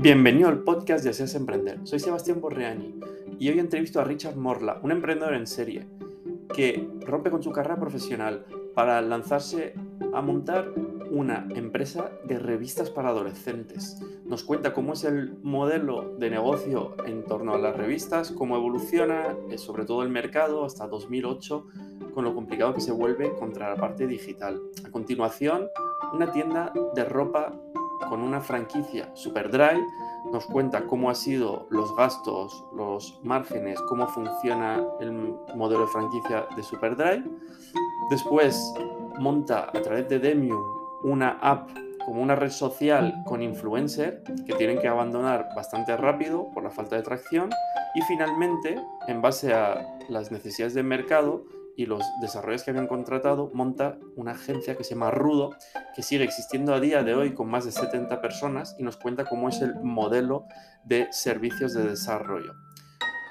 Bienvenido al podcast de Deseas Emprender. Soy Sebastián Borreani y hoy entrevisto a Richard Morla, un emprendedor en serie que rompe con su carrera profesional para lanzarse a montar una empresa de revistas para adolescentes. Nos cuenta cómo es el modelo de negocio en torno a las revistas, cómo evoluciona, eh, sobre todo el mercado hasta 2008, con lo complicado que se vuelve contra la parte digital. A continuación, una tienda de ropa con una franquicia Superdry, nos cuenta cómo han sido los gastos, los márgenes, cómo funciona el modelo de franquicia de Superdry. Después monta a través de Demium una app como una red social con influencer que tienen que abandonar bastante rápido por la falta de tracción y finalmente, en base a las necesidades del mercado, y los desarrolladores que habían contratado, monta una agencia que se llama Rudo, que sigue existiendo a día de hoy con más de 70 personas y nos cuenta cómo es el modelo de servicios de desarrollo.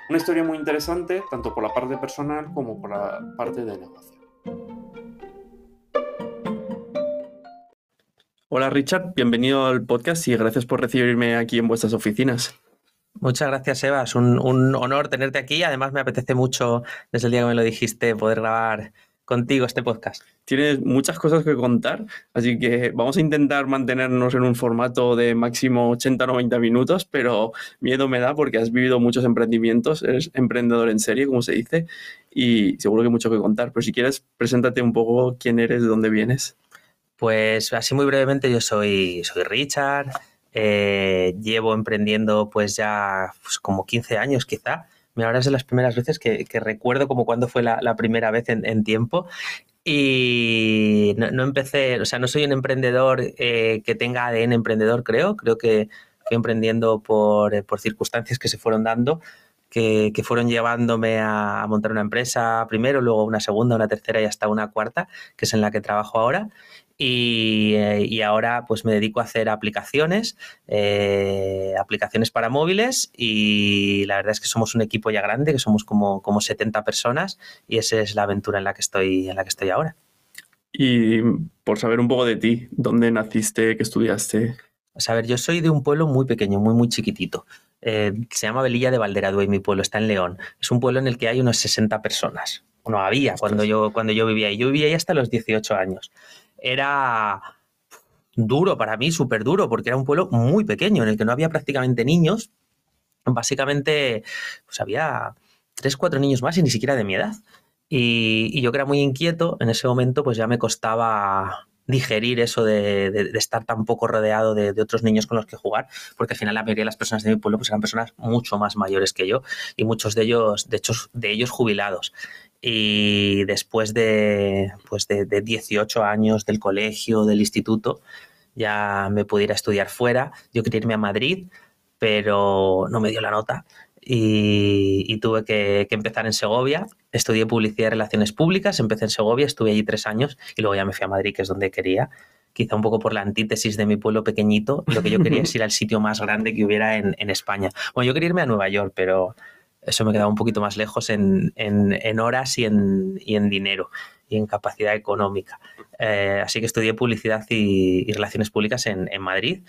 Una historia muy interesante, tanto por la parte personal como por la parte de negocio. Hola Richard, bienvenido al podcast y gracias por recibirme aquí en vuestras oficinas. Muchas gracias, Eva. Es un, honor tenerte aquí. Además, me apetece mucho, desde el día que me lo dijiste, poder grabar contigo este podcast. Tienes muchas cosas que contar, así que vamos a intentar mantenernos en un formato de máximo 80-90 minutos, pero miedo me da porque has vivido muchos emprendimientos, eres emprendedor en serie, como se dice, y seguro que hay mucho que contar. Pero si quieres, preséntate un poco quién eres, de dónde vienes. Pues así muy brevemente, yo soy, soy Richard, eh, llevo emprendiendo pues ya pues, como 15 años quizá. Ahora es de las primeras veces que, recuerdo como cuando fue la, primera vez en, tiempo. Y no, empecé, o sea, no soy un emprendedor eh, que tenga ADN emprendedor, creo. Creo que fui emprendiendo por, eh, por circunstancias que se fueron dando. Que, que, fueron llevándome a, montar una empresa primero, luego una segunda, una tercera y hasta una cuarta, que es en la que trabajo ahora. Eh, y, ahora pues me dedico a hacer aplicaciones, eh, aplicaciones para móviles y la verdad es que somos un equipo ya grande, que somos como, como 70 personas y esa es la aventura en la que estoy, en la que estoy ahora. Y por saber un poco de ti, ¿dónde naciste, qué estudiaste? a ver, yo soy de un pueblo muy pequeño, muy, muy chiquitito. Eh, se llama Velilla de Valderadue y mi pueblo está en León. Es un pueblo en el que hay unos 60 personas. No había cuando yo, cuando yo vivía ahí. Yo vivía ahí hasta los 18 años era duro para mí, súper duro, porque era un pueblo muy pequeño en el que no había prácticamente niños. Básicamente, pues había tres, cuatro niños más y ni siquiera de mi edad. Y, yo que era muy inquieto, en ese momento pues ya me costaba digerir eso de, estar tan poco rodeado de, otros niños con los que jugar, porque al final la mayoría de las personas de mi pueblo pues eran personas mucho más mayores que yo y muchos de ellos, de hecho, de ellos jubilados. Y después de, pues de, 18 años del colegio, del instituto, ya me pudiera estudiar fuera. Yo quería irme a Madrid, pero no me dio la nota y, tuve que, empezar en Segovia. Estudié publicidad y relaciones públicas, empecé en Segovia, estuve allí tres años y luego ya me fui a Madrid, que es donde quería. Quizá un poco por la antítesis de mi pueblo pequeñito, lo que yo quería es ir al sitio más grande que hubiera en, en España. Bueno, yo quería irme a Nueva York, pero eso me quedaba un poquito más lejos en, horas y en, dinero y en capacidad económica. Eh, así que estudié publicidad y, relaciones públicas en, Madrid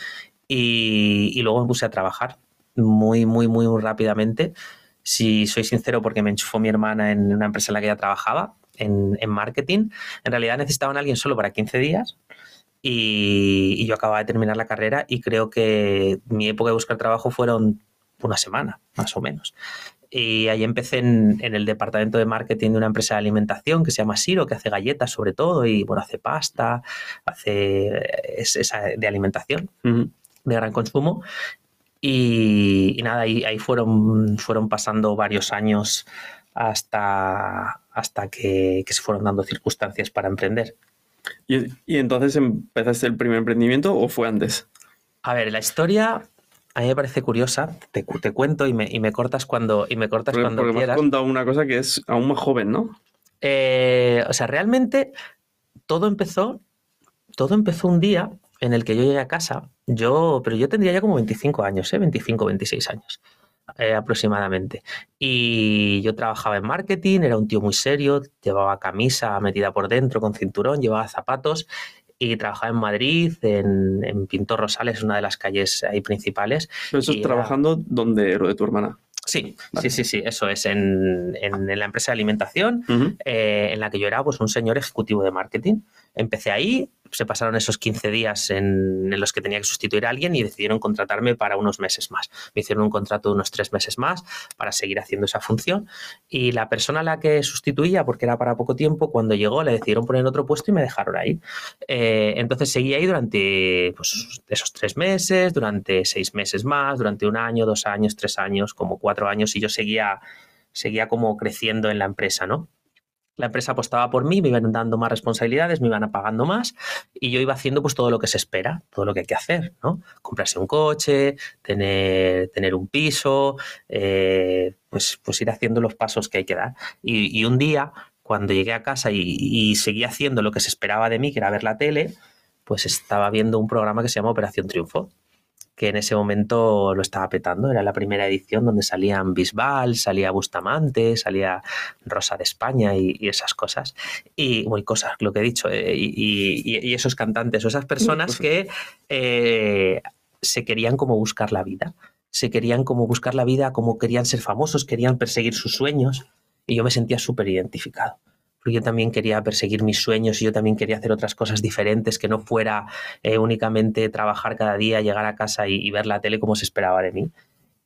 y, luego me puse a trabajar muy, muy, muy, rápidamente. Si soy sincero, porque me enchufó mi hermana en una empresa en la que ya trabajaba, en, marketing. En realidad necesitaban a alguien solo para 15 días, y, y, yo acababa de terminar la carrera y creo que mi época de buscar trabajo fueron una semana, más o menos. Y ahí empecé en, el departamento de marketing de una empresa de alimentación que se llama Siro, que hace galletas sobre todo y bueno, hace pasta, hace esa de alimentación de gran consumo. Y, nada, ahí, ahí, fueron, fueron pasando varios años hasta, hasta que, se fueron dando circunstancias para emprender. ¿Y, ¿Y entonces empezaste el primer emprendimiento o fue antes? A ver, la historia a mí me parece curiosa, te, te cuento y me, y me, cortas cuando, y me cortas cuando porque quieras. me has contado una cosa que es aún más joven, ¿no? Eh, o sea, realmente todo empezó, todo empezó un día en el que yo llegué a casa, yo, pero yo tendría ya como 25 años, ¿eh? 25, 26 años. Eh, aproximadamente. Y yo trabajaba en marketing, era un tío muy serio, llevaba camisa metida por dentro con cinturón, llevaba zapatos y trabajaba en Madrid, en, en Pintor Rosales, una de las calles ahí principales. Pero eso es era- trabajando donde lo de tu hermana. Sí, Vale. sí, sí, sí, eso es en, en- en la empresa de alimentación eh, en la que yo era pues, un señor ejecutivo de marketing. Empecé ahí, se pasaron esos 15 días en, los que tenía que sustituir a alguien y decidieron contratarme para unos meses más. Me hicieron un contrato de unos tres meses más para seguir haciendo esa función. Y la persona a la que sustituía, porque era para poco tiempo, cuando llegó le decidieron poner otro puesto y me dejaron ahí. Eh, entonces seguí ahí durante pues, esos tres meses, durante seis meses más, durante un año, dos años, tres años, como cuatro años y yo seguía, seguía como creciendo en la empresa, ¿no? La empresa apostaba por mí, me iban dando más responsabilidades, me iban pagando más y yo iba haciendo pues todo lo que se espera, todo lo que hay que hacer, ¿no? Comprarse un coche, tener, tener un piso, eh, pues, pues ir haciendo los pasos que hay que dar. Y, un día, cuando llegué a casa y, y seguí haciendo lo que se esperaba de mí, que era ver la tele, pues estaba viendo un programa que se llama Operación Triunfo que en ese momento lo estaba petando. Era la primera edición donde salían Bisbal, salía Bustamante, salía Rosa de España y, y esas cosas. Y, muy cosas, lo que he dicho. eh, y, y- y esos cantantes o esas personas que eh, se querían como buscar la vida. Se querían como buscar la vida, como querían ser famosos, querían perseguir sus sueños. Y yo me sentía súper identificado. Porque yo también quería perseguir mis sueños y yo también quería hacer otras cosas diferentes, que no fuera eh, únicamente trabajar cada día, llegar a casa y, y ver la tele como se esperaba de mí.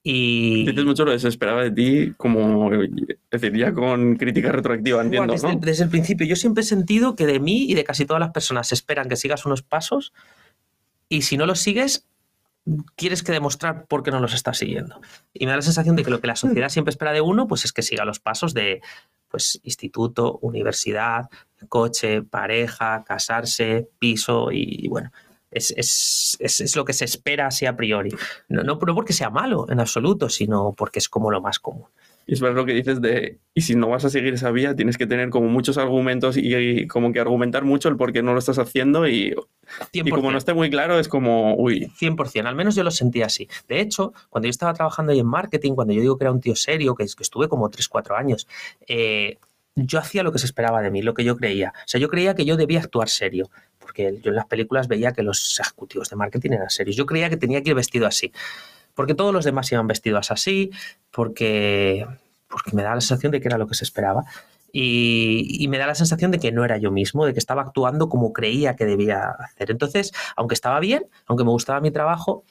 Y Dices mucho lo que se esperaba de ti, como, es decir, ya con crítica retroactiva, entiendo, Bueno, desde, ¿no? desde el principio yo siempre he sentido que de mí y de casi todas las personas se esperan que sigas unos pasos y si no los sigues, quieres que demostrar por qué no los estás siguiendo. Y me da la sensación de que lo que la sociedad siempre espera de uno, pues es que siga los pasos de pues, instituto, universidad, coche, pareja, casarse, piso y, bueno. Es, es- es- es lo que se espera así a priori. No, no, no porque sea malo en absoluto, sino porque es como lo más común. Y es verdad lo que dices de, y si no vas a seguir esa vía, tienes que tener como muchos argumentos y, y como que argumentar mucho el por qué no lo estás haciendo y, y como 100%. no esté muy claro es como, uy, 100%, al menos yo lo sentía así. De hecho, cuando yo estaba trabajando ahí en marketing, cuando yo digo que era un tío serio, que, que estuve como 3, 4 años, eh, yo hacía lo que se esperaba de mí, lo que yo creía. O sea, yo creía que yo debía actuar serio, porque yo en las películas veía que los ejecutivos de marketing eran serios. Yo creía que tenía que ir vestido así, porque todos los demás iban vestidos así, porque, porque me da la sensación de que era lo que se esperaba. Y, me da la sensación de que no era yo mismo, de que estaba actuando como creía que debía hacer. Entonces, aunque estaba bien, aunque me gustaba mi trabajo,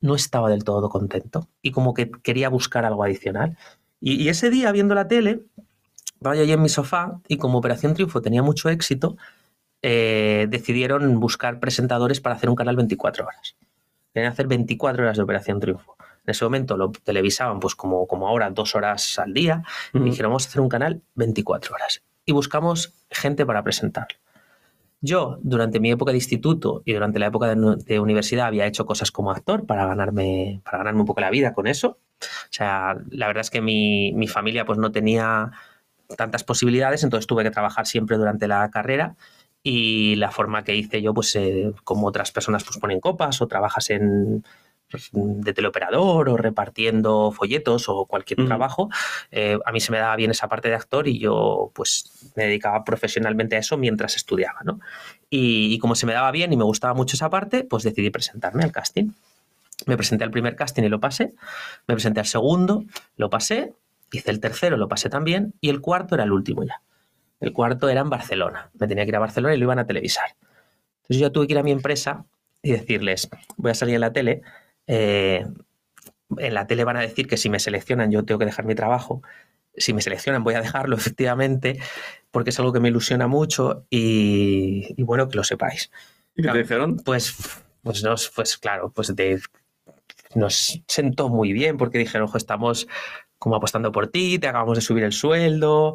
no estaba del todo contento y como que quería buscar algo adicional. Y, y ese día, viendo la tele, estaba yo allí en mi sofá y como Operación Triunfo tenía mucho éxito, eh, decidieron buscar presentadores para hacer un canal 24 horas. Querían hacer 24 horas de Operación Triunfo. En ese momento lo televisaban pues como, como ahora, dos horas al día. Y ujú, dijeron, vamos a hacer un canal 24 horas. Y buscamos gente para presentarlo. Yo, durante mi época de instituto y durante la época de, de universidad, había hecho cosas como actor para ganarme, para ganarme un poco la vida con eso. O sea, la verdad es que mi, mi familia pues no tenía tantas posibilidades, entonces tuve que trabajar siempre durante la carrera y la forma que hice yo, pues eh, como otras personas pues ponen copas o trabajas en pues, de teleoperador o repartiendo folletos o cualquier Ujú. trabajo, eh, a mí se me daba bien esa parte de actor y yo pues me dedicaba profesionalmente a eso mientras estudiaba, ¿no? Y, y como se me daba bien y me gustaba mucho esa parte, pues decidí presentarme al casting. Me presenté al primer casting y lo pasé, me presenté al segundo, lo pasé, hice el tercero, lo pasé también y el cuarto era el último ya. El cuarto era en Barcelona. Me tenía que ir a Barcelona y lo iban a televisar. Entonces yo tuve que ir a mi empresa y decirles, voy a salir en la tele. eh, en la tele van a decir que si me seleccionan yo tengo que dejar mi trabajo. Si me seleccionan voy a dejarlo efectivamente porque es algo que me ilusiona mucho y, y bueno, que lo sepáis. ¿Y qué te dijeron? Pues, pues, nos, pues claro, pues de- nos sentó muy bien porque dijeron, ojo, estamos como apostando por ti, te acabamos de subir el sueldo,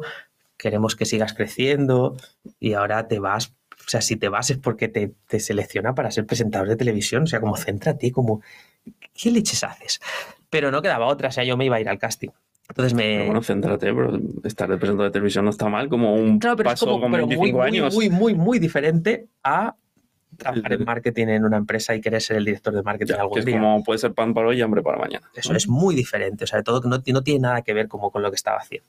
queremos que sigas creciendo y ahora te vas. O sea, si te vas es porque te, te selecciona para ser presentador de televisión. O sea, como céntrate, como, ¿qué leches haces? Pero no quedaba otra, o sea, yo me iba a ir al casting. Entonces me... Pero bueno, céntrate, pero estar de presentador de televisión no está mal, como un Claro, pero es paso como con pero muy, 25 muy, años. muy, muy, muy diferente a trabajar en marketing en una empresa y querer ser el director de marketing Ya, algún que es día. como puede ser pan para hoy y hambre para mañana. Eso es muy diferente, o sea, todo que no, no tiene nada que ver como con lo que estaba haciendo.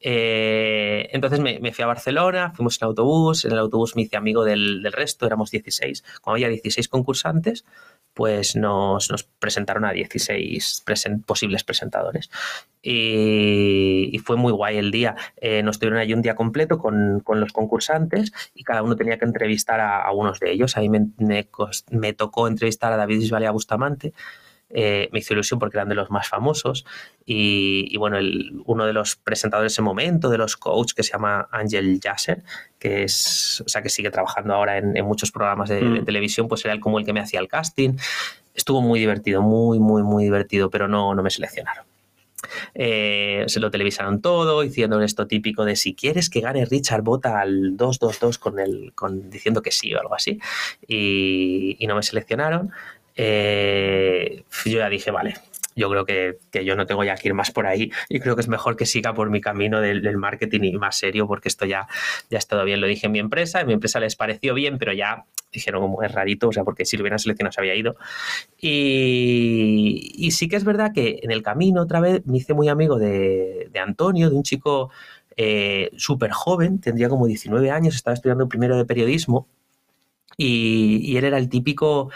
Eh, entonces me, me fui a Barcelona, fuimos en autobús, en el autobús me hice amigo del, del resto, éramos 16. Como había 16 concursantes, pues nos, nos presentaron a 16 presen- posibles presentadores. Y, fue muy guay el día. Eh, nos tuvieron ahí un día completo con, con los concursantes y cada uno tenía que entrevistar a, a de ellos. Ahí me, me tocó entrevistar a David Bisbal y a Bustamante. Eh, me hizo ilusión porque eran de los más famosos. Y, y bueno, el- uno de los presentadores en ese momento, de los coaches, que se llama Ángel Yasser, que es, o sea, que sigue trabajando ahora en, en muchos programas de, de Mm. televisión, pues era él como el que me hacía el casting. Estuvo muy divertido, muy, muy, muy divertido, pero no, no me seleccionaron. Eh, se lo televisaron todo, diciendo esto típico de si quieres que gane Richard, vota al 222 con el, con, diciendo que sí o algo así. Y, y no me seleccionaron. Eh, yo ya dije, vale, yo creo que, que yo no tengo ya que ir más por ahí y creo que es mejor que siga por mi camino del, del marketing y más serio porque esto ya, ya ha estado bien. Lo dije en mi empresa, en mi empresa les pareció bien, pero ya dijeron como es rarito, o sea, porque si lo hubieran seleccionado se había ido. Y, y sí que es verdad que en el camino otra vez me hice muy amigo de, de Antonio, de un chico eh, súper joven, tendría como 19 años, estaba estudiando primero de periodismo y, y él era el típico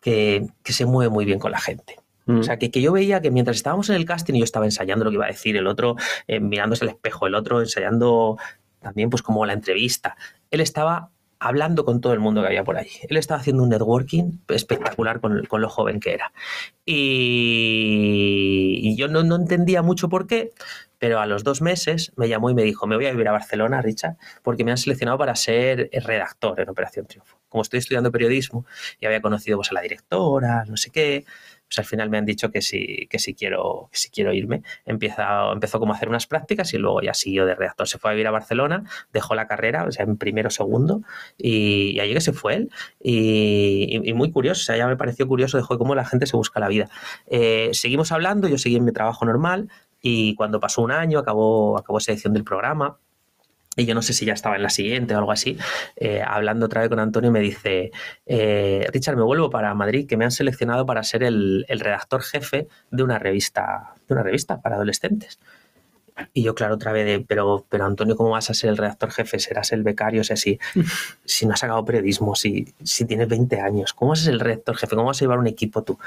que, que se mueve muy bien con la gente. Mm. O sea, que, que yo veía que mientras estábamos en el casting y yo estaba ensayando lo que iba a decir, el otro eh, mirándose al espejo, el otro ensayando también pues como la entrevista, él estaba hablando con todo el mundo que había por allí. Él estaba haciendo un networking espectacular con, con lo joven que era. Y, y yo no, no entendía mucho por qué, pero a los dos meses me llamó y me dijo, me voy a vivir a Barcelona, Richard, porque me han seleccionado para ser redactor en Operación Triunfo. Como estoy estudiando periodismo y había conocido pues, a la directora, no sé qué, pues al final me han dicho que si, que si, quiero, que si quiero irme. Empieza, empezó como a hacer unas prácticas y luego ya siguió de redactor. Se fue a vivir a Barcelona, dejó la carrera, o sea, en primero segundo, y, y allí que se fue él. Y, y- y muy curioso, o sea, ya me pareció curioso de cómo la gente se busca la vida. Eh, seguimos hablando, yo seguí en mi trabajo normal y cuando pasó un año acabó, acabó esa edición del programa y yo no sé si ya estaba en la siguiente o algo así, eh, hablando otra vez con Antonio, me dice, eh, Richard, me vuelvo para Madrid, que me han seleccionado para ser el, el redactor jefe de una revista, de una revista para adolescentes. Y yo, claro, otra vez, de, pero, pero Antonio, ¿cómo vas a ser el redactor jefe? Serás el becario, o sea, si, si no has sacado periodismo, si, si tienes 20 años, ¿cómo vas a ser el redactor jefe? ¿Cómo vas a llevar un equipo tú?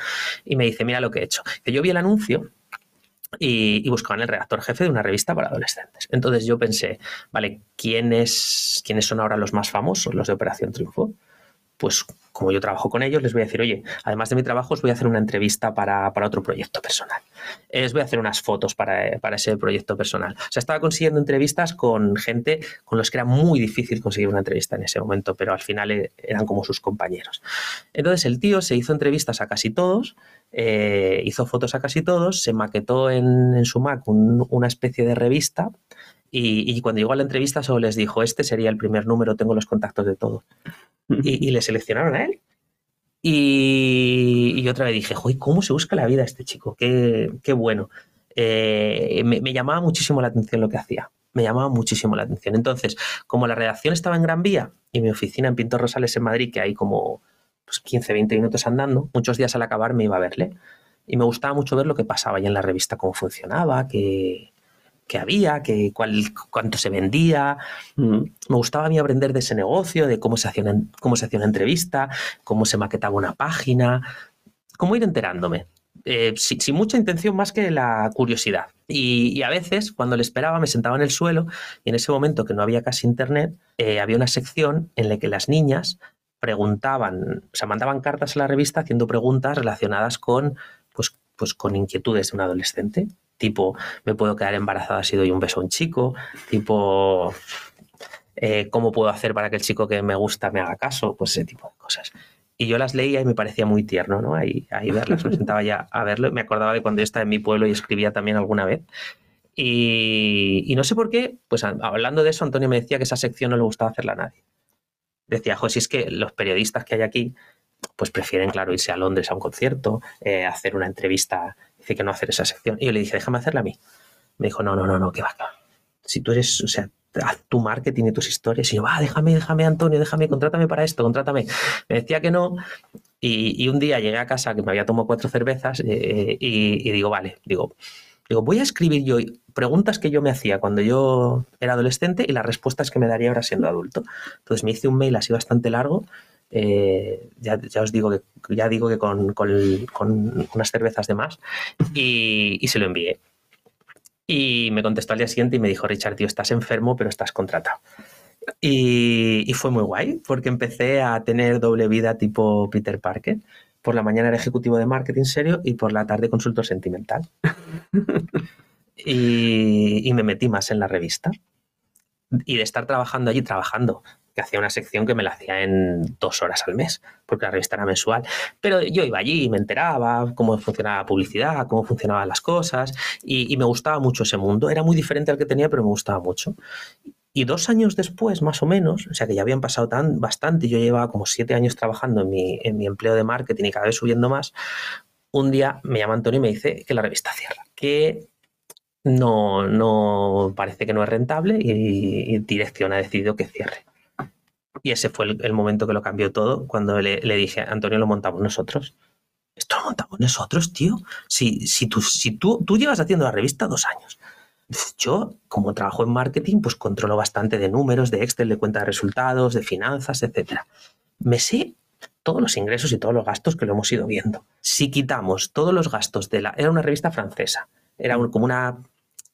Y me dice, mira lo que he hecho. Que yo vi el anuncio y, buscaban el redactor jefe de una revista para adolescentes. Entonces yo pensé, vale, ¿quiénes, ¿quiénes son ahora los más famosos, los de Operación Triunfo? Pues como yo trabajo con ellos, les voy a decir, oye, además de mi trabajo, os voy a hacer una entrevista para, para otro proyecto personal. Eh, Les voy a hacer unas fotos para, para ese proyecto personal. O sea, estaba consiguiendo entrevistas con gente con los que era muy difícil conseguir una entrevista en ese momento, pero al final eh, eran como sus compañeros. Entonces el tío se hizo entrevistas a casi todos, eh, hizo fotos a casi todos, se maquetó en, en su Mac un- una especie de revista y, y cuando llegó a la entrevista solo les dijo, este sería el primer número, tengo los contactos de todos. Y, y le seleccionaron a él. Y, y otra vez dije, joder, ¿cómo se busca la vida este chico? Qué, qué bueno. Eh, me, me llamaba muchísimo la atención lo que hacía. Me llamaba muchísimo la atención. Entonces, como la redacción estaba en Gran Vía y mi oficina en Pintor Rosales en Madrid, que hay como pues, 15, 20 minutos andando, muchos días al acabar me iba a verle. Y me gustaba mucho ver lo que pasaba ya en la revista, cómo funcionaba, qué, qué había, qué, cuál, cuánto se vendía. Me gustaba a mí aprender de ese negocio, de cómo se hacía una, cómo se hacía una entrevista, cómo se maquetaba una página, cómo ir enterándome. Eh, sin, sin mucha intención más que la curiosidad. Y, y a veces, cuando le esperaba, me sentaba en el suelo y en ese momento que no había casi internet, eh, había una sección en la que las niñas preguntaban, o sea, mandaban cartas a la revista haciendo preguntas relacionadas con, pues, pues con inquietudes de un adolescente. Tipo, ¿me puedo quedar embarazada si doy un beso a un chico? Tipo, eh, ¿cómo puedo hacer para que el chico que me gusta me haga caso? Pues ese tipo de cosas. Y yo las leía y me parecía muy tierno, ¿no? Ahí, ahí verlas, me sentaba ya a verlo. Me acordaba de cuando yo estaba en mi pueblo y escribía también alguna vez. Y, y no sé por qué, pues hablando de eso, Antonio me decía que esa sección no le gustaba hacerla a nadie. Decía, jo, si es que los periodistas que hay aquí, pues prefieren, claro, irse a Londres a un concierto, eh, hacer una entrevista, dice que no hacer esa sección. Y yo le dije, déjame hacerla a mí. Me dijo, no, no, no, no, que va. Si tú eres, o sea, tu marketing y tus historias. Y yo, va, déjame, déjame, Antonio, déjame, contrátame para esto, contrátame. Me decía que no. Y, un día llegué a casa que me había tomado cuatro cervezas eh, y, digo, vale, digo, digo, voy a escribir yo preguntas que yo me hacía cuando yo era adolescente y las respuestas que me daría ahora siendo adulto. Entonces me hice un mail así bastante largo. Eh, ya, ya, os digo que ya digo que con, con, con unas cervezas de más y, y se lo envié. Y me contestó al día siguiente y me dijo, Richard, tío, estás enfermo, pero estás contratado. Y, fue muy guay, porque empecé a tener doble vida tipo Peter Parker. Por la mañana era ejecutivo de marketing serio y por la tarde consultor sentimental. y, y me metí más en la revista. Y de estar trabajando allí, trabajando que hacía una sección que me la hacía en dos horas al mes, porque la revista era mensual. Pero yo iba allí y me enteraba cómo funcionaba la publicidad, cómo funcionaban las cosas, y, me gustaba mucho ese mundo. Era muy diferente al que tenía, pero me gustaba mucho. Y dos años después, más o menos, o sea que ya habían pasado tan bastante, yo llevaba como siete años trabajando en mi, en mi empleo de marketing y cada vez subiendo más, un día me llama Antonio y me dice que la revista cierra, que no, no parece que no es rentable y, y dirección ha decidido que cierre. Y ese fue el, momento que lo cambió todo, cuando le, dije, Antonio, lo montamos nosotros. Esto lo montamos nosotros, tío. Si, si, tú, si tú, tú llevas haciendo la revista dos años. Yo, como trabajo en marketing, pues controlo bastante de números, de Excel, de cuenta de resultados, de finanzas, etc. Me sé todos los ingresos y todos los gastos que lo hemos ido viendo. Si quitamos todos los gastos de la... Era una revista francesa. Era como una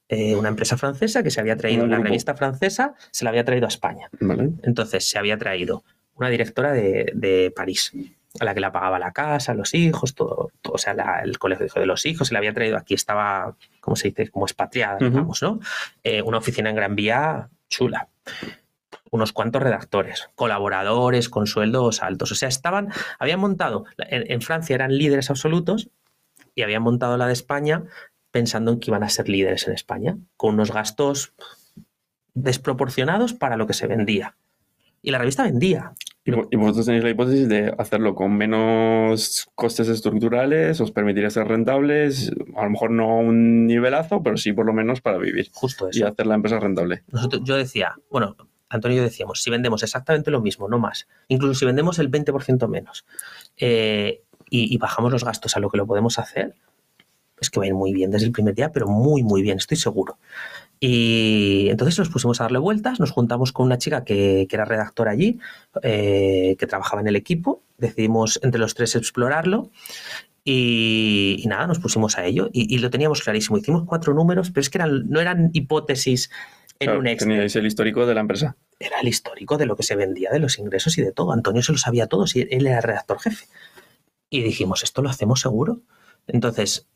eh, una empresa francesa que se había traído, la revista francesa se la había traído a España. Entonces se había traído una directora de, París, a la que la pagaba la casa, los hijos, todo, o sea, el colegio de los hijos, se la había traído aquí, estaba, ¿cómo se dice? Como expatriada, digamos, ¿no? Eh, una oficina en Gran Vía chula unos cuantos redactores, colaboradores con sueldos altos. O sea, estaban, habían montado, en, Francia eran líderes absolutos y habían montado la de España pensando en que iban a ser líderes en España, con unos gastos desproporcionados para lo que se vendía. Y la revista vendía. ¿Y vosotros tenéis la hipótesis de hacerlo con menos costes estructurales? ¿Os permitiría ser rentables? A lo mejor no un nivelazo, pero sí por lo menos para vivir. Justo eso. Y hacer la empresa rentable. Nosotros, yo decía, bueno, Antonio y yo decíamos, si vendemos exactamente lo mismo, no más, incluso si vendemos el 20% menos eh, y, bajamos los gastos a lo que lo podemos hacer, es que va a ir muy bien desde el primer día, pero muy, muy bien, estoy seguro. Y entonces nos pusimos a darle vueltas, nos juntamos con una chica que, era redactora allí, eh, que trabajaba en el equipo, decidimos entre los tres explorarlo y, nada, nos pusimos a ello y, lo teníamos clarísimo. Hicimos cuatro números, pero es que eran, no eran hipótesis en un Excel. Teníais el histórico de la empresa. Era el histórico de lo que se vendía, de los ingresos y de todo. Antonio se lo sabía todo, y él era redactor jefe. Y dijimos, ¿esto lo hacemos seguro? Entonces,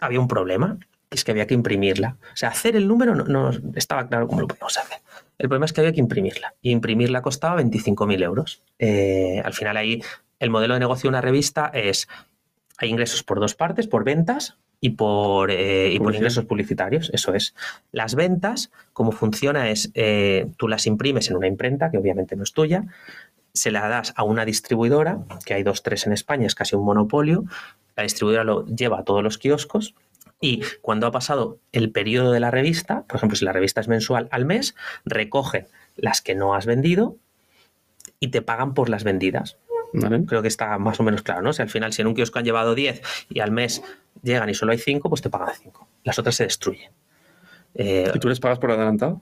había un problema, es que había que imprimirla. O sea, hacer el número no, estaba claro cómo lo podíamos hacer. El problema es que había que imprimirla. Y imprimirla costaba 25.000 euros. Eh, al final ahí el modelo de negocio de una revista es, hay ingresos por dos partes, por ventas y por, eh, y por ingresos publicitarios. Eso es. Las ventas, como funciona es, eh, tú las imprimes en una imprenta, que obviamente no es tuya, se la das a una distribuidora, que hay dos, tres en España, es casi un monopolio, la distribuidora lo lleva a todos los kioscos y cuando ha pasado el periodo de la revista, por ejemplo, si la revista es mensual al mes, recogen las que no has vendido y te pagan por las vendidas. Creo que está más o menos claro, ¿no? Si al final, si en un kiosco han llevado 10 y al mes llegan y solo hay 5, pues te pagan 5. Las otras se destruyen. Eh, ¿Y tú les pagas por adelantado?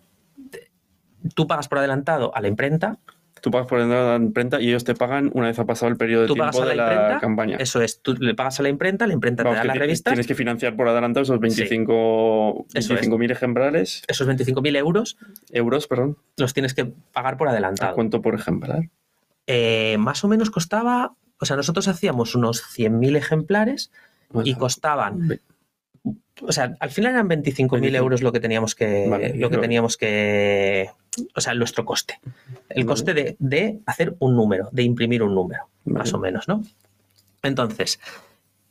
Tú pagas por adelantado a la imprenta Tú pagas por la imprenta y ellos te pagan una vez ha pasado el periodo de tiempo de la, campaña. Eso es, tú le pagas a la imprenta, la imprenta te da la revista. Tienes que financiar por adelantado esos 25.000 mil ejemplares. Esos 25.000 euros. Euros, perdón. Los tienes que pagar por adelantado. cuánto por ejemplar? Eh, más o menos costaba, o sea, nosotros hacíamos unos 100.000 ejemplares y costaban o sea, al final eran 25.000 euros lo que teníamos que, lo que teníamos que, o sea, nuestro coste. El coste de, hacer un número, de imprimir un número, más o menos, ¿no? Entonces,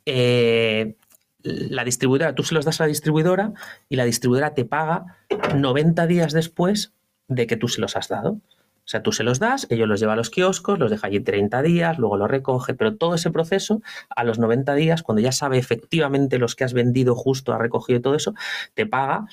eh, la distribuidora, tú se los das a la distribuidora y la distribuidora te paga 90 días después de que tú se los has dado. O sea, tú se los das, ellos los llevan a los kioscos, los deja allí 30 días, luego los recoge, pero todo ese proceso, a los 90 días, cuando ya sabe efectivamente los que has vendido justo, ha recogido todo eso, te paga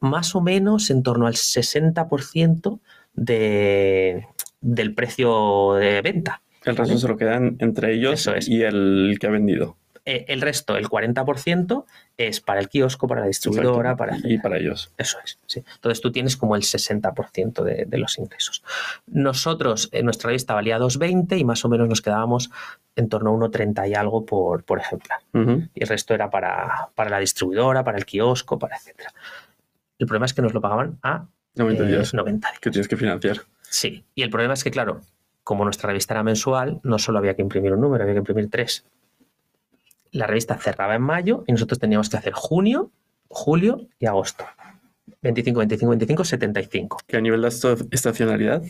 más o menos en torno al 60% de, del precio de venta. El resto se lo quedan entre ellos y el que ha vendido. Eh, el resto, el 40%, es para el kiosco, para la distribuidora, para... Y para ellos. Eso es, sí. Entonces tú tienes como el 60% de, de, los ingresos. Nosotros, en nuestra lista valía 2,20 y más o menos nos quedábamos en torno a 1,30 y algo por, por ejemplar. Y el resto era para, para, la distribuidora, para el kiosco, para etcétera. El problema es que nos lo pagaban a 90 eh, días. 90 días. Que tienes que financiar. Sí. Y el problema es que, claro, como nuestra revista era mensual, no solo había que imprimir un número, había que imprimir tres la revista cerraba en mayo y nosotros teníamos que hacer junio, julio y agosto. 25, 25, 25, 75. ¿Qué a nivel de estacionalidad?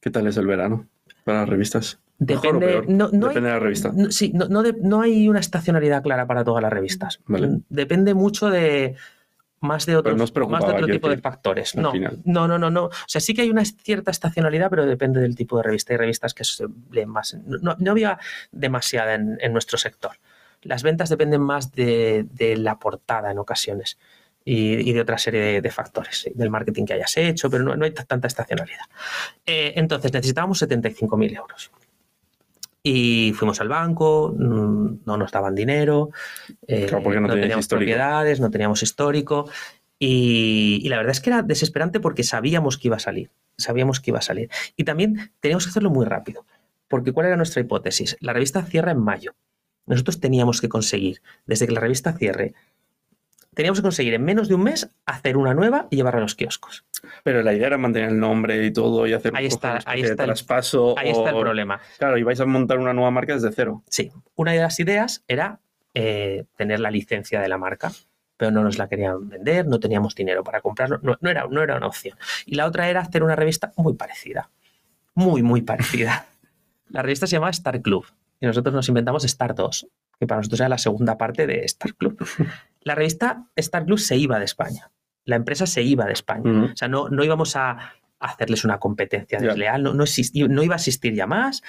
¿Qué tal es el verano para las revistas? Depende, no, Depende de la revista. sí, no, hay una estacionalidad clara para todas las revistas. Depende mucho de, más de, otros, más de otro tipo de factores. No, no, no, no, no. O sea, sí que hay una cierta estacionalidad, pero depende del tipo de revista. Hay revistas que se leen más. No, había demasiada en, nuestro sector. Las ventas dependen más de, la portada en ocasiones y, de otra serie de, factores, del marketing que hayas hecho, pero no, hay tanta estacionalidad. Eh, entonces, necesitábamos 75.000 euros. Y fuimos al banco, mm, no nos daban dinero, eh, no, teníamos propiedades, no teníamos histórico. Y, la verdad es que era desesperante porque sabíamos que iba a salir, sabíamos que iba a salir. Y también teníamos que hacerlo muy rápido, porque ¿cuál era nuestra hipótesis? La revista cierra en mayo. Nosotros teníamos que conseguir, desde que la revista cierre, teníamos que conseguir en menos de un mes hacer una nueva y llevarla a los kioscos. Pero la idea era mantener el nombre y todo y hacer ahí está, ahí está traspaso. ahí está el problema. Claro, y vais a montar una nueva marca desde cero. Sí. Una de las ideas era eh, tener la licencia de la marca, pero no nos la querían vender, no teníamos dinero para comprarlo, no, era, no era una opción. Y la otra era hacer una revista muy parecida. Muy, muy parecida. la revista se llamaba Star Club y nosotros nos inventamos Star 2, que para nosotros era la segunda parte de Star Club. La revista Star Club se iba de España la empresa se iba de España. O sea, no, no íbamos a hacerles una competencia desleal, no, no, no, iba a existir ya más.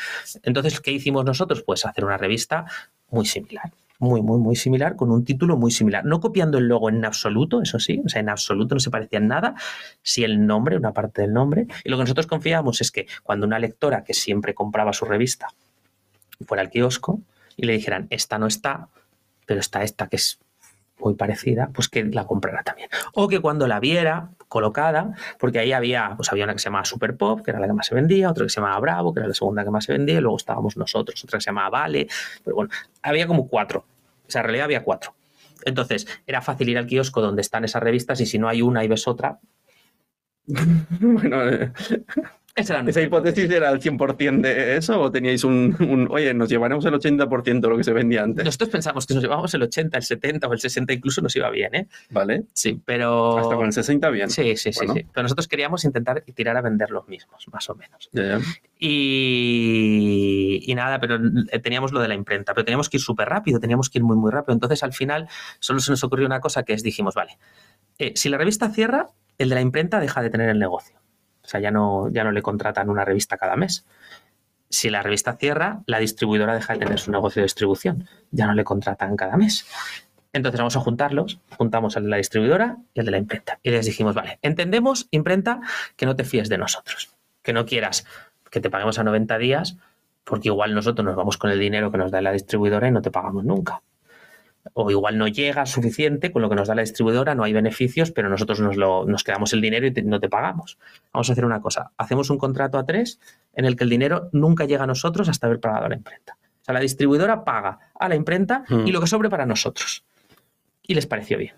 Entonces, ¿qué hicimos nosotros? Pues hacer una revista muy similar. Muy, muy, muy similar, con un título muy similar. No copiando el logo en absoluto, eso sí, o sea, en absoluto no se parecía en nada, sí el nombre, una parte del nombre. Y lo que nosotros confiábamos es que cuando una lectora que siempre compraba su revista fuera al kiosco y le dijeran, esta no está, pero está esta que es muy parecida, pues que la comprara también. O que cuando la viera colocada, porque ahí había, pues había una que se llamaba Super Pop, que era la que más se vendía, otra que se llamaba Bravo, que era la segunda que más se vendía, y luego estábamos nosotros, otra que se llamaba Vale, pero bueno, había como cuatro. O sea, en realidad había cuatro. Entonces, era fácil ir al kiosco donde están esas revistas y si no hay una y ves otra. bueno, ¿Esa hipótesis era el 100% de eso o teníais un, oye, nos llevaremos el 80% de lo que se vendía antes? Nosotros pensamos que nos llevábamos el 80, el 70 o el 60 incluso nos iba bien, ¿eh? Vale. Sí, pero... Hasta con el 60 bien. Sí, sí, sí, Pero nosotros queríamos intentar tirar a vender los mismos, más o menos. Y, y, nada, pero teníamos lo de la imprenta, pero teníamos que ir súper rápido, teníamos que ir muy, muy rápido. Entonces al final solo se nos ocurrió una cosa que es, dijimos, vale, eh, si la revista cierra, el de la imprenta deja de tener el negocio. O sea, ya no, ya no le contratan una revista cada mes. Si la revista cierra, la distribuidora deja de tener su negocio de distribución. Ya no le contratan cada mes. Entonces vamos a juntarlos, juntamos el de la distribuidora y el de la imprenta. Y les dijimos, vale, entendemos, imprenta, que no te fíes de nosotros, que no quieras que te paguemos a 90 días, porque igual nosotros nos vamos con el dinero que nos da la distribuidora y no te pagamos nunca o igual no llega suficiente con lo que nos da la distribuidora, no hay beneficios, pero nosotros nos, lo, nos quedamos el dinero y no te pagamos. Vamos a hacer una cosa, hacemos un contrato a tres en el que el dinero nunca llega a nosotros hasta haber pagado a la imprenta. O sea, la distribuidora paga a la imprenta y mm. lo que sobre para nosotros. Y les pareció bien.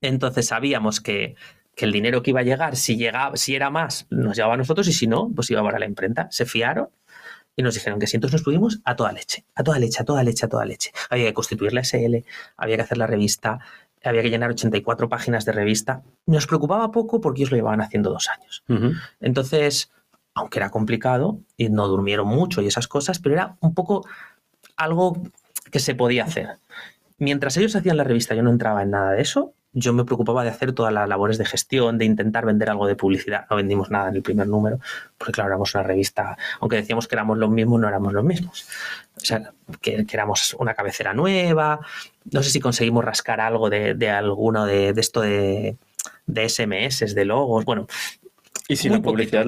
Entonces sabíamos que, que el dinero que iba a llegar, si, llegaba, si era más, nos llevaba a nosotros y si no, pues iba para la imprenta. Se fiaron y nos dijeron que si entonces nos pudimos a toda leche, a toda leche, a toda leche, a toda leche. Había que constituir la SL, había que hacer la revista, había que llenar 84 páginas de revista. Nos preocupaba poco porque ellos lo llevaban haciendo dos años. Entonces, aunque era complicado y no durmieron mucho y esas cosas, pero era un poco algo que se podía hacer. Mientras ellos hacían la revista, yo no entraba en nada de eso yo me preocupaba de hacer todas las labores de gestión, de intentar vender algo de publicidad. No vendimos nada en el primer número, porque claro, éramos una revista, aunque decíamos que éramos los mismos, no éramos los mismos. o sea, que, que éramos una cabecera nueva. No sé si conseguimos rascar algo de, de alguno de, de esto de, de SMS, de logos. Bueno, ¿Y si la publicidad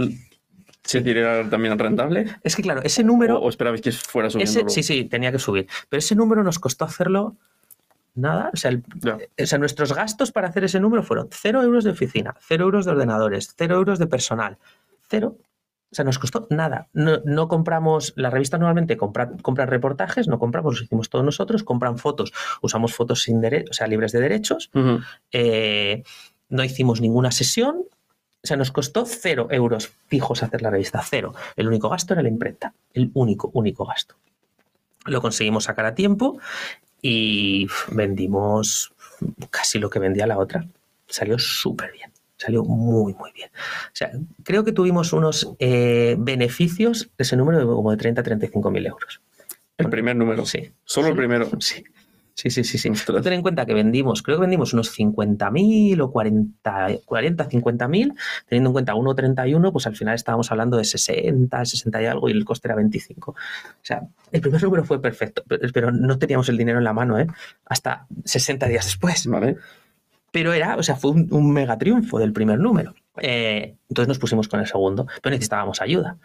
se decir, era también rentable? es que claro, ese número. ¿O, o esperabais que fuera subiendo? Ese, sí, sí, tenía que subir. Pero ese número nos costó hacerlo nada. O sea, el- Ya. o sea, nuestros gastos para hacer ese número fueron 0 euros de oficina, 0 euros de ordenadores, 0 euros de personal, 0. O sea, nos costó nada. No, no compramos, la revista normalmente compra, compran reportajes, no compramos, los hicimos todos nosotros, compran fotos, usamos fotos sin dere- o sea, libres de derechos, eh, no hicimos ninguna sesión, o sea, nos costó cero euros fijos hacer la revista, cero. El único gasto era la imprenta, el único, único gasto. Lo conseguimos sacar a tiempo y vendimos casi lo que vendía la otra. Salió súper bien, salió muy, muy bien. O sea, creo que tuvimos unos eh, beneficios de ese número de como de 30 a 35 mil euros. El primer número. Sí. Solo el primero. Sí. Sí, sí, sí, sí. Ostras. Ten en cuenta que vendimos, creo que vendimos unos 50.000 o 40, 40 50.000, teniendo en cuenta 1,31, pues al final estábamos hablando de 60, 60 y algo y el coste era 25. O sea, el primer número fue perfecto, pero, no teníamos el dinero en la mano, ¿eh? Hasta 60 días después. Vale. Pero era, o sea, fue un, un mega triunfo del primer número. Eh, entonces nos pusimos con el segundo, pero necesitábamos ayuda.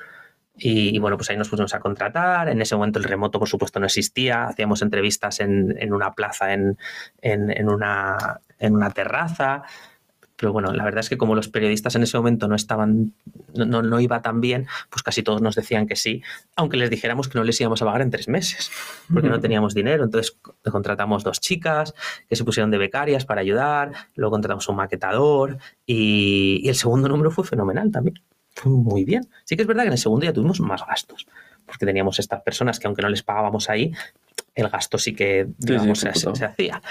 Y, y bueno, pues ahí nos pusimos a contratar. En ese momento el remoto, por supuesto, no existía. Hacíamos entrevistas en, en una plaza, en, en, en una, en una terraza. Pero bueno, la verdad es que como los periodistas en ese momento no estaban, no, no, no iba tan bien, pues casi todos nos decían que sí, aunque les dijéramos que no les íbamos a pagar en tres meses, porque no teníamos dinero. Entonces contratamos dos chicas que se pusieron de becarias para ayudar, luego contratamos un maquetador y, y el segundo número fue fenomenal también. Fue muy bien. Sí que es verdad que en el segundo ya tuvimos más gastos, porque teníamos estas personas que aunque no les pagábamos ahí, el gasto sí que digamos, sí, se, computado. se hacía.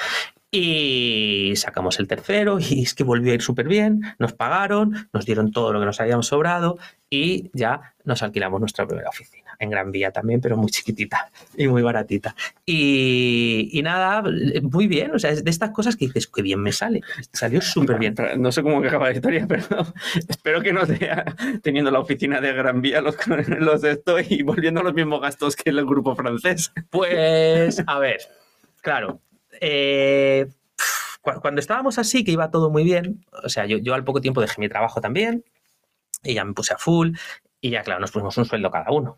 Y sacamos el tercero y es que volvió a ir súper bien, nos pagaron, nos dieron todo lo que nos habíamos sobrado y ya nos alquilamos nuestra primera oficina, en Gran Vía también, pero muy chiquitita y muy baratita. Y, y nada, muy bien, o sea, es de estas cosas que dices, qué bien me sale, salió súper bien. No sé cómo que acaba la historia, pero espero que no sea teniendo la oficina de Gran Vía los, los de esto y volviendo a los mismos gastos que el grupo francés. Pues, a ver, claro. eh, cu- cuando estábamos así, que iba todo muy bien, o sea, yo, yo al poco tiempo dejé mi trabajo también y ya me puse a full y ya, claro, nos pusimos un sueldo cada uno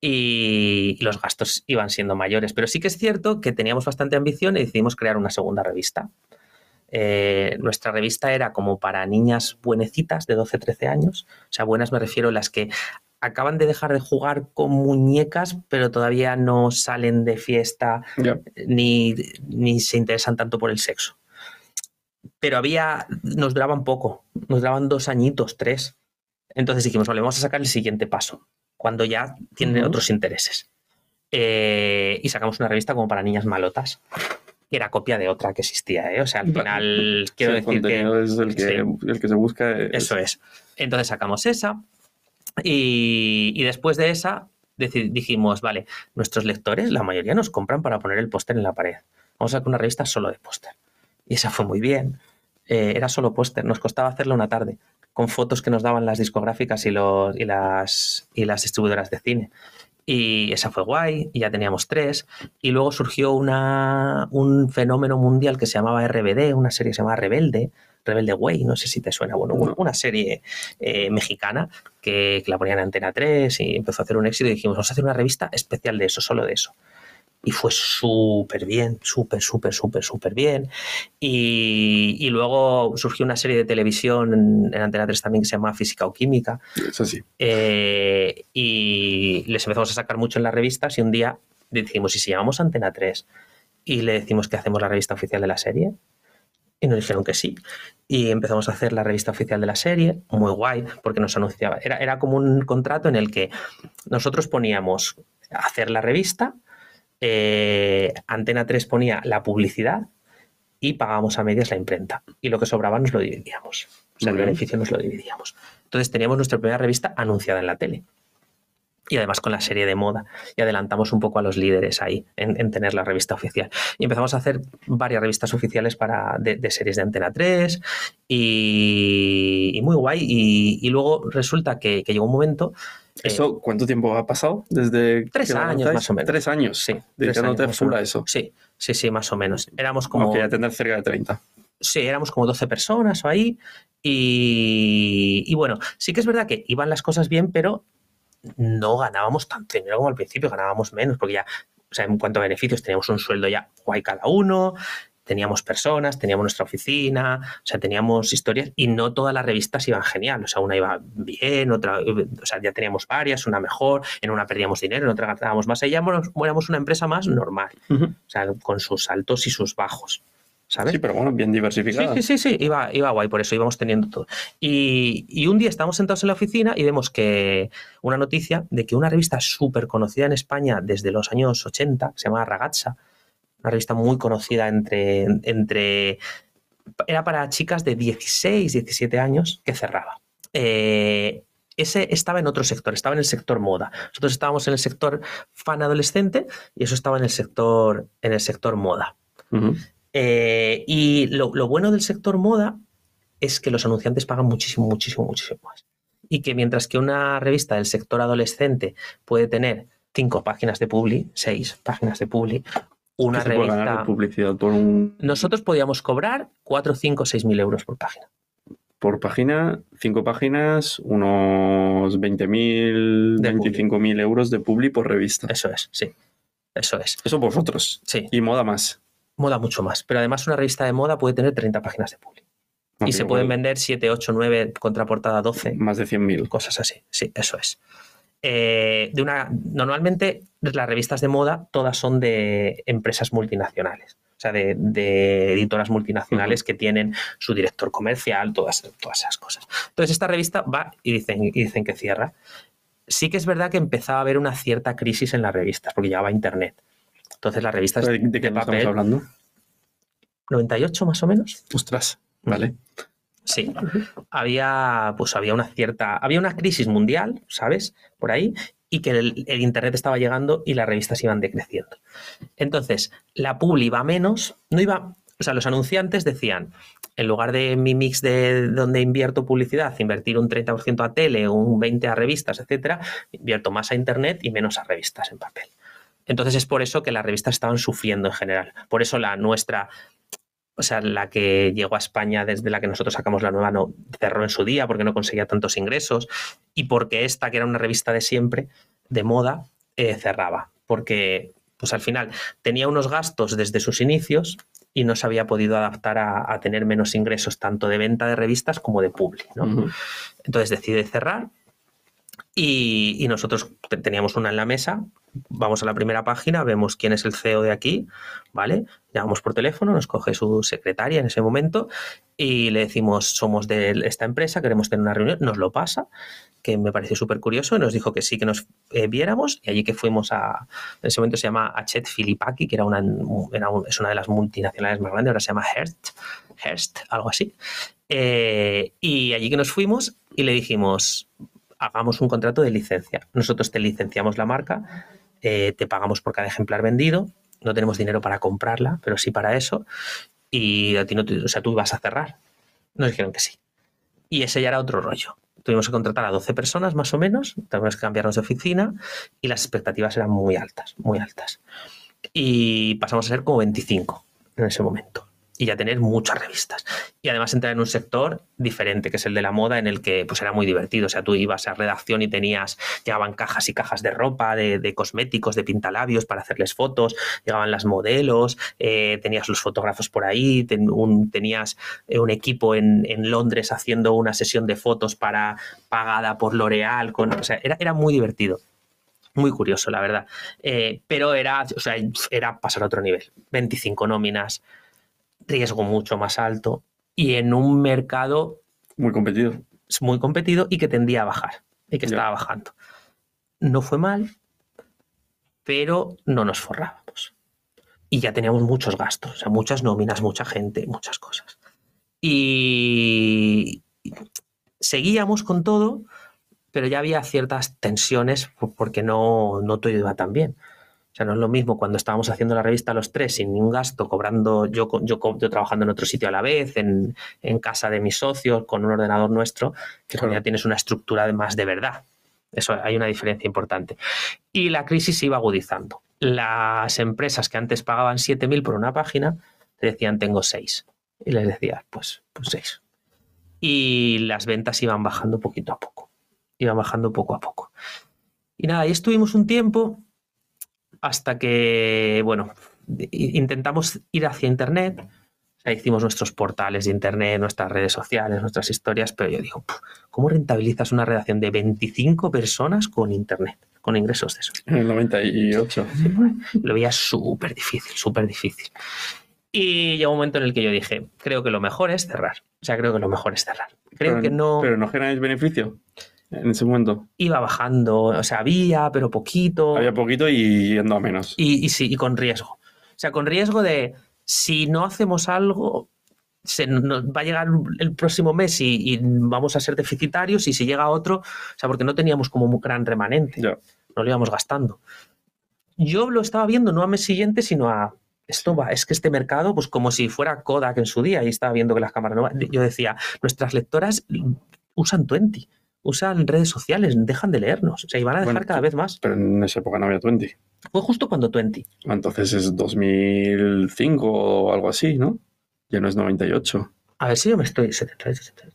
y, y los gastos iban siendo mayores. Pero sí que es cierto que teníamos bastante ambición y decidimos crear una segunda revista. Eh, nuestra revista era como para niñas buenecitas de 12-13 años. O sea, buenas me refiero a las que acaban de dejar de jugar con muñecas, pero todavía no salen de fiesta ni, ni se interesan tanto por el sexo. Pero había, nos duraban poco, nos duraban dos añitos, tres. Entonces dijimos, vale, vamos a sacar el siguiente paso, cuando ya tienen Ujú. otros intereses. Eh, y sacamos una revista como para niñas malotas, que era copia de otra que existía, ¿eh? O sea, al final, quiero Sí, el decir que... es el que, sí. el que se busca. es- Eso es. Entonces sacamos esa y, y después de esa dijimos, vale, nuestros lectores, la mayoría nos compran para poner el póster en la pared. Vamos a sacar una revista solo de póster. Y esa fue muy bien. Eh, era solo póster, nos costaba hacerla una tarde, con fotos que nos daban las discográficas y, los, y, las, y las distribuidoras de cine. Y esa fue guay, y ya teníamos tres. Y luego surgió una, un fenómeno mundial que se llamaba RBD, una serie que se llamaba Rebelde, Rebelde Way, no sé si te suena, bueno, No. una serie eh, mexicana que, que la ponían en Antena 3 y empezó a hacer un éxito y dijimos, vamos a hacer una revista especial de eso, solo de eso. Y fue súper bien, súper, súper, súper, súper bien. Y, y luego surgió una serie de televisión en, en Antena 3 también que se llama Física o Química, Eso sí. eh, y les empezamos a sacar mucho en las revistas y un día dijimos, ¿y si llamamos Antena 3 y le decimos que hacemos la revista oficial de la serie? Y nos dijeron que sí. Y empezamos a hacer la revista oficial de la serie, muy guay, porque nos anunciaba. Era, era como un contrato en el que nosotros poníamos hacer la revista, eh, Antena 3 ponía la publicidad y pagábamos a medias la imprenta. Y lo que sobraba nos lo dividíamos. O sea, el bien. beneficio nos lo dividíamos. Entonces teníamos nuestra primera revista anunciada en la tele. Y además con la serie de moda. Y adelantamos un poco a los líderes ahí en, en tener la revista oficial. Y empezamos a hacer varias revistas oficiales para, de, de series de Antena 3. Y, y muy guay. Y, y luego resulta que, que llegó un momento ¿Eso cuánto tiempo ha pasado? Desde tres años más o menos. Tres años. Sí, Dedicándote años más o full a eso. Sí, sí, sí, más o menos. Éramos como, Como que ya tener cerca de 30. sí, éramos como 12 personas o ahí. Y, y bueno, sí que es verdad que iban las cosas bien, pero no ganábamos tanto dinero como al principio, ganábamos menos, porque ya, o sea, en cuanto a beneficios, teníamos un sueldo ya guay cada uno, teníamos personas, teníamos nuestra oficina, o sea, teníamos historias y no todas las revistas iban genial, o sea, una iba bien, otra, o sea, ya teníamos varias, una mejor, en una perdíamos dinero, en otra ganábamos más, y ya éramos, una empresa más normal, o sea, con sus altos y sus bajos, ¿sabes? Sí, pero bueno, bien Sí, diversificada. sí, sí, sí, iba, iba guay, por eso íbamos teniendo todo. Y, y un día estamos sentados en la oficina y vemos que una noticia de que una revista súper conocida en España desde los años 80, que se llama Ragazza, una revista muy conocida entre, entre... Era para chicas de 16, 17 años que cerraba. Eh, ese estaba en otro sector, estaba en el sector moda. Nosotros estábamos en el sector fan adolescente y eso estaba en el sector, en el sector moda. Eh, y lo, lo bueno del sector moda es que los anunciantes pagan muchísimo, muchísimo, muchísimo más. Y que mientras que una revista del sector adolescente puede tener cinco páginas de publi, seis páginas de publi, una ¿Qué se puede ganar revista... publicidad por un Nosotros podíamos cobrar 4, 5, 6 mil euros por página. por página, cinco páginas, unos 20.000, De publi. 25.000 euros de publi por revista. Eso es, sí. Eso es. Eso vosotros. Sí, Y moda más. moda mucho más. Pero además una revista de moda puede tener 30 páginas de publi. No, Y se pueden vender 7, 8, 9, contraportada 12. Más de 100.000. cosas así. Sí, eso es. Eh, de una, normalmente las revistas de moda todas son de empresas multinacionales, o sea, de, de editoras multinacionales que tienen su director comercial, todas, todas esas cosas. Entonces esta revista va y dicen, y dicen que cierra. Sí que es verdad que empezaba a haber una cierta crisis en las revistas, porque llegaba Internet. Entonces las revistas ¿De, de qué de estamos hablando? 98 más o menos, Ostras. Vale. Sí, había, pues había una cierta, había una crisis mundial, ¿sabes? Por ahí, y que el, el Internet estaba llegando y las revistas iban decreciendo. Entonces, la publi iba menos, no iba, o sea, los anunciantes decían, en lugar de mi mix de donde invierto publicidad, invertir un 30% a tele, un 20% a revistas, etcétera, invierto más a Internet y menos a revistas en papel. Entonces es por eso que las revistas estaban sufriendo en general. Por eso la nuestra, o sea, la que llegó a España desde la que nosotros sacamos la nueva, no cerró en su día porque no conseguía tantos ingresos y porque esta, que era una revista de siempre, de moda, eh, cerraba. Porque, pues al final, tenía unos gastos desde sus inicios y no se había podido adaptar a, a tener menos ingresos tanto de venta de revistas como de publi. Entonces decide cerrar y, nosotros te- teníamos una en la mesa. Vamos a la primera página, vemos quién es el CEO de aquí, ¿vale? Llamamos por teléfono, nos coge su secretaria en ese momento y le decimos, somos de esta empresa, queremos tener una reunión, nos lo pasa, que me pareció súper curioso nos dijo que sí que nos eh, viéramos y allí que fuimos a, en ese momento se llama Achet Filipaki, que era una, era es una de las multinacionales más grandes, ahora se llama Hearst, Hearst algo así. Eh, y allí que nos fuimos y le dijimos, hagamos un contrato de licencia. Nosotros te licenciamos la marca, eh, te pagamos por cada ejemplar vendido, no tenemos dinero para comprarla, pero sí para eso, y a ti no te- o sea, tú ibas a cerrar. Nos dijeron que sí. Y ese ya era otro rollo. Tuvimos que contratar a 12 personas más o menos, tuvimos que cambiarnos de oficina y las expectativas eran muy altas, muy altas. Y pasamos a ser como 25 en ese momento. Y ya tener muchas revistas. Y además entrar en un sector diferente, que es el de la moda, en el que pues era muy divertido. O sea, tú ibas a redacción y tenías, llegaban cajas y cajas de ropa, de, cosméticos, de pintalabios para hacerles fotos, llegaban las modelos, eh, tenías los fotógrafos por ahí, un- tenías eh, un equipo en, en Londres haciendo una sesión de fotos para pagada por L'Oreal. O sea, era, era muy divertido. Muy curioso, la verdad. Eh, pero era, o sea, era pasar a otro nivel. 25 nóminas, riesgo mucho más alto y en un mercado Muy competido. muy competido y que tendía a bajar y que Ya. estaba bajando. No fue mal, pero no nos forrábamos. Y ya teníamos muchos gastos, o sea, muchas nóminas, mucha gente, muchas cosas. Y seguíamos con todo, pero ya había ciertas tensiones por- porque no, no todo iba tan bien. O sea, no es lo mismo cuando estábamos haciendo la revista los tres sin ningún gasto, cobrando yo, yo, yo trabajando en otro sitio a la vez, en, en casa de mis socios, con un ordenador nuestro, que Claro. ya tienes una estructura más de verdad. Eso hay una diferencia importante. Y la crisis se iba agudizando. Las empresas que antes pagaban 7.000 por una página, te decían tengo 6. Y les decías, pues, pues 6. Y las ventas iban bajando poquito a poco. Iban bajando poco a poco. Y nada, ahí estuvimos un tiempo hasta que, bueno, intentamos ir hacia Internet. O sea, hicimos nuestros portales de Internet, nuestras redes sociales, nuestras historias, pero yo digo, ¿cómo rentabilizas una redacción de 25 personas con Internet, con ingresos de esos? En el 98. Lo veía súper difícil, súper difícil. Y llegó un momento en el que yo dije, creo que lo mejor es cerrar. O sea, creo que lo mejor es cerrar. Creo pero, que no... Pero no generáis beneficio en ese momento. Iba bajando, o sea, había, pero poquito. Había poquito y yendo a menos. Y, y sí, y con riesgo. O sea, con riesgo de si no hacemos algo, se nos va a llegar el próximo mes y, y, vamos a ser deficitarios y si llega otro, o sea, porque no teníamos como un gran remanente, no lo íbamos gastando. Yo lo estaba viendo no a mes siguiente, sino a esto va, es que este mercado, pues como si fuera Kodak en su día y estaba viendo que las cámaras no. Yo decía, nuestras lectoras usan Twenty, usan redes sociales, dejan de leernos, o sea, y van a dejar Bueno, cada vez más. Pero en esa época no había 20. Fue justo cuando Twenty. Entonces es 2005 o algo así, ¿no? Ya no es 98. A ver si yo me estoy. 78, 78.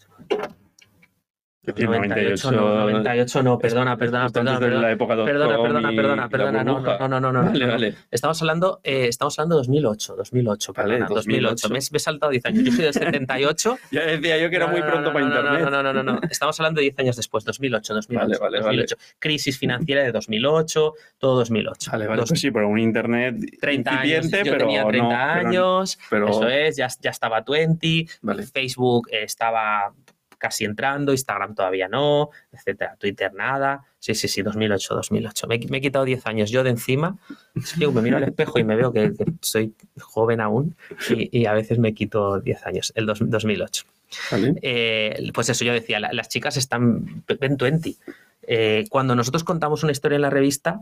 Es decir, 98, no, 98 no, perdona, perdona, perdona, perdona. la época Perdona, perdona, perdona, perdona, no, no, no, no, no, Vale, no. vale. Estamos hablando, eh, estamos hablando de 2008, 2008, Vale, perdona, 2008. 2008. Me, he- me he saltado 10 años. Yo soy del 78. Ya decía yo que era No, muy pronto no, para no, no, internet. No, no, no, no, no. Estamos hablando de 10 años después, 2008, 2008. Vale, vale, 2008. Crisis financiera de 2008, todo 2008. Vale, vale, Dos- pues sí, pero un internet 30 años. Yo pero tenía 30 no, pero- años, pero- eso es, ya, ya estaba 20, Vale. Facebook estaba casi entrando, Instagram todavía no, etcétera, Twitter nada. Sí, sí, sí, 2008, 2008. Me, me he quitado 10 años yo de encima. Que me miro al espejo y me veo que, que soy joven aún y, y a veces me quito 10 años, el dos- 2008. Vale. Eh, pues eso, yo decía, la- las chicas están ven 20. Eh, cuando nosotros contamos una historia en la revista,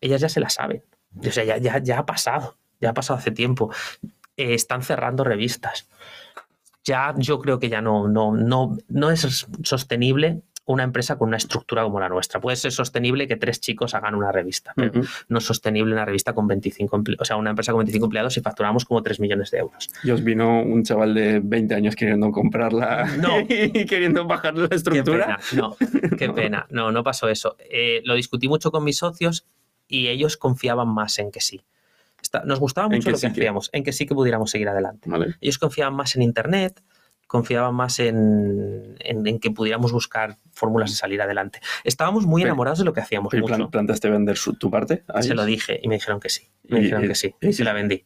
ellas ya se la saben. O sea, ya, ya, ya ha pasado, ya ha pasado hace tiempo. Eh, están cerrando revistas. Ya yo creo que ya no, no, no, no es sostenible una empresa con una estructura como la nuestra. Puede ser sostenible que tres chicos hagan una revista, pero Ujú. no es sostenible una revista con 25 empleados, o sea, una empresa con 25 empleados y facturamos como 3 millones de euros. Y os vino un chaval de 20 años queriendo comprarla No. y queriendo bajar la Qué estructura. pena, no, qué pena. No, no pasó eso. Eh, lo discutí mucho con mis socios y ellos confiaban más en que sí. Nos gustaba mucho lo que sí que- hacíamos, en que sí que pudiéramos seguir adelante. Vale. Ellos confiaban más en Internet, confiaban más en, en- en que pudiéramos buscar fórmulas de salir adelante. Estábamos muy enamorados de lo que hacíamos. ¿Y mucho. plan- planteaste vender su- tu parte? Se ellos? lo dije y me dijeron que sí. Me dijeron y- que sí. y Y sí. la vendí.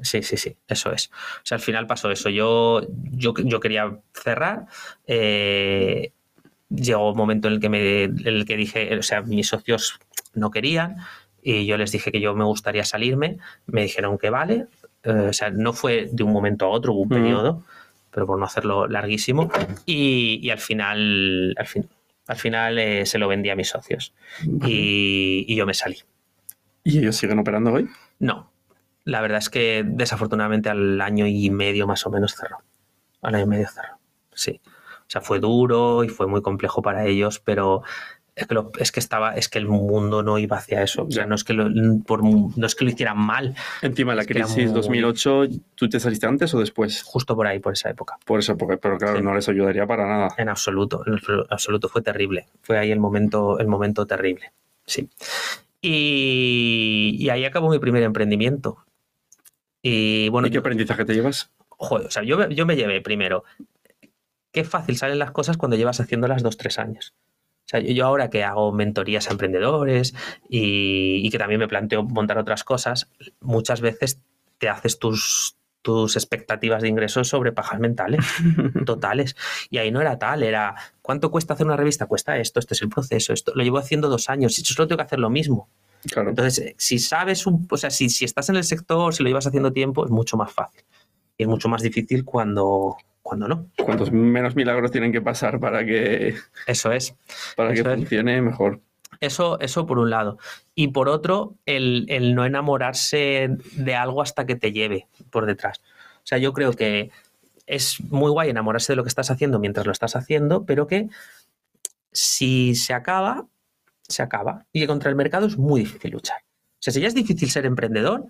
Sí, sí, sí, eso es. O sea, al final pasó eso. Yo, yo, yo quería cerrar. eh, llegó un momento en el que me en el que dije, o sea, mis socios no querían y yo les dije que yo me gustaría salirme. Me dijeron que vale. eh, o sea, no fue de un momento a otro, hubo un Ujú. periodo, pero por no hacerlo larguísimo. Y, y al final, al, fin, al final eh, se lo vendí a mis socios y- y yo me salí. ¿Y ellos siguen operando hoy? No. La verdad es que desafortunadamente al año y medio más o menos cerró. Al año y medio cerró. Sí. O sea, fue duro y fue muy complejo para ellos, pero es que, lo- es que estaba, es que el mundo no iba hacia eso. O sea, no es que lo, por- no es que lo hicieran mal, Encima de la crisis muy- 2008, ¿tú te saliste antes o después? justo por ahí, por esa época. Por eso, porque, pero claro, Sí. no les ayudaría para nada. En absoluto, en absoluto fue terrible. Fue ahí el momento, el momento terrible. Sí. Y, y ahí acabó mi primer emprendimiento. Y bueno, ¿Y qué aprendizaje te llevas? joder, o sea, yo, yo me llevé primero. Qué fácil salen las cosas cuando llevas haciéndolas dos, tres años. O sea, yo, ahora que hago mentorías a emprendedores y, y que también me planteo montar otras cosas, muchas veces te haces tus, tus expectativas de ingresos sobre pajas mentales totales. Y ahí no era tal, era ¿cuánto cuesta hacer una revista? Cuesta esto, este es el proceso, esto lo llevo haciendo dos años y yo solo tengo que hacer lo mismo. Claro. Entonces, eh, si sabes un, o sea, si, si estás en el sector, si lo llevas haciendo tiempo, es mucho más fácil. Y es mucho más difícil cuando, cuando no. Cuantos menos milagros tienen que pasar para que, Eso es. para que Eso es. funcione mejor. Eso, eso por un lado. Y por otro, el, el no enamorarse de algo hasta que te lleve por detrás. O sea, yo creo que es muy guay enamorarse de lo que estás haciendo mientras lo estás haciendo, pero que si se acaba, se acaba. Y contra el mercado es muy difícil luchar. O sea, si ya es difícil ser emprendedor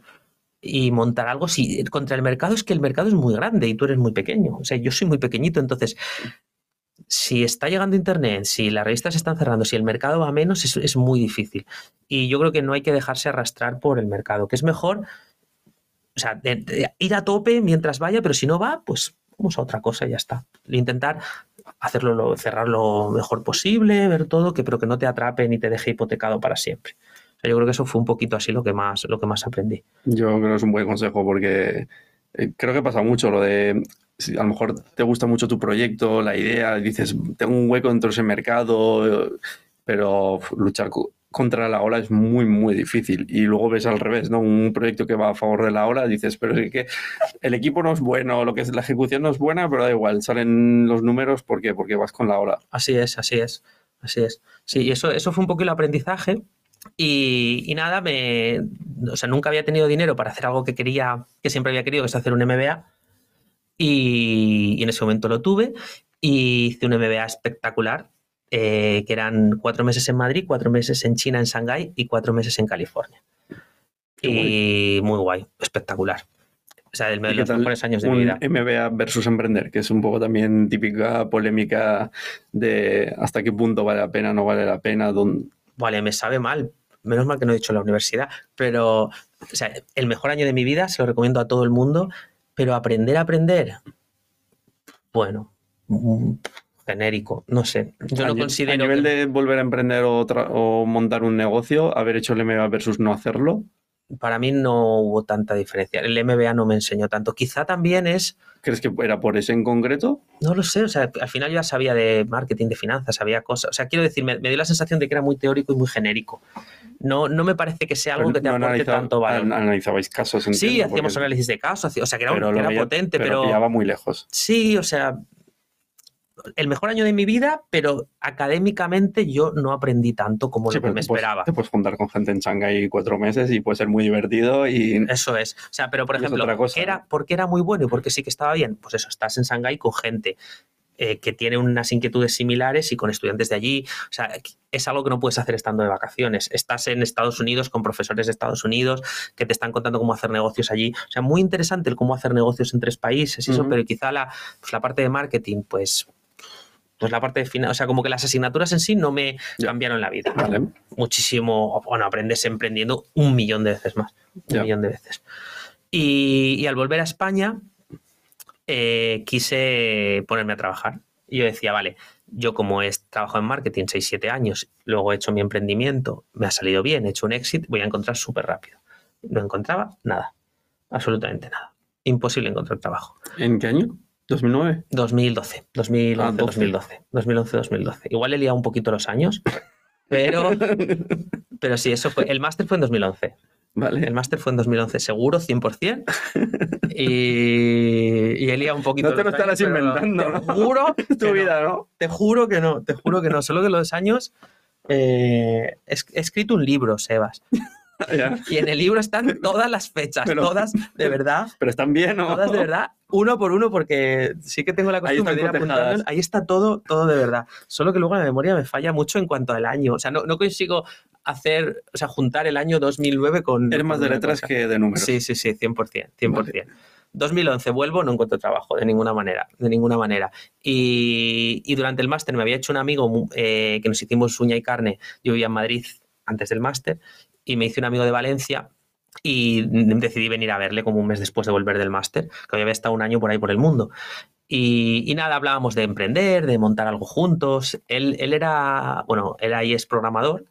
y montar algo, si contra el mercado es que el mercado es muy grande y tú eres muy pequeño. O sea, yo soy muy pequeñito, entonces si está llegando Internet, si las revistas están cerrando, si el mercado va menos, es, muy difícil. Y yo creo que no hay que dejarse arrastrar por el mercado, que es mejor, o sea, ir a tope mientras vaya, pero si no va, pues vamos a otra cosa y ya está. Intentar hacerlo, cerrar lo mejor posible, ver todo, que, pero que no te atrape ni te deje hipotecado para siempre. Yo creo que eso fue un poquito así lo que más, lo que más aprendí. Yo creo que es un buen consejo porque eh, creo que pasa mucho lo de si a lo mejor te gusta mucho tu proyecto, la idea, dices, tengo un hueco dentro de ese mercado, pero luchar contra la ola es muy, muy difícil. Y luego ves al revés, ¿no? Un proyecto que va a favor de la ola, dices, pero es que el equipo no es bueno, lo que es la ejecución no es buena, pero da igual, salen los números, ¿por qué? Porque vas con la ola. Así es, así es, así es. Sí, eso, eso fue un poco el aprendizaje. Y, nada, me, o sea, nunca había tenido dinero para hacer algo que quería, que siempre había querido, que es hacer un MBA. Y, en ese momento lo tuve y hice un MBA espectacular, eh, que eran cuatro meses en Madrid, cuatro meses en China, en Shanghái y cuatro meses en California. y muy guay, espectacular. O sea, de los mejores años de mi vida. MBA versus emprender, que es un poco también típica polémica de hasta qué punto vale la pena, no vale la pena. Vale, me sabe mal. Menos mal que no he dicho la universidad, pero o sea, el mejor año de mi vida se lo recomiendo a todo el mundo pero aprender a aprender, bueno, mm, genérico, no sé. Yo no considero. A nivel de volver a emprender o, o, montar un negocio, haber hecho el MBA versus no hacerlo. Para mí no hubo tanta diferencia. El MBA no me enseñó tanto. Quizá también es. ¿Crees que era por ese en concreto? No lo sé. O sea, al final yo ya sabía de marketing, de finanzas, sabía cosas. O sea, quiero decir, me dio la sensación de que era muy teórico y muy genérico no, no me parece que sea algo que te aporte tanto valor. Analizabais casos. sí, hacíamos análisis de casos, o sea, que era, potente, pero... Pero muy lejos. Sí, o sea, el mejor año de mi vida, pero académicamente yo no aprendí tanto como lo que me esperaba. Te puedes juntar con gente en Shanghái cuatro meses y puede ser muy divertido y... Eso es. O sea, pero por ejemplo, era, ¿por qué era muy bueno y por qué sí que estaba bien? Pues eso, estás en Shanghái con gente eh, que tiene unas inquietudes similares y con estudiantes de allí. O sea, es algo que no puedes hacer estando de vacaciones. Estás en Estados Unidos con profesores de Estados Unidos que te están contando cómo hacer negocios allí. O sea, muy interesante el cómo hacer negocios en tres países y eso, pero quizá la, pues la parte de marketing, pues pues la parte de final, o sea, como que las asignaturas en sí no me cambiaron la vida. Muchísimo, bueno, aprendes emprendiendo un millón de veces más, un millón de veces. y, al volver a España, eh, quise ponerme a trabajar. Y yo decía, vale, yo como he trabajado en marketing 6-7 años, luego he hecho mi emprendimiento, me ha salido bien, he hecho un exit, voy a encontrar súper rápido. No encontraba nada, absolutamente nada. Imposible encontrar trabajo. ¿En qué año? ¿2009? 2012. 2011, 2012. 2011, 2012. Igual he liado un poquito los años, pero, pero sí, eso fue. El máster fue en 2011. El máster fue en 2011, seguro, 100%. y, y Elia un poquito. No te lo estarás inventando. Te juro. tu vida, ¿no? Te juro que no, te juro que no. Solo que los años. Eh, he, escrito un libro, Sebas. Y en el libro están todas las fechas, todas de verdad. Pero están bien, ¿no? Todas de verdad, uno por uno, porque sí que tengo la costumbre de ir apuntando. Ahí está todo, todo de verdad. Solo que luego la memoria me falla mucho en cuanto al año. O sea, no, no consigo hacer, o sea, juntar el año 2009 con... Eres más de letras que de números. Sí, sí, sí, 100%, 100%. 2011 vuelvo, no encuentro trabajo de ninguna manera, de ninguna manera. Y, y durante el máster me había hecho un amigo eh, que nos hicimos uña y carne, yo vivía en Madrid antes del máster, y me hice un amigo de Valencia y decidí venir a verle como un mes después de volver del máster, que había estado un año por ahí por el mundo. Y, y, nada, hablábamos de emprender, de montar algo juntos. Él, él era, bueno, él ahí es programador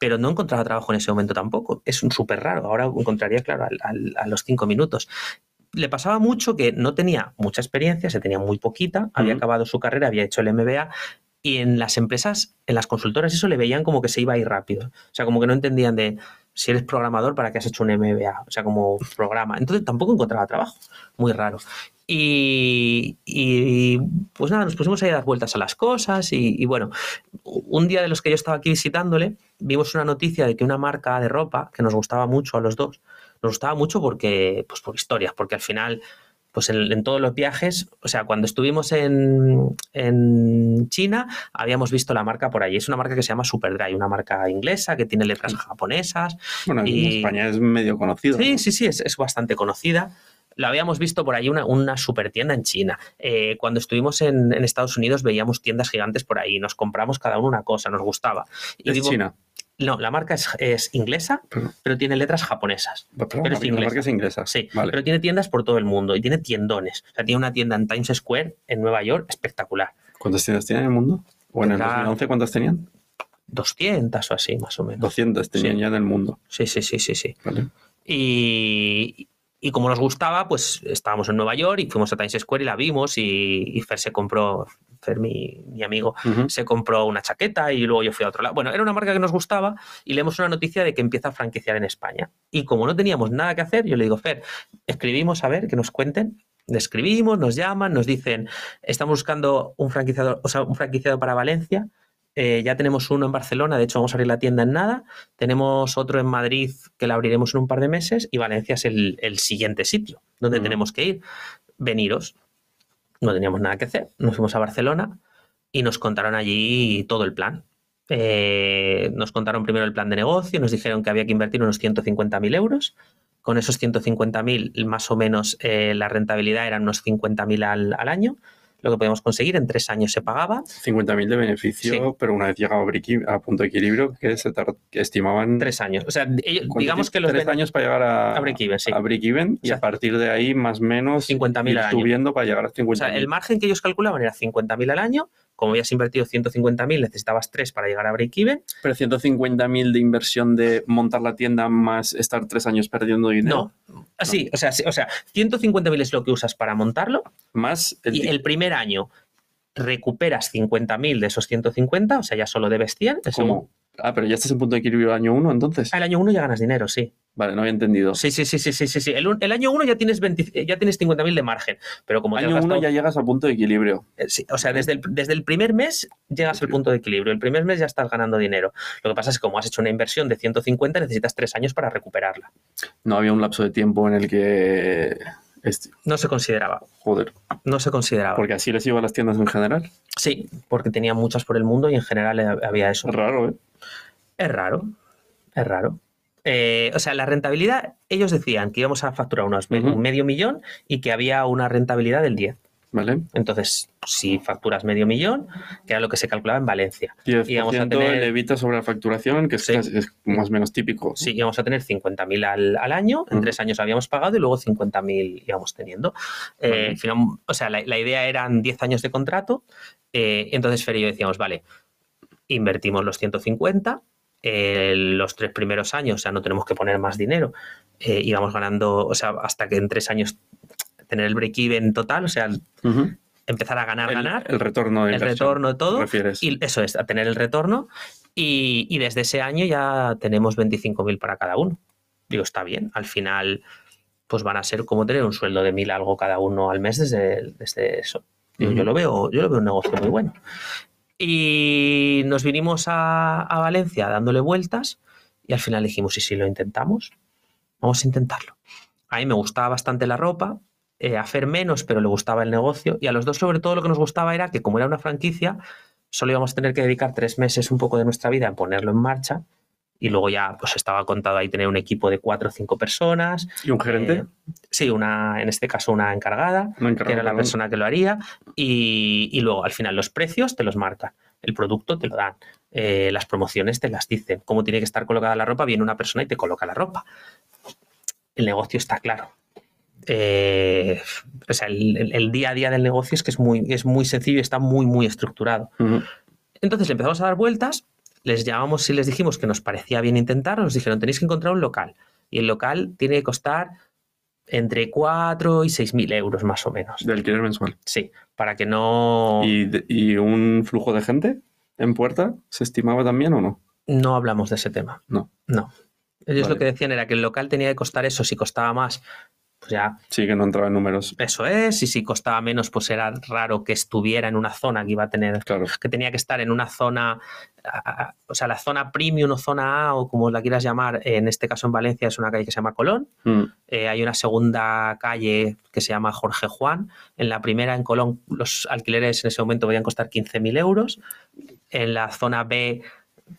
pero no encontraba trabajo en ese momento tampoco. Es un súper raro. Ahora encontraría, claro, a los cinco minutos. Le pasaba mucho que no tenía mucha experiencia, se tenía muy poquita, había acabado su carrera, había hecho el MBA y en las empresas, en las consultoras, eso le veían como que se iba a ir rápido. O sea, como que no entendían de si eres programador, ¿para qué has hecho un MBA? O sea, como programa. Entonces tampoco encontraba trabajo. Muy raro. Y, pues nada, nos pusimos ahí a dar vueltas a las cosas y, bueno, un día de los que yo estaba aquí visitándole, vimos una noticia de que una marca de ropa que nos gustaba mucho a los dos, nos gustaba mucho porque, pues por historias, porque al final pues en, en todos los viajes, o sea, cuando estuvimos en, en China, habíamos visto la marca por allí. Es una marca que se llama Superdry, una marca inglesa que tiene letras japonesas. Bueno, en España es medio conocido. Sí, ¿no? sí, sí, es, es bastante conocida. Lo habíamos visto por ahí una, una super tienda en China. Eh, cuando estuvimos en, en Estados Unidos veíamos tiendas gigantes por ahí. Nos compramos cada uno una cosa, nos gustaba. Y Es digo- China. No, la marca es, es inglesa, Pero, pero tiene letras japonesas. pero Pero es la inglesa. marca es inglesa. Sí, Vale. pero tiene tiendas por todo el mundo y tiene tiendones. O sea, tiene una tienda en Times Square, en Nueva York, espectacular. ¿Cuántas tiendas tienen en el mundo? ¿O en el Tendrá- 2011 cuántas tenían? 200 o así, más o menos. 200 tenían Sí. ya en el mundo. Sí, sí, sí, sí, sí. Vale. Y, y como nos gustaba, pues estábamos en Nueva York y fuimos a Times Square y la vimos y, y Fer se compró, Fer, mi, mi amigo, se compró una chaqueta y luego yo fui a otro lado. Bueno, era una marca que nos gustaba y leemos una noticia de que empieza a franquiciar en España. Y como no teníamos nada que hacer, yo le digo, Fer, escribimos a ver, que nos cuenten. Le escribimos, nos llaman, nos dicen, estamos buscando un franquiciador, o sea, un franquiciado para Valencia. Eh, ya tenemos uno en Barcelona, de hecho vamos a abrir la tienda en nada. Tenemos otro en Madrid que la abriremos en un par de meses y Valencia es el, el siguiente sitio donde tenemos que ir. Veniros. No teníamos nada que hacer. Nos fuimos a Barcelona y nos contaron allí todo el plan. Eh, nos contaron primero el plan de negocio, nos dijeron que había que invertir unos 150.000 euros. Con esos 150.000, más o menos, eh, la rentabilidad eran unos 50.000 al, al año. Lo que podíamos conseguir en tres años se pagaba. 50.000 de beneficio, Sí. pero una vez llegado a, break- punto de equilibrio, que se que estimaban Tres años. O sea, ellos- ¿cuánto digamos que los tres años para llegar a, a break-even, sí. a break-even, y O sea, a partir de ahí más o menos 50.000 ir al año. subiendo para llegar a 50.000. O sea, el margen que ellos calculaban era 50.000 al año. Como habías invertido 150.000, necesitabas tres para llegar a break-even. Pero 150.000 de inversión de montar la tienda más estar tres años perdiendo dinero. No. Así, o sea, sí, o sea, 150.000 es lo que usas para montarlo Más el, y el primer año recuperas 50.000 de esos 150, o sea, ya solo debes 100. el segundo- ¿Cómo? Ah, pero ya estás en punto de equilibrio el año 1, entonces. Ah, el año 1 ya ganas dinero, sí. Vale, no había entendido. Sí, sí, sí, sí, sí, sí. El, año 1 ya tienes 20 ya tienes 50.000 de margen, pero como año 1 gastado- ya llegas a punto de equilibrio. Eh, sí, o sea, desde el, desde el primer mes llegas al punto de equilibrio. El primer mes ya estás ganando dinero. Lo que pasa es que como has hecho una inversión de 150, necesitas tres años para recuperarla. No había un lapso de tiempo en el que... este- No se consideraba. joder, No se consideraba. porque así les iba a las tiendas en general. Sí, porque tenía muchas por el mundo y en general había eso. Es raro, ¿eh? Es raro, es raro. Eh, o sea, la rentabilidad, ellos decían que íbamos a facturar unos un medio millón y que había una rentabilidad del 10. ¿Vale? Entonces, si facturas medio millón, que era lo que se calculaba en Valencia, 10% Y vamos a tener- el evita sobre la facturación, que es, Sí. casi- es más o menos típico. sí, íbamos a tener 50.000 al, al año, en tres años habíamos pagado y luego 50.000 íbamos teniendo. Eh, final, o sea, la, la idea eran 10 años de contrato, eh, entonces Fer y yo decíamos, vale, invertimos los 150, eh, los tres primeros años, o sea, no tenemos que poner más dinero, eh, íbamos ganando, o sea, hasta que en tres años tener el break-even total, o sea, empezar a ganar, el, ganar, el retorno de el retorno de todo, y eso es, a tener el retorno, y, y desde ese año ya tenemos 25.000 para cada uno. Digo, está bien, al final pues van a ser como tener un sueldo de mil algo cada uno al mes desde, desde eso. Digo, yo, lo veo, yo lo veo un negocio muy bueno. Y nos vinimos a, a Valencia dándole vueltas y al final dijimos, ¿y si lo intentamos? Vamos a intentarlo. A mí me gustaba bastante la ropa, eh, a Fer menos, pero le gustaba el negocio. Y a los dos, sobre todo, lo que nos gustaba era que, como era una franquicia, solo íbamos a tener que dedicar tres meses un poco de nuestra vida en ponerlo en marcha. Y luego ya pues estaba contado ahí tener un equipo de cuatro o cinco personas. ¿Y un gerente? Eh, sí, una, en este caso una encargada, Una que era la persona que lo haría. Y, y luego al final los precios te los marcan, el producto te lo dan, eh, las promociones te las dicen, cómo tiene que estar colocada la ropa, viene una persona y te coloca la ropa. El negocio está claro. Eh, o sea, el, el- el día a día del negocio es que es muy, es muy sencillo y está muy, muy estructurado. Entonces le empezamos a dar vueltas, les llamamos y les dijimos que nos parecía bien intentar, nos dijeron tenéis que encontrar un local y el local tiene que costar entre 4 y 6 mil euros más o menos. De alquiler mensual. Sí, para que no, ¿Y, de- ¿Y un flujo de gente en puerta se estimaba también o no? no hablamos de ese tema. No. No. Ellos Vale. lo que decían era que el local tenía que costar eso, si costaba más, pues ya Sí, que no entraba en números. eso es, y si costaba menos, pues era raro que estuviera en una zona que iba a tener, Claro. que tenía que estar en una zona, o sea, la zona premium o zona A o como la quieras llamar, en este caso en Valencia es una calle que se llama Colón, Mm. Eh, hay una segunda calle que se llama Jorge Juan. En la primera, en Colón, los alquileres en ese momento podían costar 15.000 euros. En la zona B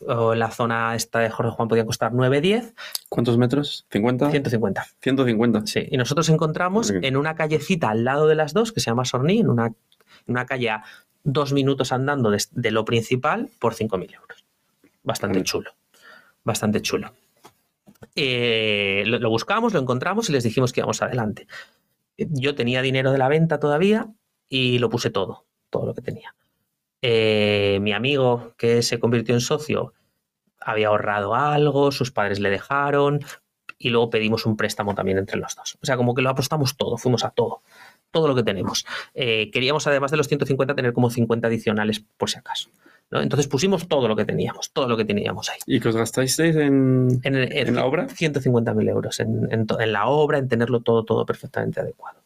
o la zona esta de Jorge Juan podían costar 9-10, ¿Cuántos metros? ¿50? 150. 150. Sí. Y nosotros encontramos en una callecita al lado de las dos, que se llama Sorní, en una, en una calle a dos minutos andando de, de lo principal, por 5.000 euros. Bastante chulo. Bastante chulo. Eh, lo, lo buscamos, lo encontramos y les dijimos que íbamos adelante. Yo tenía dinero de la venta todavía y lo puse todo, todo lo que tenía. Eh, mi amigo que se convirtió en socio había ahorrado algo, sus padres le dejaron y luego pedimos un préstamo también entre los dos. O sea, como que lo apostamos todo, fuimos a todo, todo lo que tenemos. Eh, queríamos además de los 150 tener como 50 adicionales por si acaso. ¿no? Entonces pusimos todo lo que teníamos, todo lo que teníamos ahí. ¿Y que os gastáis en, En, el- ¿En la obra? 150.000 euros en, la obra, en tenerlo todo, todo perfectamente adecuado.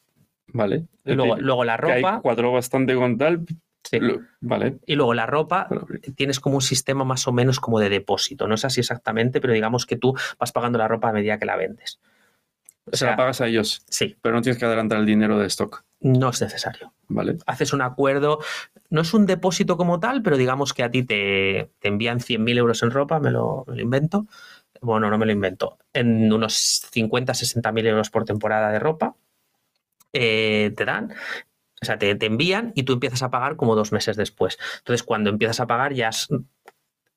Vale. Luego, decir, luego la que hay ropa. cuadró bastante con tal. Sí. Vale. Y luego la ropa, tienes como un sistema más o menos como de depósito. No es así exactamente, pero digamos que tú vas pagando la ropa a medida que la vendes. O se la pagas a ellos, sí, pero no tienes que adelantar el dinero de stock. no es necesario. Vale. Haces un acuerdo, no es un depósito como tal, pero digamos que a ti te, te envían 100.000 euros en ropa, me lo, me lo invento. Bueno, no me lo invento. En unos 50, 60.000 euros por temporada de ropa eh, te dan. O sea, te, te envían y tú empiezas a pagar como dos meses después. Entonces, cuando empiezas a pagar, ya has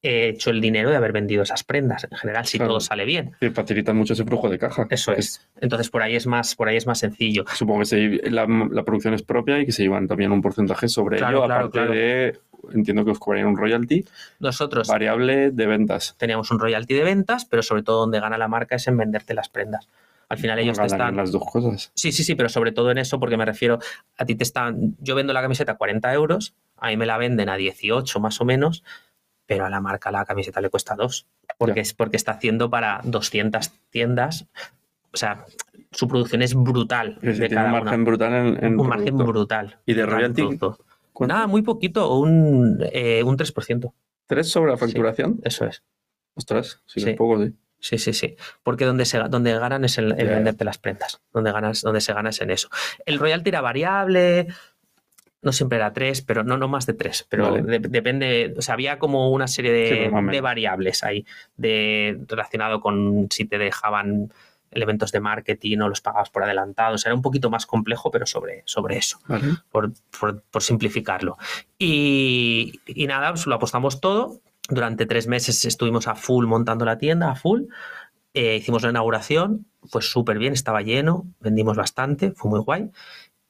eh, hecho el dinero de haber vendido esas prendas. En general, si Claro. todo sale bien. Que facilitan mucho ese flujo de caja. Eso es. Entonces, por ahí es más, por ahí es más sencillo. Supongo que se- la, la producción es propia y que se llevan también un porcentaje sobre Claro, ello, claro, aparte claro. de, entiendo que os cobrarían un royalty Nosotros variable de ventas. teníamos un royalty de ventas, pero sobre todo donde gana la marca es en venderte las prendas. Al final ellos te están... las dos cosas. Sí, sí, sí, pero sobre todo en eso, porque me refiero, a ti te están, yo vendo la camiseta a 40 euros, a mí me la venden a 18 más o menos, pero a la marca la camiseta le cuesta 2, porque, Ya. es porque está haciendo para 200 tiendas, o sea, su producción es brutal. De tiene un cada margen una. brutal en, en un margen producto. brutal. ¿Y de royalty? Nada, muy poquito, un, eh, un 3%, ¿Tres sobre la facturación? eso es. Ostras, sí, Sí. es poco, sí. Sí, sí, sí. Porque donde, se, donde ganan es en, venderte las prendas. Donde, ganas, donde se gana es en eso. El royalty era variable, no siempre era tres, pero no, no más de tres. Pero Vale. de- depende, o sea, había como una serie de, de variables ahí, de, relacionado con si te dejaban elementos de marketing o los pagabas por adelantado. O sea, era un poquito más complejo, pero sobre, sobre eso Vale. por, por- por simplificarlo. Y, y nada, pues lo apostamos todo. Durante tres meses estuvimos a full montando la tienda, a full. Eh, hicimos la inauguración, pues súper bien, estaba lleno, vendimos bastante, fue muy guay.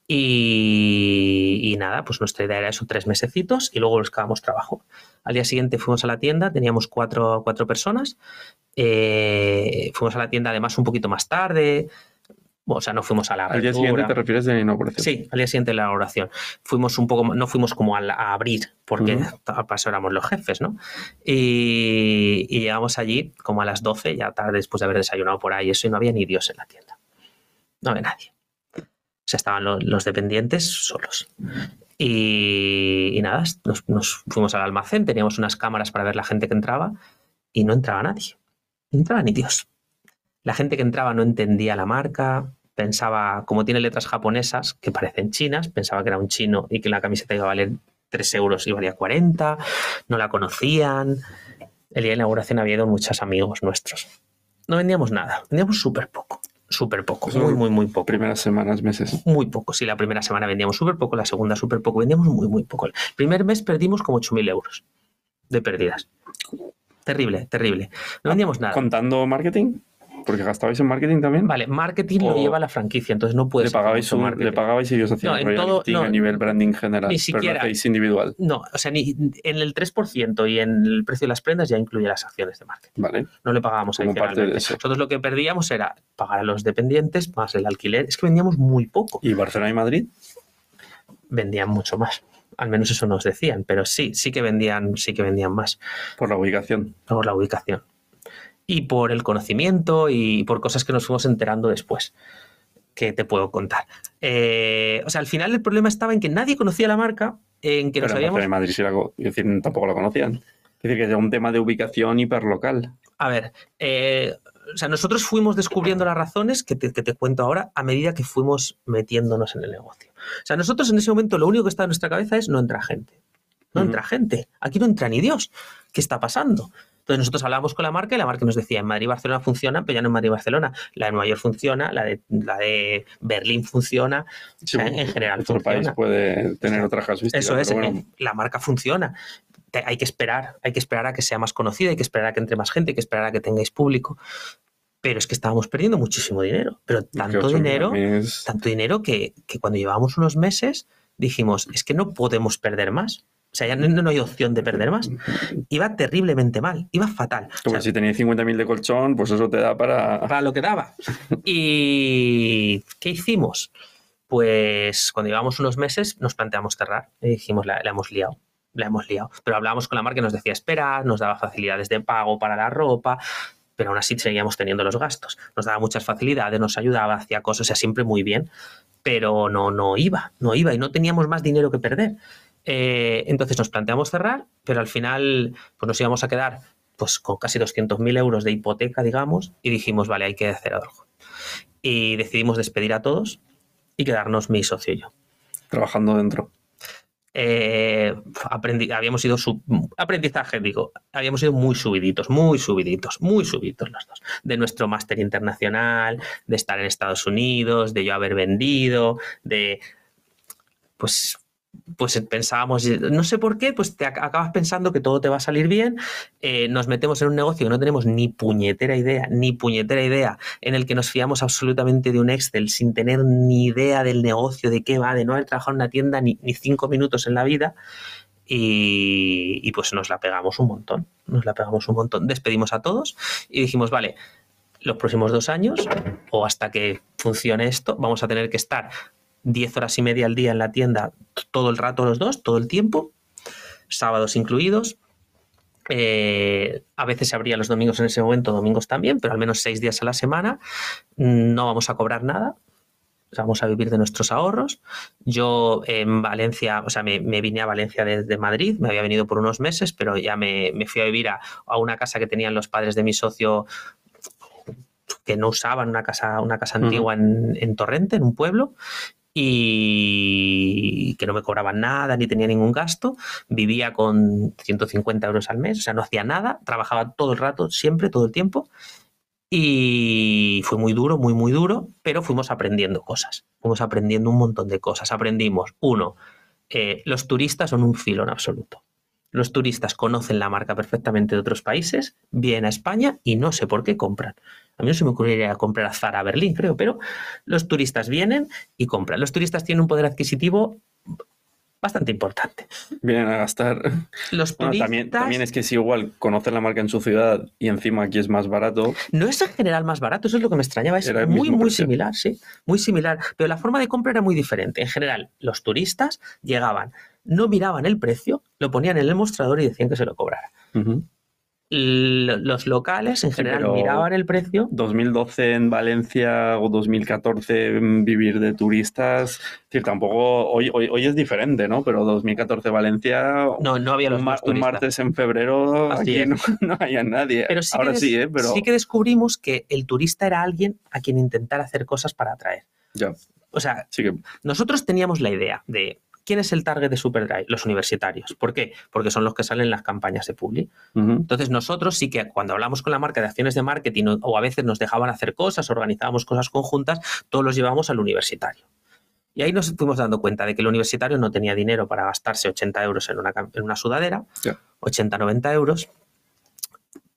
Y, y nada, pues nuestra idea era eso, tres mesecitos y luego buscábamos trabajo. Al día siguiente fuimos a la tienda, teníamos cuatro, cuatro personas. Eh, fuimos a la tienda además un poquito más tarde. O sea, no fuimos a la Al día siguiente apertura. te refieres de inauguración. Sí, al día siguiente de la inauguración. Fuimos un poco, no fuimos como a, la- a abrir, porque paso éramos los jefes, ¿no? Y, y llegamos allí como a las 12, ya tarde después de haber desayunado por ahí, eso, y no había ni Dios en la tienda. No había nadie. O sea, estaban lo- los dependientes solos. Y, y nada, nos, nos fuimos al almacén, teníamos unas cámaras para ver la gente que entraba y no entraba nadie. No entraba ni Dios. La gente que entraba no entendía la marca, pensaba, como tiene letras japonesas que parecen chinas, pensaba que era un chino y que la camiseta iba a valer 3 euros y valía 40, no la conocían. El día de inauguración había ido muchos amigos nuestros. No vendíamos nada, vendíamos súper poco, súper poco, muy, muy, muy poco. Primeras semanas, meses. Muy poco. Sí, la primera semana vendíamos súper poco, la segunda súper poco, vendíamos muy, muy poco. El primer mes perdimos como 8.000 euros de pérdidas. Terrible, terrible. No vendíamos nada. ¿Contando marketing? Porque gastabais en marketing también. Vale, marketing lo lleva la franquicia, entonces no puedes le pagabais, un- marketing. le pagabais y ellos hacían No, en royalty todo- no, a nivel branding general. ni Pero siquiera. lo hacéis individual. No, o sea, ni, en el 3% y en el precio de las prendas ya incluye las acciones de marketing. Vale. No le pagábamos Como parte de eso. Nosotros lo que perdíamos era pagar a los dependientes más el alquiler. Es que vendíamos muy poco. ¿Y Barcelona y Madrid? Vendían mucho más. Al menos eso nos decían, pero sí, sí que vendían, sí que vendían más Por la ubicación. por la ubicación. Y por el conocimiento y por cosas que nos fuimos enterando después. que te puedo contar. Eh, o sea, al final el problema estaba en que nadie conocía la marca, en que no Pero sabíamos... en Madrid sí la es decir, tampoco la conocían. Es decir, que era un tema de ubicación hiperlocal. A ver, eh, o sea, nosotros fuimos descubriendo las razones que te, que te cuento ahora a medida que fuimos metiéndonos en el negocio. O sea, nosotros en ese momento lo único que está en nuestra cabeza es no entra gente. No Ujú. entra gente. Aquí no entra ni Dios. ¿Qué está pasando? Entonces nosotros hablábamos con la marca y la marca nos decía, en Madrid y Barcelona funciona, pero ya no en Madrid y Barcelona. La de Nueva York funciona, la de, la de Berlín funciona, o sea, en, en general Otro funciona. país puede tener otras casuísticas. Eso es, bueno, eh, la marca funciona. Te- hay que esperar, hay que esperar a que sea más conocida, hay que esperar a que entre más gente, hay que esperar a que tengáis público. Pero es que estábamos perdiendo muchísimo dinero. Pero tanto dinero, tanto dinero que, que cuando llevábamos unos meses dijimos, es que no podemos perder más. O sea, ya no, no hay opción de perder más. Iba terriblemente mal, iba fatal. O Como sea, si tenías 50.000 de colchón, pues eso te da para... para lo que daba. ¿Y qué hicimos? Pues cuando llevamos unos meses nos planteamos cerrar y dijimos, la, la hemos liado, la hemos liado. Pero hablábamos con la marca y nos decía esperar, nos daba facilidades de pago para la ropa, pero aún así seguíamos teniendo los gastos. Nos daba muchas facilidades, nos ayudaba, hacía cosas, o sea, siempre muy bien, pero no, no iba, no iba y no teníamos más dinero que perder. Eh, entonces nos planteamos cerrar, pero al final pues nos íbamos a quedar pues con casi 200.000 euros de hipoteca, digamos, y dijimos, vale, hay que hacer algo. Y decidimos despedir a todos y quedarnos mi socio y yo. trabajando dentro. Eh, aprendi- habíamos ido sub- aprendizaje, digo, habíamos ido muy subiditos, muy subiditos, muy subiditos los dos. De nuestro máster internacional, de estar en Estados Unidos, de yo haber vendido, de pues pues pensábamos, no sé por qué, pues te ac- acabas pensando que todo te va a salir bien, eh, nos metemos en un negocio que no tenemos ni puñetera idea, ni puñetera idea, en el que nos fiamos absolutamente de un Excel sin tener ni idea del negocio, de qué va, de no haber trabajado en una tienda ni, ni cinco minutos en la vida. Y pues nos la pegamos un montón, nos la pegamos un montón. Despedimos a todos y dijimos, vale, los próximos dos años o hasta que funcione esto, vamos a tener que estar 10 horas y media al día en la tienda todo el rato los dos, todo el tiempo, sábados incluidos. Eh, a veces se abría los domingos en ese momento, domingos también, pero al menos seis días a la semana. No vamos a cobrar nada, vamos a vivir de nuestros ahorros. Yo en Valencia, o sea, me, me vine a Valencia desde Madrid, me había venido por unos meses, pero ya me, me fui a vivir a, a una casa que tenían los padres de mi socio que no usaban una casa, una casa antigua en, en Torrente, en un pueblo, y que no me cobraban nada ni tenía ningún gasto. Vivía con 150 euros al mes, o sea, no hacía nada, trabajaba todo el rato, siempre, todo el tiempo. Y fue muy duro, muy, muy duro, pero fuimos aprendiendo cosas. Fuimos aprendiendo un montón de cosas. Aprendimos, uno, eh, los turistas son un filo en absoluto. Los turistas conocen la marca perfectamente de otros países, vienen a España y no sé por qué compran. A mí no se me ocurriría comprar a Zara a Berlín, creo, pero los turistas vienen y compran. Los turistas tienen un poder adquisitivo bastante importante. Vienen a gastar. Los Bueno, turistas también, también es que si igual conocen la marca en su ciudad y encima aquí es más barato, no es en general más barato, eso es lo que me extrañaba, es Era muy, muy precio. similar, sí, muy similar, pero la forma de compra era muy diferente. En general, los turistas llegaban, no miraban el precio, lo ponían en el mostrador y decían que se lo cobrara. L- los locales, en general, miraban el precio 2012 en Valencia o 2014 en vivir de turistas. Es decir, tampoco. Hoy, hoy, hoy es diferente, ¿no? Pero 2014 Valencia. No, no había los un, más un martes en febrero Así aquí no, no había nadie. Pero sí Ahora que sí, ¿eh? Pero sí que descubrimos que el turista era alguien a quien intentar hacer cosas para atraer. ya, O sea, sí que nosotros teníamos la idea de quién es el target de Superdrive, los universitarios. ¿Por qué? Porque son los que salen en las campañas de Publi. Entonces nosotros sí que cuando hablamos con la marca de acciones de marketing o- o a veces nos dejaban hacer cosas, organizábamos cosas conjuntas, todos los llevamos al universitario. Y ahí nos fuimos dando cuenta de que el universitario no tenía dinero para gastarse 80 euros en una, cam- en una sudadera, Ya. 80-90 euros,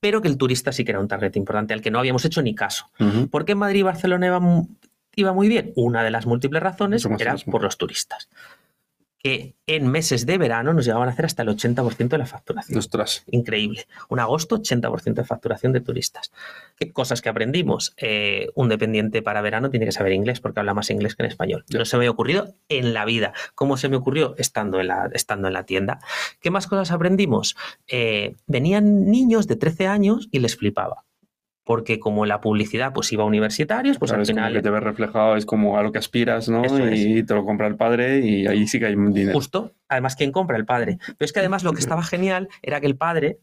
pero que el turista sí que era un target importante al que no habíamos hecho ni caso. Ujú. ¿Por qué en Madrid y Barcelona iba, mu- iba muy bien? Una de las múltiples razones era por los turistas. Que en meses de verano nos llegaban a hacer hasta el 80% de la facturación. Ostras. Increíble. Un agosto, 80% de facturación de turistas. ¿Qué cosas que aprendimos? Eh, un dependiente para verano tiene que saber inglés porque habla más inglés que en español. Ya. No se me había ocurrido en la vida. ¿Cómo se me ocurrió? Estando en la, estando en la tienda. ¿Qué más cosas aprendimos? Eh, venían niños de 13 años y les flipaba. Porque como la publicidad pues iba a universitarios, pues Claro, al final... que te ves reflejado, es como a lo que aspiras, ¿no? Es. y te lo compra el padre y ahí sí que hay un dinero. Justo, además, ¿quién compra? El padre. Pero es que además lo que estaba genial era que el padre,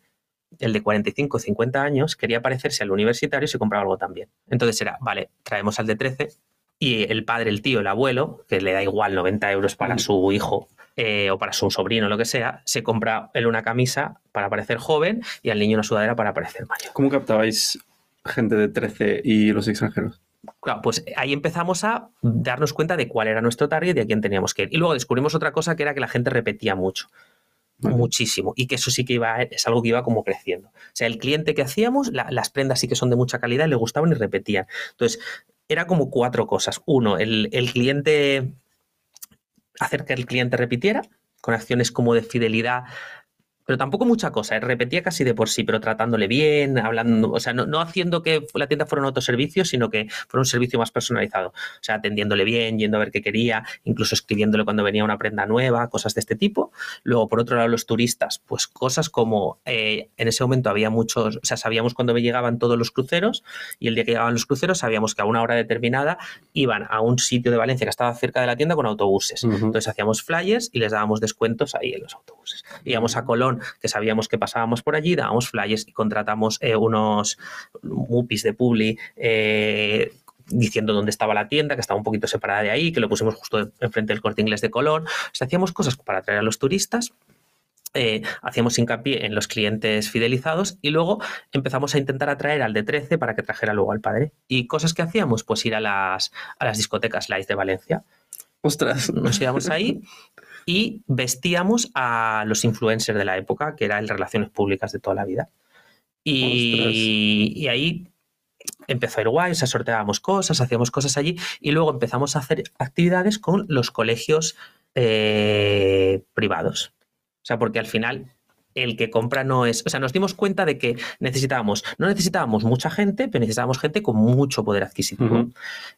el de 45 50 años, quería parecerse al universitario y se compraba algo también. Entonces era, vale, traemos al de 13 y el padre, el tío, el abuelo, que le da igual 90 euros para Mm. su hijo eh, o para su sobrino, lo que sea, se compra él una camisa para parecer joven y al niño una sudadera para parecer mayor. ¿Cómo captabais gente de 13 y los extranjeros? Claro, pues ahí empezamos a darnos cuenta de cuál era nuestro target y a quién teníamos que ir. Y luego descubrimos otra cosa que era que la gente repetía mucho. Vale. muchísimo y que eso sí que iba es algo que iba como creciendo o sea el cliente que hacíamos la- las prendas sí que son de mucha calidad y le gustaban y repetían entonces era como cuatro cosas uno el, el cliente hacer que el cliente repitiera con acciones como de fidelidad pero tampoco mucha cosa, ¿eh? repetía casi de por sí, pero tratándole bien, hablando, o sea, no, no haciendo que la tienda fuera un autoservicio, sino que fuera un servicio más personalizado. O sea, atendiéndole bien, yendo a ver qué quería, incluso escribiéndole cuando venía una prenda nueva, cosas de este tipo. Luego, por otro lado, los turistas, pues cosas como eh, en ese momento había muchos, o sea, sabíamos cuándo me llegaban todos los cruceros y el día que llegaban los cruceros sabíamos que a una hora determinada iban a un sitio de Valencia que estaba cerca de la tienda con autobuses. Entonces hacíamos flyers y les dábamos descuentos ahí en los autobuses. Íbamos a Colón, que sabíamos que pasábamos por allí, dábamos flyers y contratamos eh, unos mupis de Publi eh, diciendo dónde estaba la tienda, que estaba un poquito separada de ahí, que lo pusimos justo enfrente del corte inglés de Colón. O sea, hacíamos cosas para atraer a los turistas. eh, hacíamos hincapié en los clientes fidelizados y luego empezamos a intentar atraer al de 13 para que trajera luego al padre. ¿Y cosas que hacíamos? Pues ir a las, a las discotecas live de Valencia Ostras. nos íbamos ahí y vestíamos a los influencers de la época, que era el Relaciones Públicas de toda la vida. Y, y ahí empezó a ir guay, o sea, sorteábamos cosas, hacíamos cosas allí y luego empezamos a hacer actividades con los colegios eh, privados. O sea, porque al final el que compra no es, o sea, nos dimos cuenta de que necesitábamos, no necesitábamos mucha gente, pero necesitábamos gente con mucho poder adquisitivo.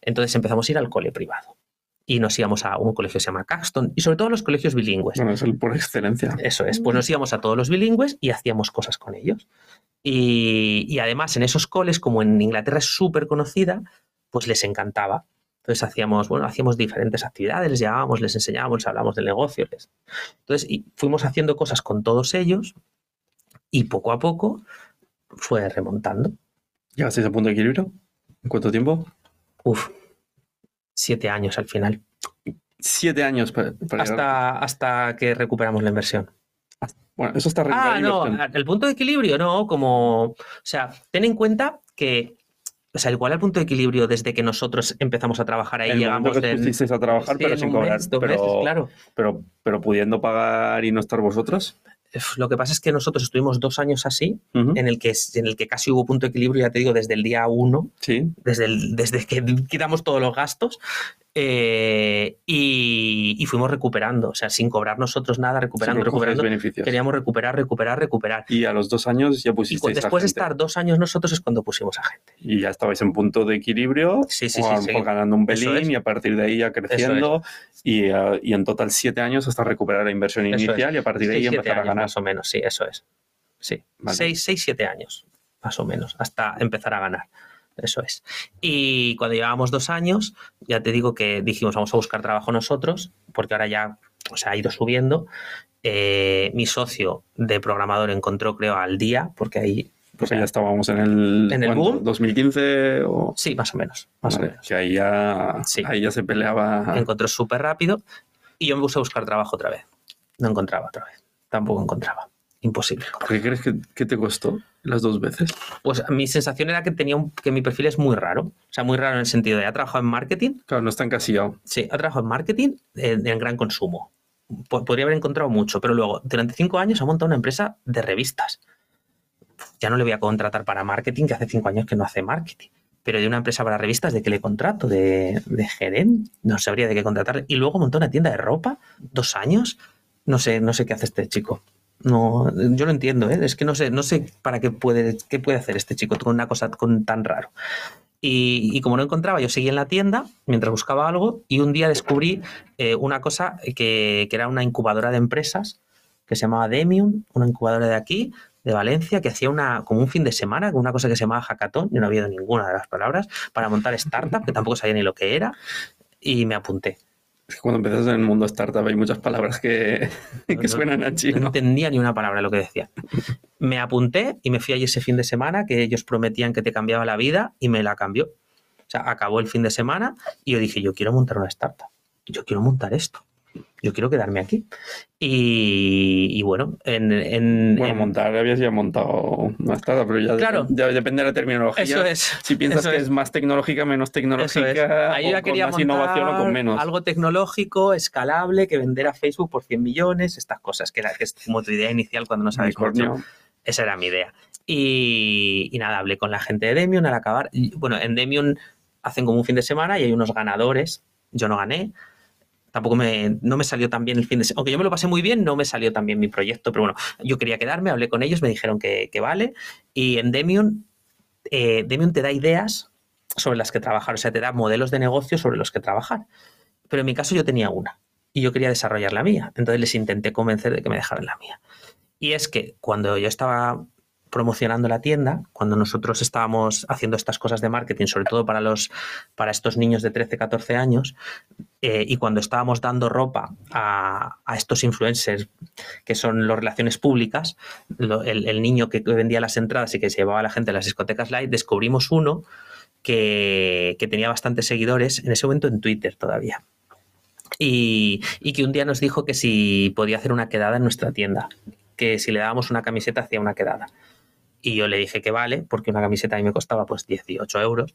Entonces empezamos a ir al cole privado. Y nos íbamos a un colegio que se llama Caxton y sobre todo a los colegios bilingües. Bueno, es el por excelencia. Eso es, pues nos íbamos a todos los bilingües y hacíamos cosas con ellos. Y, y además en esos coles, como en Inglaterra es súper conocida, pues les encantaba. Entonces hacíamos, bueno, hacíamos diferentes actividades, les llevábamos, les enseñábamos, les hablábamos del negocio. les- Entonces y fuimos haciendo cosas con todos ellos y poco a poco fue remontando. ¿Llegasteis a punto de equilibrio? ¿En cuánto tiempo? Uf, siete años al final. Siete años para, para llegar- Hasta, hasta que recuperamos la inversión. Bueno, eso está Ah, no, el punto de equilibrio, no, como, o sea, ten en cuenta que, o sea, igual al punto de equilibrio desde que nosotros empezamos a trabajar ahí el llegamos que pusisteis a trabajar, sí, pero sin cobrar. mes, pero, meses, claro. pero, pero pudiendo pagar y no estar vosotros. Lo que pasa es que nosotros estuvimos dos años así, en el que, en el que casi hubo punto de equilibrio, ya te digo, desde el día uno, Sí. desde, el- desde que quitamos todos los gastos eh, y, y fuimos recuperando, o sea, sin cobrar nosotros nada, recuperando, recuperando. beneficios. Queríamos recuperar, recuperar, recuperar. Y a los dos años ya Y pusisteis a después de gente. estar dos años nosotros es cuando pusimos a gente. Y ya estabais en punto de equilibrio, Sí, sí, o sí, a ganando un pelín es. y a partir de ahí ya creciendo y, eh, y en total siete años hasta recuperar la inversión Eso es. inicial y a partir de ahí empezar a ganar. Más o menos, sí, eso es. Sí, Vale. seis, seis, siete años, más o menos, hasta empezar a ganar. Eso es. Y cuando llevábamos dos años, ya te digo que dijimos, vamos a buscar trabajo nosotros, porque ahora ya o sea, ha ido subiendo. Eh, mi socio de programador encontró, creo, al día, porque ahí... o Porque sea, ya estábamos en el, ¿En el boom? 2015 o... Sí, más o menos. Más Vale, o menos. que ahí ya, Sí. ahí ya se peleaba. Encontró súper rápido y yo me puse a buscar trabajo otra vez. No encontraba otra vez. Tampoco encontraba. Imposible. ¿Por qué crees que, que te costó las dos veces? Pues mi sensación era que tenía un- que mi perfil es muy raro. O sea, muy raro en el sentido de, ha trabajado en marketing, Claro, no está encasillado. sí, ha trabajado en marketing en, en gran consumo. Po- Podría haber encontrado mucho, pero luego, durante cinco años ha montado una empresa de revistas. Ya no le voy a contratar para marketing, que hace cinco años que no hace marketing. Pero de una empresa para revistas, ¿de qué le contrato? ¿De, de gerente? No sabría de qué contratar. Y luego montó una tienda de ropa, dos años. No sé, no sé qué hace este chico. No, yo lo entiendo, ¿eh? es que no sé, no sé para qué puede, qué puede hacer este chico con una cosa con tan raro. Y, como no encontraba, yo seguía en la tienda mientras buscaba algo y un día descubrí eh, una cosa que, que era una incubadora de empresas que se llamaba Demium, una incubadora de aquí, de Valencia que hacía una, como un fin de semana, con una cosa que se llamaba hackathon, yo no había ninguna de las palabras, para montar startup, que tampoco sabía ni lo que era, y me apunté. Es que cuando empiezas en el mundo startup hay muchas palabras que, que No, suenan a chino. No entendía ni una palabra de lo que decía. Me apunté y me fui allí ese fin de semana que ellos prometían que te cambiaba la vida y me la cambió. O sea, acabó el fin de semana y yo dije, yo quiero montar una startup. Yo quiero montar esto. Yo quiero quedarme aquí. Y, y bueno, en, en- Bueno, en- montar, habías ya montado una startup, pero ya, Claro. ya depende de la terminología. Eso es. Si piensas que es. es. más tecnológica, menos tecnológica, es. Ahí o ya con quería más montar innovación o con menos. algo tecnológico, escalable, que vender a Facebook por 100 millones, estas cosas, que, era, que es como tu idea inicial cuando no sabes mucho. Esa era mi idea. Y, y nada, hablé con la gente de Demion al acabar. y, bueno, en Demion hacen como un fin de semana y hay unos ganadores. Yo no gané. Tampoco me, no me salió tan bien el fin de semana. Aunque yo me lo pasé muy bien, no me salió tan bien mi proyecto. Pero bueno, yo quería quedarme, hablé con ellos, me dijeron que, que vale. Y en Demion, eh, Demion te da ideas sobre las que trabajar. O sea, te da modelos de negocio sobre los que trabajar. Pero en mi caso yo tenía una y yo quería desarrollar la mía. Entonces les intenté convencer de que me dejaran la mía. Y es que cuando yo estaba promocionando la tienda, cuando nosotros estábamos haciendo estas cosas de marketing, sobre todo para, los, para estos niños de 13, 14 años, eh, y cuando estábamos dando ropa a, a estos influencers que son las relaciones públicas, el, niño que vendía las entradas y que se llevaba a la gente a las discotecas light, descubrimos uno que, que tenía bastantes seguidores, en ese momento en Twitter todavía. Y, y que un día nos dijo que si podía hacer una quedada en nuestra tienda, que si le dábamos una camiseta hacía una quedada. Y yo le dije que vale, porque una camiseta a mí me costaba pues 18 euros.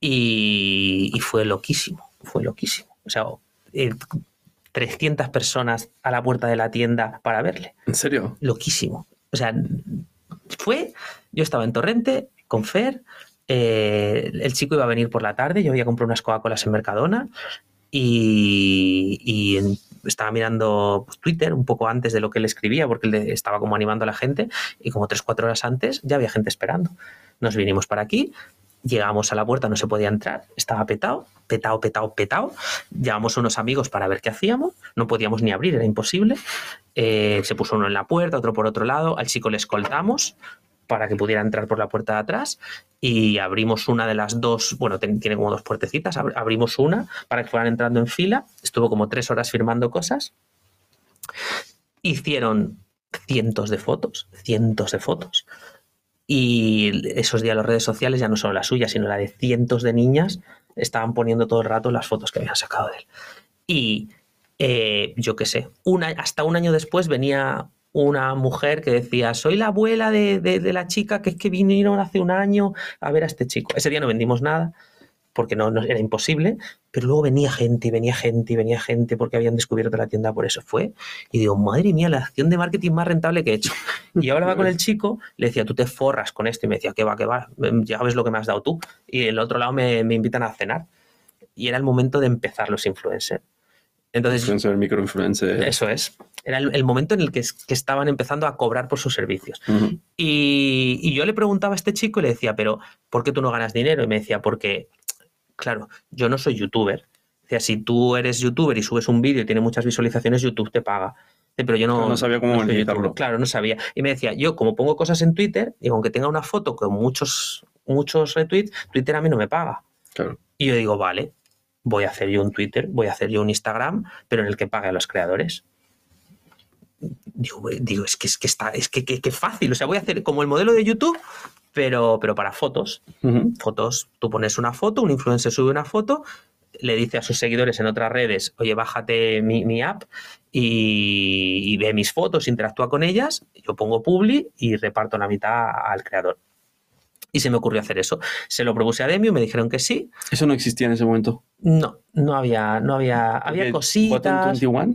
Y, y fue loquísimo, fue loquísimo. O sea, eh, 300 personas a la puerta de la tienda para verle. ¿En serio? Loquísimo. O sea, fue, yo estaba en Torrente con Fer, eh, el chico iba a venir por la tarde, yo había comprado unas Coca-Colas en Mercadona y, y en- estaba mirando pues, Twitter un poco antes de lo que él escribía, porque él estaba como animando a la gente y como tres, cuatro horas antes ya había gente esperando. Nos vinimos para aquí, llegamos a la puerta, no se podía entrar, estaba petado, petado, petado, petado. Llamamos unos amigos para ver qué hacíamos, no podíamos ni abrir, era imposible. Eh, se puso uno en la puerta, otro por otro lado, al chico le escoltamos para que pudiera entrar por la puerta de atrás y abrimos una de las dos, bueno, tiene como dos puertecitas, ab- abrimos una para que fueran entrando en fila, estuvo como tres horas firmando cosas, hicieron cientos de fotos, cientos de fotos, y esos días las redes sociales, ya no solo la suya, sino la de cientos de niñas, estaban poniendo todo el rato las fotos que habían sacado de él. Y eh, yo qué sé, una, hasta un año después venía una mujer que decía, soy la abuela de, de- la chica que es que vinieron hace un año a ver a este chico. Ese día no vendimos nada porque no, no- era imposible, pero luego venía gente y venía gente y venía gente porque habían descubierto la tienda, por eso fue. Y digo, madre mía, la acción de marketing más rentable que he hecho. Y yo hablaba con el chico, le decía, tú te forras con esto, y me decía, que va, que va, ya ves lo que me has dado tú. Y el otro lado me, me invitan a cenar. Y era el momento de empezar los influencers. Entonces, Influencer, microinfluencer. eso es. Era el, el momento en el que, que estaban empezando a cobrar por sus servicios. Y, y yo le preguntaba a este chico y le decía, pero ¿por qué tú no ganas dinero? Y me decía, porque, claro, yo no soy youtuber. Sea, si tú eres youtuber y subes un vídeo y tiene muchas visualizaciones, YouTube te paga. Pero yo no, no sabía cómo soy monetizarlo. Claro, no sabía. Y me decía, yo como pongo cosas en Twitter, y aunque tenga una foto con muchos, muchos retweets, Twitter a mí no me paga. Claro. Y yo digo, vale, voy a hacer yo un Twitter, voy a hacer yo un Instagram, pero en el que pague a los creadores. Digo, es que es que está, es que, que- que fácil. O sea, voy a hacer como el modelo de YouTube, pero, pero para fotos. Fotos, tú pones una foto, un influencer sube una foto, le dice a sus seguidores en otras redes, oye, bájate mi, mi app y, y ve mis fotos, interactúa con ellas, yo pongo publi y reparto la mitad al creador. Y se me ocurrió hacer eso. Se lo propuse a Demio, me dijeron que sí, Eso no existía en ese momento. no, no había, no había, había cositas. Button 21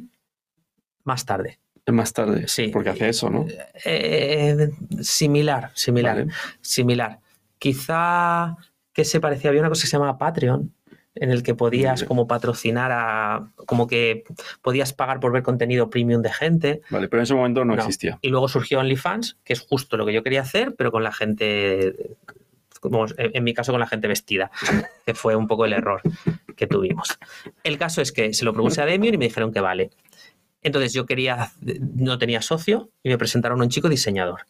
Más tarde. más tarde. Sí. Porque hace eso, ¿no? Eh, similar, similar, Vale. similar. Quizá que se parecía, había una cosa que se llamaba Patreon, en el que podías como patrocinar a, como que podías pagar por ver contenido premium de gente. Vale, pero en ese momento no, No. existía. Y luego surgió OnlyFans, que es justo lo que yo quería hacer, pero con la gente, como en mi caso con la gente vestida, que fue un poco el error que tuvimos. El caso es que se lo propuse a Demion y me dijeron que vale. Entonces yo quería, no tenía socio y me presentaron a un chico diseñador.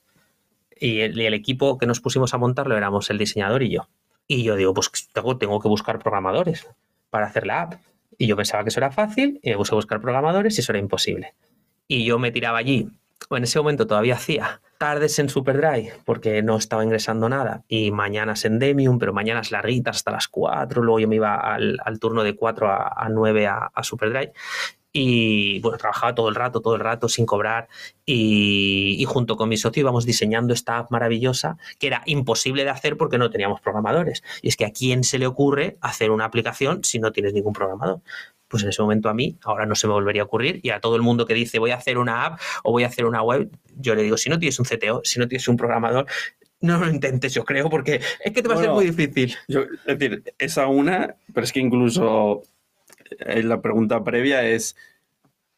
Y el, y el equipo que nos pusimos a montarlo éramos el diseñador y yo. Y yo digo, pues tengo, tengo que buscar programadores para hacer la app. Y yo pensaba que eso era fácil y me puse a buscar programadores y eso era imposible. Y yo me tiraba allí. En ese momento todavía hacía tardes en Superdrive porque no estaba ingresando nada y mañanas en Demium, pero mañanas larguitas hasta las 4. Luego yo me iba al, al turno de 4 a, a 9 a, a Superdrive y bueno, trabajaba todo el rato, todo el rato sin cobrar y, y, junto con mi socio íbamos diseñando esta app maravillosa que era imposible de hacer porque no teníamos programadores. Y es que a quién se le ocurre hacer una aplicación si no tienes ningún programador. Pues en ese momento a mí ahora no se me volvería a ocurrir y a todo el mundo que dice voy a hacer una app o voy a hacer una web, yo le digo, si no tienes un CTO, si no tienes un programador, no lo intentes, yo creo, porque es que te va bueno, a ser muy difícil. Yo, es decir, esa una, pero es que incluso la pregunta previa es,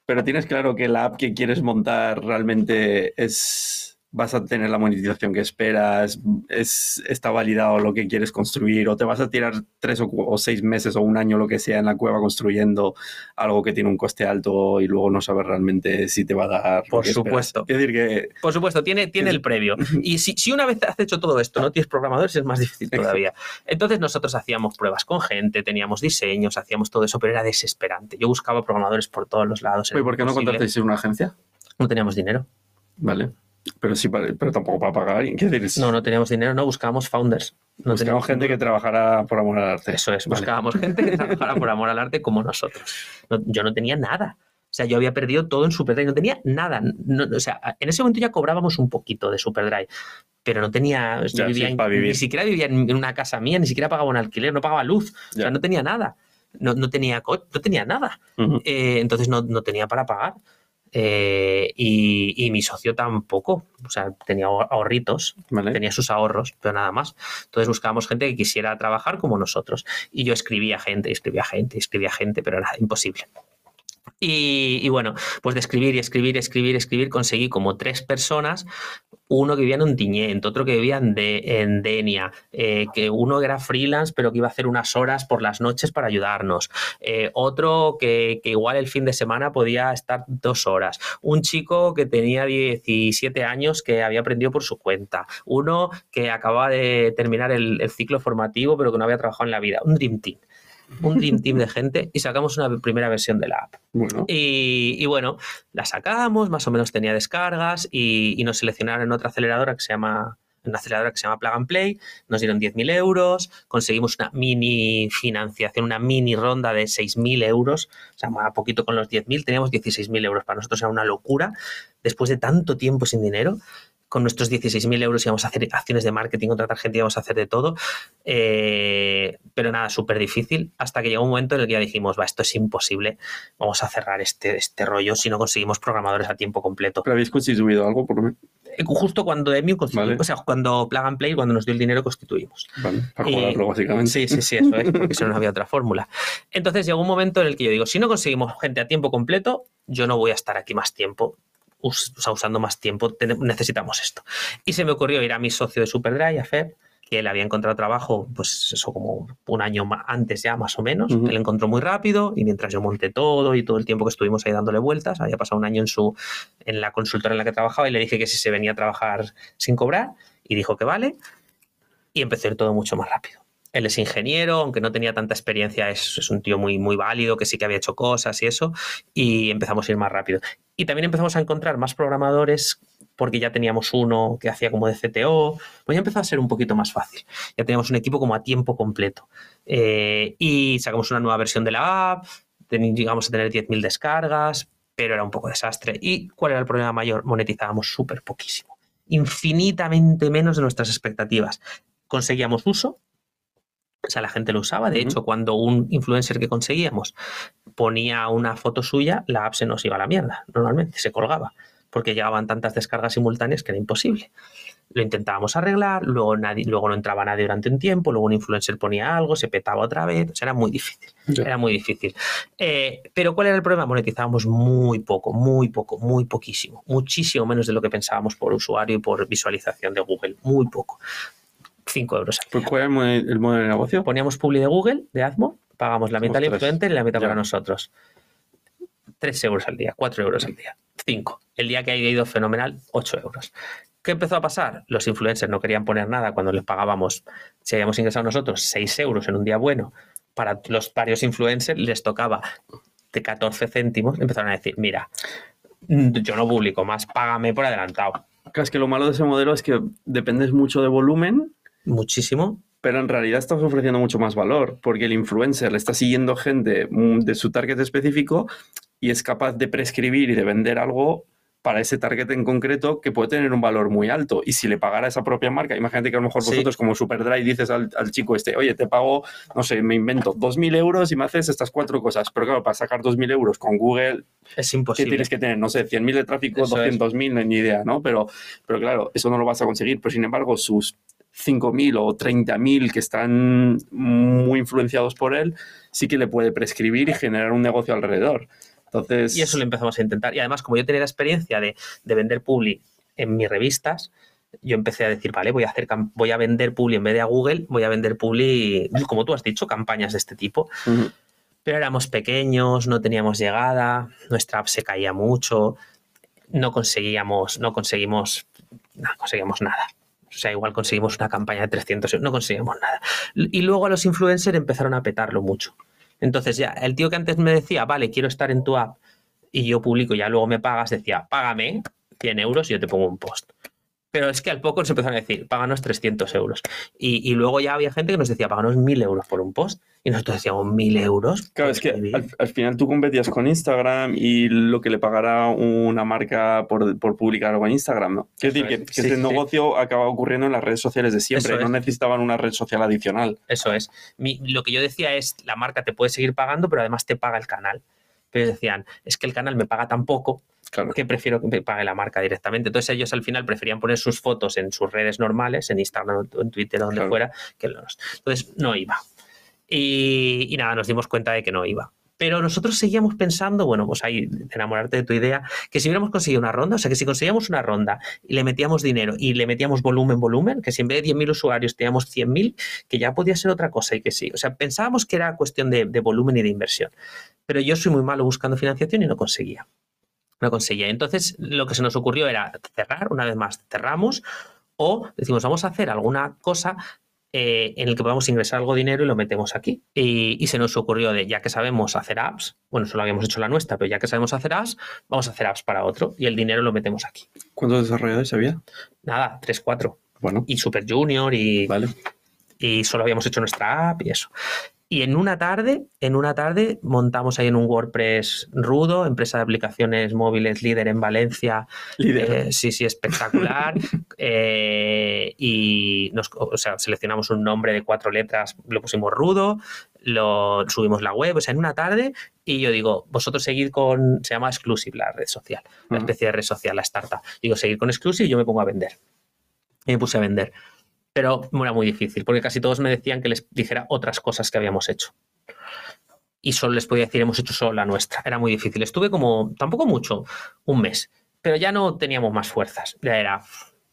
pero tienes claro que la app que quieres montar realmente es vas a tener la monetización que esperas, es, está validado lo que quieres construir, o te vas a tirar tres o, o, seis meses o un año, lo que sea, en la cueva construyendo algo que tiene un coste alto y luego no sabes realmente si te va a dar. Por supuesto. Es decir, que. Por supuesto, tiene, tiene el previo. Y si, si, una vez has hecho todo esto, no tienes programadores, es más difícil todavía. Entonces, nosotros hacíamos pruebas con gente, teníamos diseños, hacíamos todo eso, pero era desesperante. Yo buscaba programadores por todos los lados. ¿Y por qué no contratasteis una agencia? No teníamos dinero. Vale. Pero sí, pero tampoco para pagar. ¿Qué decir? No, no teníamos dinero, no, buscábamos founders. No buscábamos gente dinero. que trabajara por amor al arte. Eso es, vale. buscábamos gente que trabajara por amor al arte como nosotros. No, yo no tenía nada. O sea, yo había perdido todo en Superdrive, no tenía nada. No, o sea, en ese momento ya cobrábamos un poquito de Superdrive, pero no tenía. Ya, vivía sí, en, ni siquiera vivía en una casa mía, ni siquiera pagaba un alquiler, no pagaba luz. Ya. O sea, no tenía nada. No, no, tenía, no tenía nada. Uh -huh. eh, entonces no, no tenía para pagar. Eh, y, y, mi socio tampoco, o sea, tenía ahorritos, vale. tenía sus ahorros, pero nada más. Entonces buscábamos gente que quisiera trabajar como nosotros. Y yo escribía gente, escribía gente, escribía gente, pero era imposible. Y, y, bueno, pues de escribir y escribir, escribir, escribir, conseguí como tres personas, uno que vivía en Ontinyent, otro que vivía en, de, en Denia, eh, que uno era freelance pero que iba a hacer unas horas por las noches para ayudarnos, eh, otro que, que, igual el fin de semana podía estar dos horas, un chico que tenía 17 años que había aprendido por su cuenta, uno que acababa de terminar el ciclo formativo pero que no había trabajado en la vida, un Dream Team un Dream Team de gente y sacamos una primera versión de la app. Bueno. Y, y, bueno, la sacamos, más o menos tenía descargas y, y, nos seleccionaron en otra aceleradora que se llama una aceleradora que se llama Plug and Play, nos dieron 10.000 euros, conseguimos una mini financiación, una mini ronda de 6.000 euros, o sea, a poquito con los 10.000, teníamos 16.000 euros, para nosotros era una locura, después de tanto tiempo sin dinero, con nuestros 16.000 euros íbamos a hacer acciones de marketing, contratar gente, íbamos a hacer de todo. Eh, pero nada, súper difícil. Hasta que llegó un momento en el que ya dijimos, va, esto es imposible, vamos a cerrar este, este rollo si no conseguimos programadores a tiempo completo. ¿Pero habéis constituido algo por lo Justo cuando constituimos, vale. o sea, cuando Plug and Play, cuando nos dio el dinero, constituimos. Vale, para jugarlo, básicamente. Sí, sí, sí, eso es, porque si no, no había otra fórmula. Entonces llegó un momento en el que yo digo, si no conseguimos gente a tiempo completo, yo no voy a estar aquí más tiempo us, o sea, usando más tiempo, necesitamos esto. Y se me ocurrió ir a mi socio de Superdrive, a Fer, que él había encontrado trabajo, pues eso como un año antes ya, más o menos. Uh -huh. Él encontró muy rápido y mientras yo monté todo y todo el tiempo que estuvimos ahí dándole vueltas, había pasado un año en, su, en la consultora en la que trabajaba y le dije que si se venía a trabajar sin cobrar y dijo que vale y a ir todo mucho más rápido. Él es ingeniero, aunque no tenía tanta experiencia, es, un tío muy, muy válido, que sí que había hecho cosas y eso, y empezamos a ir más rápido. Y también empezamos a encontrar más programadores porque ya teníamos uno que hacía como de CTO, pues ya empezó a ser un poquito más fácil. Ya teníamos un equipo como a tiempo completo. Eh, y sacamos una nueva versión de la app, llegamos a tener 10.000 descargas, pero era un poco desastre. ¿Y cuál era el problema mayor? Monetizábamos súper poquísimo. Infinitamente menos de nuestras expectativas. Conseguíamos uso, o sea, la gente lo usaba. De uh -huh. hecho, cuando un influencer que conseguíamos ponía una foto suya, la app se nos iba a la mierda, normalmente, se colgaba porque llegaban tantas descargas simultáneas que era imposible. Lo intentábamos arreglar, luego, nadie, luego no entraba nadie durante un tiempo, luego un influencer ponía algo, se petaba otra vez, o sea, era muy difícil, yeah. era muy difícil. Eh, pero ¿cuál era el problema? Monetizábamos muy poco, muy poco, muy poquísimo, muchísimo menos de lo que pensábamos por usuario y por visualización de Google, muy poco. 5 euros. Pues ¿Cuál era el modelo de negocio? Poníamos publi de Google, de Admo, pagamos la mitad al influente y la mitad ya. para nosotros. 3 euros al día, 4 euros al día, 5. El día que haya ido fenomenal, 8 euros. ¿Qué empezó a pasar? Los influencers no querían poner nada cuando les pagábamos, si habíamos ingresado nosotros 6 euros en un día bueno, para los varios influencers les tocaba de 14 céntimos, empezaron a decir, mira, yo no publico más, págame por adelantado. Es que lo malo de ese modelo es que dependes mucho de volumen, Muchísimo. pero en realidad estás ofreciendo mucho más valor, porque el influencer le está siguiendo gente mm, de su target específico y es capaz de prescribir y de vender algo para ese target en concreto que puede tener un valor muy alto. Y si le pagara esa propia marca, imagínate que a lo mejor Sí. vosotros como Superdry dices al, al chico este, oye, te pago, no sé, me invento 2.000 euros y me haces estas cuatro cosas. Pero claro, para sacar 2.000 euros con Google, Es ¿qué imposible. tienes que tener? No sé, 100.000 de tráfico, Eso es. 200.000, no hay ni idea, ¿no? Pero, pero claro, eso no lo vas a conseguir. Pero sin embargo, sus 5.000 o 30.000 que están muy influenciados por él, sí que le puede prescribir y generar un negocio alrededor. Entonces, Y eso lo empezamos a intentar. Y además, como yo tenía la experiencia de, de vender publi en mis revistas, yo empecé a decir, vale, voy a hacer voy a vender publi en vez de a Google, voy a vender publi, como tú has dicho, campañas de este tipo. Pero éramos pequeños, no teníamos llegada, nuestra app se caía mucho, no conseguíamos, no conseguimos, no conseguíamos nada. O sea, igual conseguimos una campaña de 300 euros, no conseguimos nada. Y luego los influencers empezaron a petarlo mucho. Entonces ya, el tío que antes me decía, vale, quiero estar en tu app y yo publico, ya luego me pagas, decía, págame 100 euros y yo te pongo un post. Pero es que al poco nos empezaron a decir, páganos 300 euros. Y, y luego ya había gente que nos decía, páganos 1000 euros por un post. Y nosotros decíamos, 1000 euros. Claro, es que escribir?". al, al final tú competías con Instagram y lo que le pagará una marca por, por publicar algo en Instagram, ¿no? Quiero decir que, que Sí, este sí. negocio acaba ocurriendo en las redes sociales de siempre, Eso no es. necesitaban una red social adicional. Eso es. Mi- lo que yo decía es, la marca te puede seguir pagando, pero además te paga el canal. Pero decían, es que el canal me paga tan poco Claro. que prefiero que me pague la marca directamente. Entonces ellos al final preferían poner sus fotos en sus redes normales, en Instagram, en Twitter, donde Claro. fuera, que los. Entonces no iba. Y, y nada, nos dimos cuenta de que no iba. Pero nosotros seguíamos pensando, bueno, pues ahí, enamorarte de tu idea, que si hubiéramos conseguido una ronda, o sea, que si conseguíamos una ronda y le metíamos dinero y le metíamos volumen, volumen, que si en vez de 10.000 usuarios teníamos 100.000, que ya podía ser otra cosa y que sí. O sea, pensábamos que era cuestión de, de volumen y de inversión. Pero yo soy muy malo buscando financiación y no conseguía. No conseguía. Entonces, lo que se nos ocurrió era cerrar, una vez más, cerramos, o decimos, vamos a hacer alguna cosa eh, en el que podamos ingresar algo de dinero y lo metemos aquí. Y, y se nos ocurrió de, ya que sabemos hacer apps, bueno, solo habíamos hecho la nuestra, pero ya que sabemos hacer apps, vamos a hacer apps para otro y el dinero lo metemos aquí. ¿Cuántos desarrolladores había? Nada, 3, 4. Bueno, Y Super Junior y, vale. y solo habíamos hecho nuestra app y eso. Y en una tarde, en una tarde montamos ahí en un WordPress rudo, empresa de aplicaciones móviles líder en Valencia, Líder. eh, sí, sí, espectacular. eh, y nos, o sea, seleccionamos un nombre de cuatro letras, lo pusimos rudo, lo subimos la web, o sea, en una tarde. Y yo digo, vosotros seguid con, se llama Exclusive la red social, una especie de red social, la startup. Digo, seguid con Exclusive y yo me pongo a vender. Y me puse a vender. Pero era muy difícil, porque casi todos me decían que les dijera otras cosas que habíamos hecho. Y solo les podía decir, hemos hecho solo la nuestra. Era muy difícil. Estuve como, tampoco mucho, un mes. Pero ya no teníamos más fuerzas. Ya era,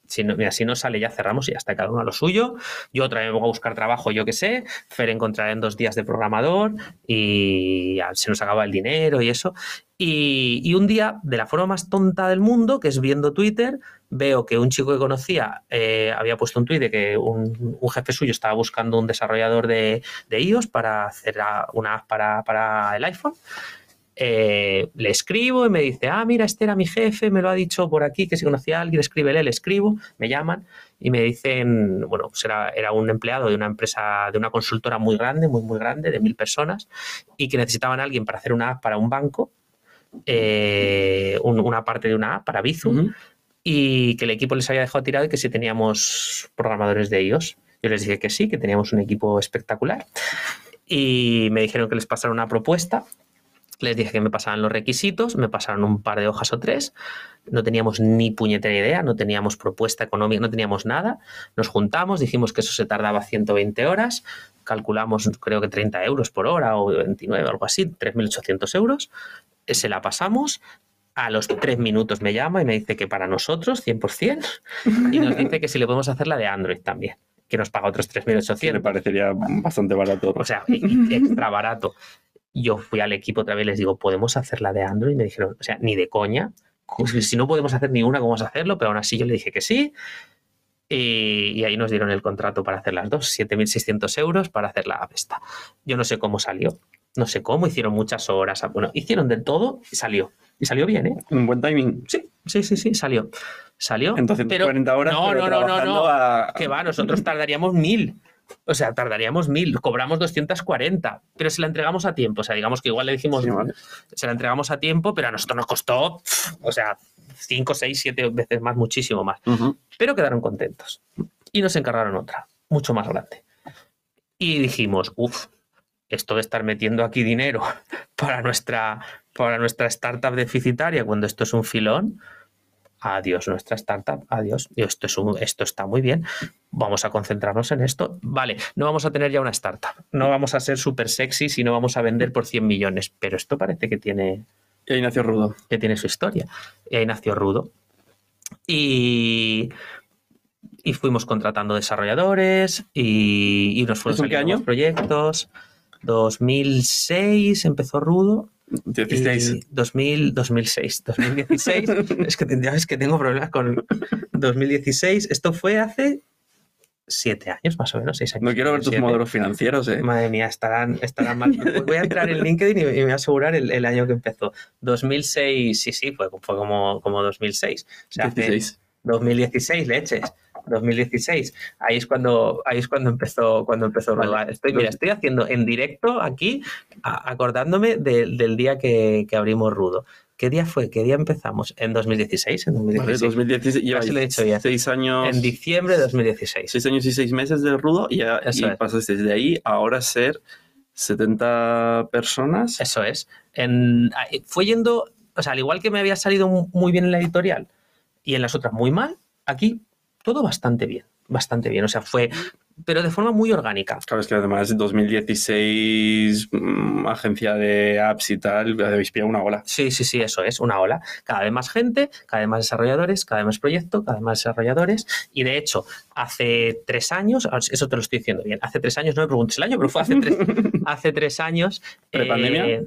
si no, mira, si no sale ya cerramos y ya está cada uno a lo suyo. Yo otra vez voy a buscar trabajo, yo qué sé. Fer encontrará en dos días de programador y se nos acaba el dinero y eso. Y, y un día, de la forma más tonta del mundo, que es viendo Twitter, veo que un chico que conocía eh, había puesto un tuit de que un, un jefe suyo estaba buscando un desarrollador de, de iOS para hacer una app para, para el iPhone. Eh, le escribo y me dice, ah, mira, este era mi jefe, me lo ha dicho por aquí, que si conocía a alguien, escríbele, le escribo, me llaman y me dicen, bueno, pues era, era un empleado de una empresa, de una consultora muy grande, muy, muy grande, de mil personas, y que necesitaban a alguien para hacer una app para un banco, eh, un- una parte de una app para Bizum, Ujú. y que el equipo les había dejado tirado y que si teníamos programadores de ellos. Yo les dije que sí, que teníamos un equipo espectacular. Y me dijeron que les pasara una propuesta. Les dije que me pasaran los requisitos, me pasaron un par de hojas o tres. No teníamos ni puñetera idea, no teníamos propuesta económica, no teníamos nada. Nos juntamos, dijimos que eso se tardaba 120 horas, calculamos creo que 30 euros por hora o 29, algo así, 3.800 euros. Se la pasamos, a los tres minutos me llama y me dice que para nosotros, 100%, y nos dice que si le podemos hacer la de Android también, que nos paga otros Que me 3.800. parecería bastante barato. O sea, e- extra barato. Yo fui al equipo otra vez y les digo, ¿podemos hacer la de Android? Y me dijeron, o sea, ni de coña, si no podemos hacer ni una, ¿cómo vamos a hacerlo? Pero aún así yo le dije que sí. Y, y ahí nos dieron el contrato para hacer las dos, 7.600 euros para hacer la esta. Yo no sé cómo salió, no sé cómo, hicieron muchas horas, bueno, hicieron de todo y salió. Y salió bien, ¿eh? Un buen timing. Sí, sí, sí, sí, salió. Salió. Entonces, pero 40 horas. no, pero no, no, no, no. a- que va, nosotros tardaríamos mil. O sea, tardaríamos mil, cobramos 240, pero se la entregamos a tiempo. O sea, digamos que igual le dijimos, Sí, vale. se la entregamos a tiempo, pero a nosotros nos costó, o sea, 5, 6, 7 veces más, muchísimo más. Pero quedaron contentos. Y nos encargaron otra, mucho más grande. Y dijimos, uff, esto de estar metiendo aquí dinero para nuestra, para nuestra startup deficitaria cuando esto es un filón, adiós nuestra startup, adiós. Esto, es un- esto está muy bien, vamos a concentrarnos en esto. Vale, no vamos a tener ya una startup, no vamos a ser súper sexy y no vamos a vender por 100 millones, pero esto parece que tiene, Y ahí nació Rudo. que tiene su historia. Y ahí nació Rudo. Y, y fuimos contratando desarrolladores y, y nos fueron ¿Eso en qué saliendo año? proyectos. 2006 empezó Rudo. 16. Y 2000, 2006, 2016. es que es que tengo problemas con 2016. Esto fue hace siete años más o menos, seis años. No quiero ver tus siete. modelos financieros, eh. Madre mía, estarán, estarán mal. Voy a entrar en LinkedIn y, me voy a asegurar el, el año que empezó. 2006, sí, sí, fue, fue como, como 2006. O sea, hace 16. 2016, leches. 2016. Ahí es cuando, ahí es cuando empezó, cuando empezó Vale. Estoy, mira, estoy haciendo en directo aquí, a- acordándome de- del día que, que abrimos Rudo. ¿Qué día fue? ¿Qué día empezamos? En 2016. En Vale, 2016. 2016. Lleva Casi lo he dicho seis años. en diciembre de 2016. Seis años y seis meses de Rudo y, ya, Eso y es. pasas desde ahí a ahora ser 70 personas. Eso es. En- a- fue yendo, o sea, al igual que me había salido mu- muy bien en la editorial y en las otras muy mal, aquí todo bastante bien, bastante bien. O sea, fue, pero de forma muy orgánica. Claro, es que además 2016, mm, agencia de apps y tal, habéis pillado una ola. Sí, sí, sí, eso es, una ola. Cada vez más gente, cada vez más desarrolladores, cada vez más proyectos, cada vez más desarrolladores. Y de hecho, hace tres años, ah, eso te lo estoy diciendo bien, hace tres años, no me preguntes el año, pero fue hace tres, hace tres años. ¿Prepandemia? eh,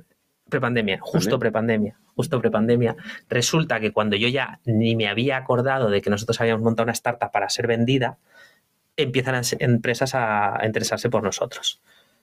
prepandemia, justo Vale. prepandemia, justo prepandemia. Resulta que cuando yo ya ni me había acordado de que nosotros habíamos montado una startup para ser vendida, empiezan a- empresas a, interesarse por nosotros.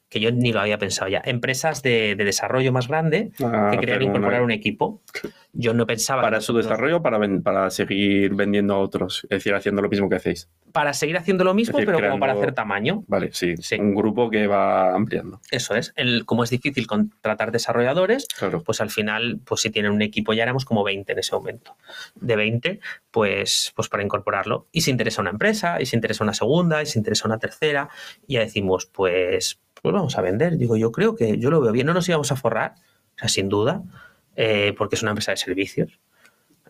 Que yo ni lo había pensado ya. Empresas de, de desarrollo más grande a que querían incorporar una- un equipo. Yo no pensaba Para su nosotros- desarrollo, para, ven- para seguir vendiendo a otros, es decir, haciendo lo mismo que hacéis. para seguir haciendo lo mismo, decir, pero como para hacer tamaño. Vale, sí, Sí. Un grupo que va ampliando. Eso es. El- como es difícil contratar desarrolladores, Claro. pues al final, pues si tienen un equipo, ya éramos como 20 en ese momento. De 20, pues, pues para incorporarlo. Y se interesa una empresa, y se interesa una segunda, y se interesa una tercera, y ya decimos, pues, pues vamos a vender. Digo, yo creo que yo lo veo bien. No nos íbamos a forrar, o sea, sin duda, eh, porque es una empresa de servicios.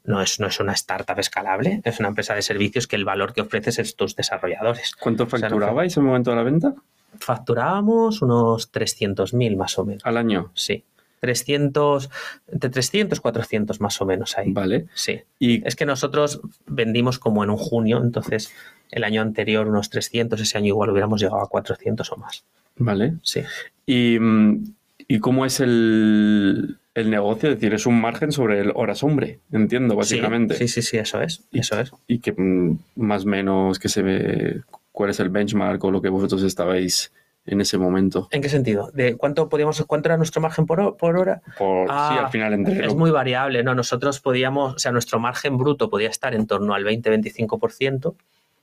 No es, no es una startup escalable, es una empresa de servicios que el valor que ofreces es tus desarrolladores. ¿Cuánto sea, no facturabais en el momento de la venta? Facturábamos unos 300.000 más o menos. Al año. Sí. 300, entre 300 400 más o menos ahí. Vale. Sí. Y Es que nosotros vendimos como en un junio, entonces el año anterior unos 300, ese año igual hubiéramos llegado a 400 o más. Vale. Sí. ¿Y, mm, ¿y cómo es el, el negocio? Es decir, es un margen sobre el horas hombre, entiendo, básicamente. Sí, sí, sí, eso es. Y- Eso es. Y que mm, más o menos que se ve cuál es el benchmark o lo que vosotros estabais en ese momento. ¿En qué sentido? ¿De cuánto podíamos, cuánto era nuestro margen por, ho- por hora? Por, Ah, sí, al final entre Es muy variable, ¿no? Nosotros podíamos, o sea, nuestro margen bruto podía estar en torno al 20-25%.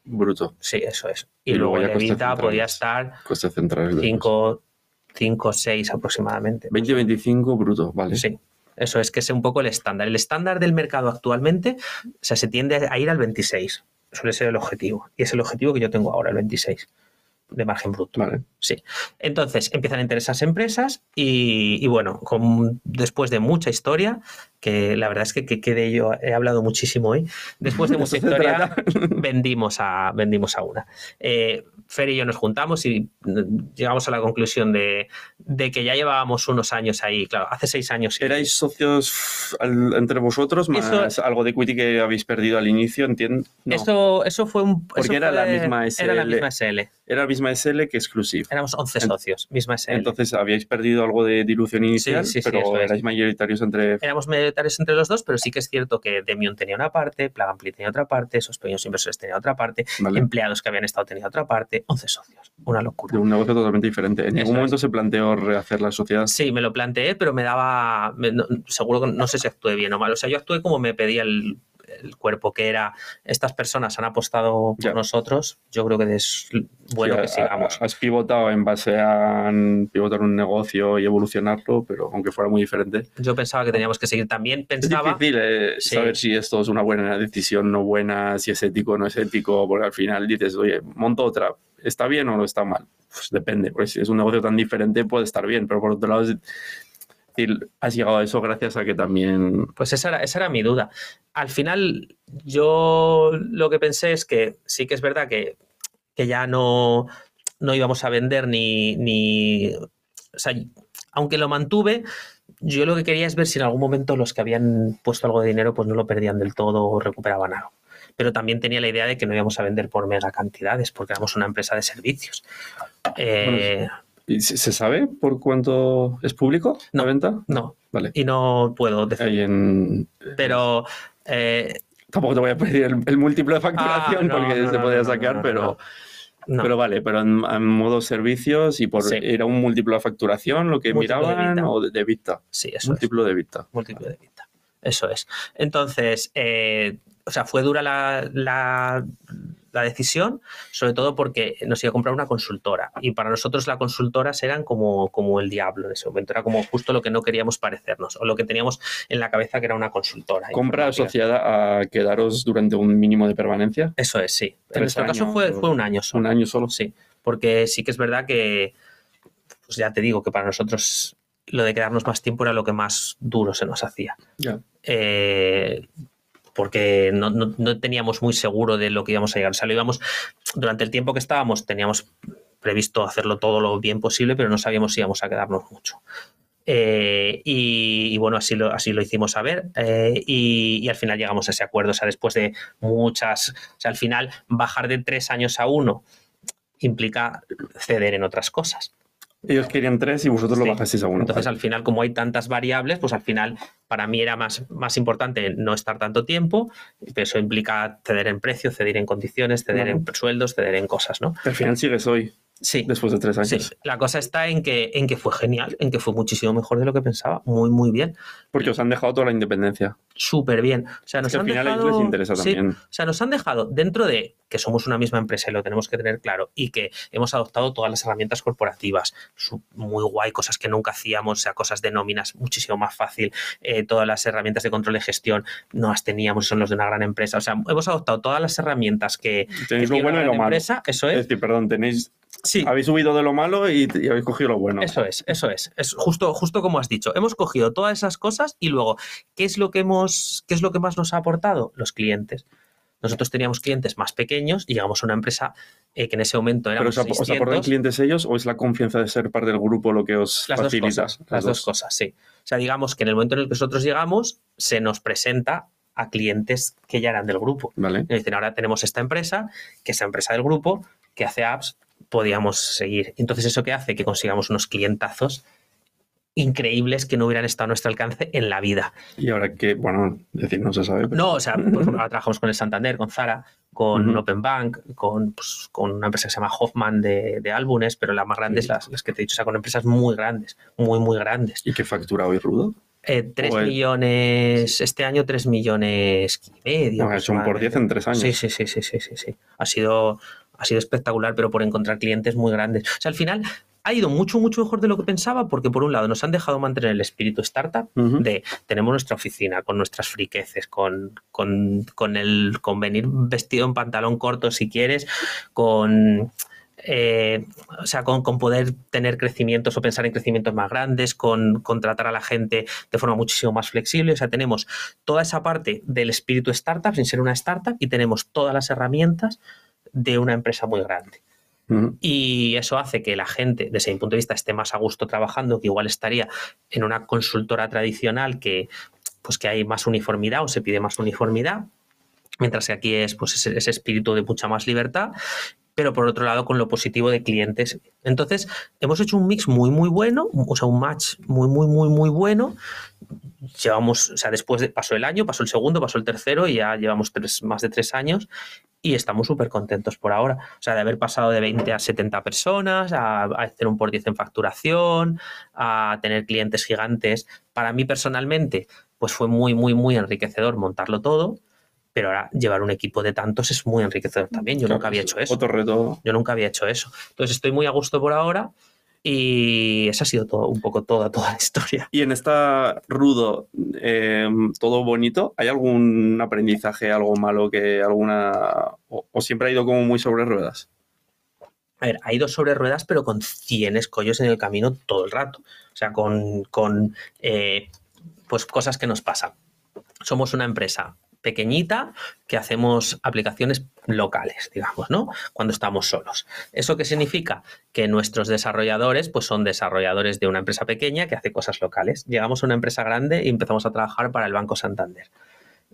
bruto, Sí, eso es. Y, Y luego luego ya costes podía estar coste central. 5, 5, 6 aproximadamente. 20-25 bruto, vale. Sí, eso es que es un poco el estándar. El estándar del mercado actualmente, o sea, se tiende a ir al 26. Suele ser el objetivo. Y es el objetivo que yo tengo ahora, el 26 de margen bruto. Vale. Sí. Entonces empiezan a interesarse empresas y, y bueno, con- después de mucha historia, que la verdad es que, que, que de ello he hablado muchísimo hoy, después de trata. vendimos a, vendimos a una. Eh, Fer y yo nos juntamos y mm, llegamos a la conclusión de, de que ya llevábamos unos años ahí, claro, hace seis años. sí. ¿Erais socios al- entre vosotros más Eso- algo de equity que habéis perdido al inicio? Entiendo. No. Eso, eso fue un... Porque era la misma Era la SL. misma SL. Era la misma SL que Exclusive. Éramos 11 En- socios, misma SL. Entonces habíais perdido algo de dilución inicial, sí, sí, pero eso es. erais mayoritarios entre... Éramos entre los dos, pero sí que es cierto que Demion tenía una parte, Plug tenía otra parte, esos pequeños inversores tenían otra parte, Vale. empleados que habían estado tenían otra parte, 11 socios. Una locura. Un negocio totalmente diferente. ¿En ningún momento se planteó rehacer la sociedad? Sí, me lo planteé, pero me daba. me- no- seguro que no sé si actué bien o mal. O sea, yo actué como me pedía el, el cuerpo, que era: estas personas han apostado por nosotros. Yo creo que es bueno Sí, que sigamos. Has pivotado en base a pivotar un negocio y evolucionarlo, pero aunque fuera muy diferente. Yo pensaba que teníamos que seguir. También Es pensaba. difícil eh, Sí. saber si esto es una buena decisión, no buena, si es ético o no es ético, porque al final dices, oye, monto otra, ¿está bien o no está mal? Pues depende, porque si es un negocio tan diferente puede estar bien, pero por otro lado, es decir, has llegado a eso gracias a que también... Pues esa era, esa era mi duda. Al final, yo lo que pensé es que sí que es verdad que, que ya no, no íbamos a vender ni, ni. O sea, aunque lo mantuve, yo lo que quería es ver si en algún momento los que habían puesto algo de dinero pues no lo perdían del todo o recuperaban algo. Pero también tenía la idea de que no íbamos a vender por mega cantidades, porque éramos una empresa de servicios. Eh, ¿Y ¿Se sabe por cuánto es público la No. venta? no, Vale. y no puedo decir. En... Pero eh, Tampoco te voy a pedir el, el múltiplo de facturación Ah, no, porque no, se no, sacar, pero... Pero vale, pero en, en modo servicios y por Sí. era un múltiplo de facturación lo que Múltiplo de miraban EBITDA. o de, de EBITDA. sí, eso es. múltiplo de EBITDA. múltiplo de vida. Eso es. Entonces, eh, o sea, fue dura la, la- la decisión, sobre todo porque nos iba a comprar una consultora. Y para nosotros las consultoras eran como, como el diablo en ese momento. Era como justo lo que no queríamos parecernos, o lo que teníamos en la cabeza que era una consultora. Compra asociada a quedaros durante un mínimo de permanencia. Eso es, sí. En nuestro caso fue, fue un año solo. Un año solo. Sí, porque sí que es verdad que, pues ya te digo que para nosotros lo de quedarnos más tiempo era lo que más duro se nos hacía. Ya. eh, porque no, no- teníamos muy seguro de lo que íbamos a llegar. O sea, lo íbamos, durante el tiempo que estábamos, teníamos previsto hacerlo todo lo bien posible, pero no sabíamos si íbamos a quedarnos mucho. Eh, y, y bueno, así lo, así lo hicimos saber eh, y, y al final llegamos a ese acuerdo. O sea, después de muchas, o sea, al final bajar de tres años a uno implica ceder en otras cosas. Ellos querían tres y vosotros lo bajasteis a uno. Entonces, al final, como hay tantas variables, pues al final para mí era más, más importante no estar tanto tiempo, pero eso implica ceder en precio, ceder en condiciones, ceder en sueldos, ceder en cosas, ¿no? Al final sigues hoy, Sí. después de tres años. Sí, la cosa está en que, en que fue genial, en que fue muchísimo mejor de lo que pensaba, muy, muy bien, Porque os han dejado toda la independencia. súper bien. O sea, Es nos que al final dejado, les interesa sí, también. o sea, nos han dejado dentro de que somos una misma empresa y lo tenemos que tener claro y que hemos adoptado todas las herramientas corporativas, muy guay, cosas que nunca hacíamos, o sea, cosas de nóminas muchísimo más fácil, eh, todas las herramientas de control de gestión no las teníamos, son los de una gran empresa, o sea, hemos adoptado todas las herramientas que, que Tenéis lo tiene bueno y lo malo. eso Es es, decir, perdón, tenéis, sí, habéis subido de lo malo y, y habéis cogido lo bueno. eso es, eso es. Es justo, justo como has dicho. Hemos cogido todas esas cosas y luego, ¿qué es lo que hemos, qué es lo que más nos ha aportado? Los clientes. Nosotros teníamos clientes más pequeños y llegamos a una empresa eh, que en ese momento Pero éramos os, ap- os 600. aportan clientes ellos o es la confianza de ser parte del grupo lo que os las dos facilita? cosas, las dos cosas, sí. O sea, digamos que en el momento en el que nosotros llegamos, se nos presenta a clientes que ya eran del grupo. Vale. Y nos dicen, ahora tenemos esta empresa, que es la empresa del grupo, que hace apps, podíamos seguir. Entonces, ¿eso que hace? Que consigamos unos clientazos increíbles que no hubieran estado a nuestro alcance en la vida. Y ahora que, bueno, decir, no se sabe. pero- No, o sea, ejemplo, ahora trabajamos con el Santander, con Zara, con. Open Bank, con, pues, con una empresa que se llama Hoffman de, de álbumes, pero las más grandes, las, las que te he dicho, o sea, con empresas muy grandes, muy, muy grandes. ¿Y qué factura hoy Rudo? Eh, 3 Joder. millones, este año 3 millones y medio. Bueno, son por 10 en tres años. Sí, sí, sí, sí, sí, sí, sí. Ha sido, ha sido espectacular, pero por encontrar clientes muy grandes. O sea, al final ha ido mucho, mucho mejor de lo que pensaba, porque por un lado nos han dejado mantener el espíritu startup, de tenemos nuestra oficina con nuestras friqueces, con, con, con el con venir vestido en pantalón corto si quieres, con eh, o sea, con, con poder tener crecimientos o pensar en crecimientos más grandes, con, con tratar a la gente de forma muchísimo más flexible. O sea, tenemos toda esa parte del espíritu startup sin ser una startup y tenemos todas las herramientas de una empresa muy grande. Y eso hace que la gente, desde mi punto de vista, esté más a gusto trabajando, que igual estaría en una consultora tradicional que, pues, que hay más uniformidad o se pide más uniformidad, mientras que aquí es pues, ese espíritu de mucha más libertad, pero por otro lado con lo positivo de clientes. Entonces, hemos hecho un mix muy, muy bueno, o sea, un match muy, muy, muy, muy bueno. llevamos, o sea, después de, pasó el año, pasó el segundo, pasó el tercero y ya llevamos tres, más de tres años y estamos súper contentos por ahora. O sea, de haber pasado de 20 a 70 personas, a, hacer un por 10 en facturación, a tener clientes gigantes. Para mí personalmente, pues fue muy, muy, muy enriquecedor montarlo todo. Pero ahora llevar un equipo de tantos es muy enriquecedor también. Yo nunca había hecho eso. Otro reto. Yo nunca había hecho eso. Entonces estoy muy a gusto por ahora y esa ha sido todo, un poco toda, toda la historia. Y en esta rudo, eh, todo bonito, ¿hay algún aprendizaje, algo malo que alguna... O, siempre ha ido como muy sobre ruedas? A ver, ha ido sobre ruedas, pero con 100 escollos en el camino todo el rato. O sea, con, con eh, pues cosas que nos pasan. Somos una empresa pequeñita que hacemos aplicaciones locales, digamos, ¿no? Cuando estamos solos. ¿Eso qué significa? Que nuestros desarrolladores, pues son desarrolladores de una empresa pequeña que hace cosas locales. Llegamos a una empresa grande y empezamos a trabajar para el Banco Santander.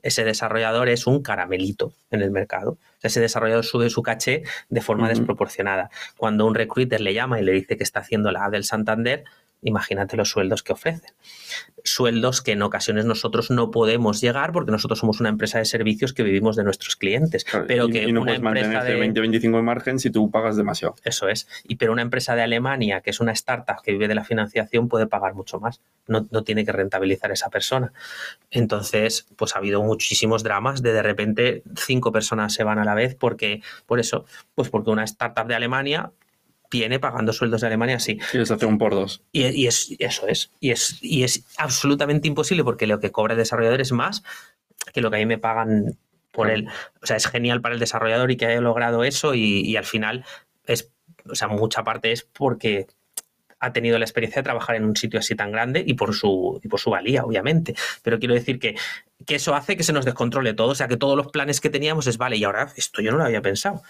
Ese desarrollador es un caramelito en el mercado. Ese desarrollador sube su caché de forma desproporcionada. Cuando un recruiter le llama y le dice que está haciendo la A del Santander, imagínate los sueldos que ofrecen. Sueldos que en ocasiones nosotros no podemos llegar porque nosotros somos una empresa de servicios que vivimos de nuestros clientes. pero y, que no una puedes empresa de 20-25 de margen si tú pagas demasiado. Eso es. Y pero una empresa de Alemania, que es una startup que vive de la financiación, puede pagar mucho más. No, no tiene que rentabilizar esa persona. Entonces, pues ha habido muchísimos dramas de de repente cinco personas se van a la vez porque, por eso, pues porque una startup de Alemania viene pagando sueldos de Alemania, sí. Y les hace un por dos. Y, es, eso es. Y, es. y es absolutamente imposible porque lo que cobra el desarrollador es más que lo que a mí me pagan por él. O sea, es genial para el desarrollador y que haya logrado eso y, al final es, o sea, mucha parte es porque ha tenido la experiencia de trabajar en un sitio así tan grande y por su, y por su valía, obviamente. Pero quiero decir que, que eso hace que se nos descontrole todo. O sea, que todos los planes que teníamos es, vale, y ahora esto yo no lo había pensado.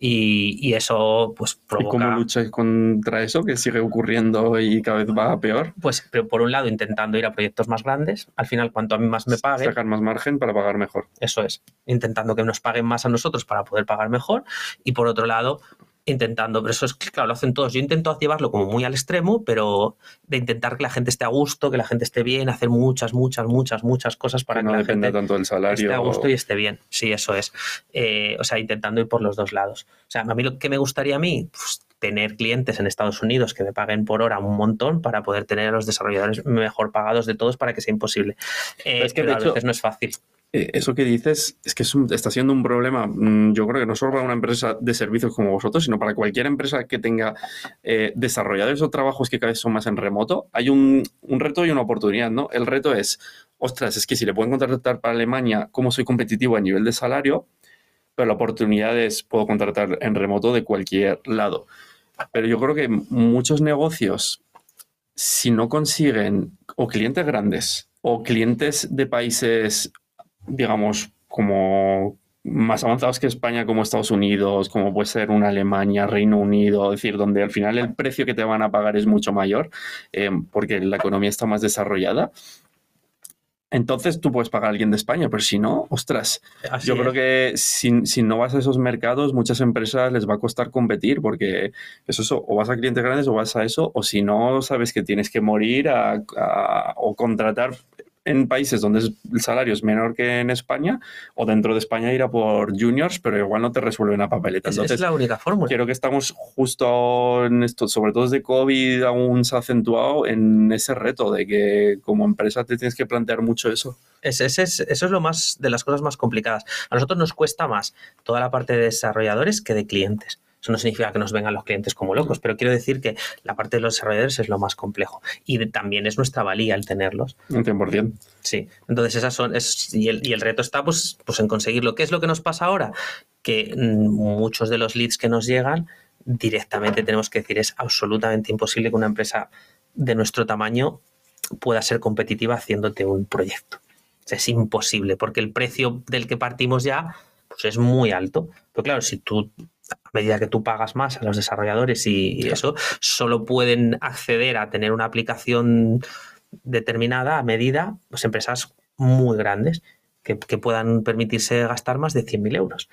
Y, eso pues provoca... ¿Y cómo luchas contra eso que sigue ocurriendo y cada vez va peor? Pues por un lado intentando ir a proyectos más grandes, al final cuanto a mí más me pague... Sacar más margen para pagar mejor. Eso es, intentando que nos paguen más a nosotros para poder pagar mejor y por otro lado intentando, pero eso es claro, lo hacen todos. Yo intento llevarlo como muy al extremo, pero de intentar que la gente esté a gusto, que la gente esté bien, hacer muchas, muchas, muchas, muchas cosas para que, no la gente tanto del salario. esté a gusto y esté bien. Sí, eso es. Eh, o sea, intentando ir por los dos lados. O sea, a mí lo que me gustaría a mí, pues, tener clientes en Estados Unidos que me paguen por hora un montón para poder tener a los desarrolladores mejor pagados de todos para que sea imposible. Eh, es que a veces no es fácil. Eh, eso que dices es que está siendo un problema, mm, yo creo que no solo para una empresa de servicios como vosotros, sino para cualquier empresa que tenga eh, desarrolladores o trabajos que cada vez son más en remoto. Hay un, reto y una oportunidad, ¿no? El reto es, ostras, es que si le pueden contratar para Alemania, ¿cómo soy competitivo a nivel de salario? Pero la oportunidad es, puedo contratar en remoto de cualquier lado. Pero yo creo que muchos negocios, si no consiguen o clientes grandes o clientes de países digamos, como más avanzados que España, como Estados Unidos, como puede ser una Alemania, Reino Unido, es decir, donde al final el precio que te van a pagar es mucho mayor, eh, porque la economía está más desarrollada. Entonces tú puedes pagar a alguien de España, pero si no, ostras, yo creo que si, si, no vas a esos mercados, muchas empresas les va a costar competir porque eso, eso o vas a clientes grandes o vas a eso, o si no, sabes que tienes que morir o contratar en países donde el salario es menor que en España, o dentro de España ir a por juniors, pero igual no te resuelven a papeleta. Entonces, es la única fórmula. Creo que estamos justo en esto, sobre todo desde COVID aún se ha acentuado en ese reto de que como empresa te tienes que plantear mucho eso. eso es lo más de las cosas más complicadas. A nosotros nos cuesta más toda la parte de desarrolladores que de clientes. Eso no significa que nos vengan los clientes como locos, pero quiero decir que la parte de los desarrolladores es lo más complejo y también es nuestra valía el tenerlos. Un 100%. Sí, entonces esas son, es, y, el, y el reto está pues, pues en conseguirlo. ¿Qué es lo que nos pasa ahora? Que mm, muchos de los leads que nos llegan directamente tenemos que decir es absolutamente imposible que una empresa de nuestro tamaño pueda ser competitiva haciéndote un proyecto. es imposible porque el precio del que partimos ya pues es muy alto. Pero claro, si tú a medida que tú pagas más a los desarrolladores y, eso, solo pueden acceder a tener una aplicación determinada a medida, pues empresas muy grandes que, que puedan permitirse gastar más de 100.000 euros.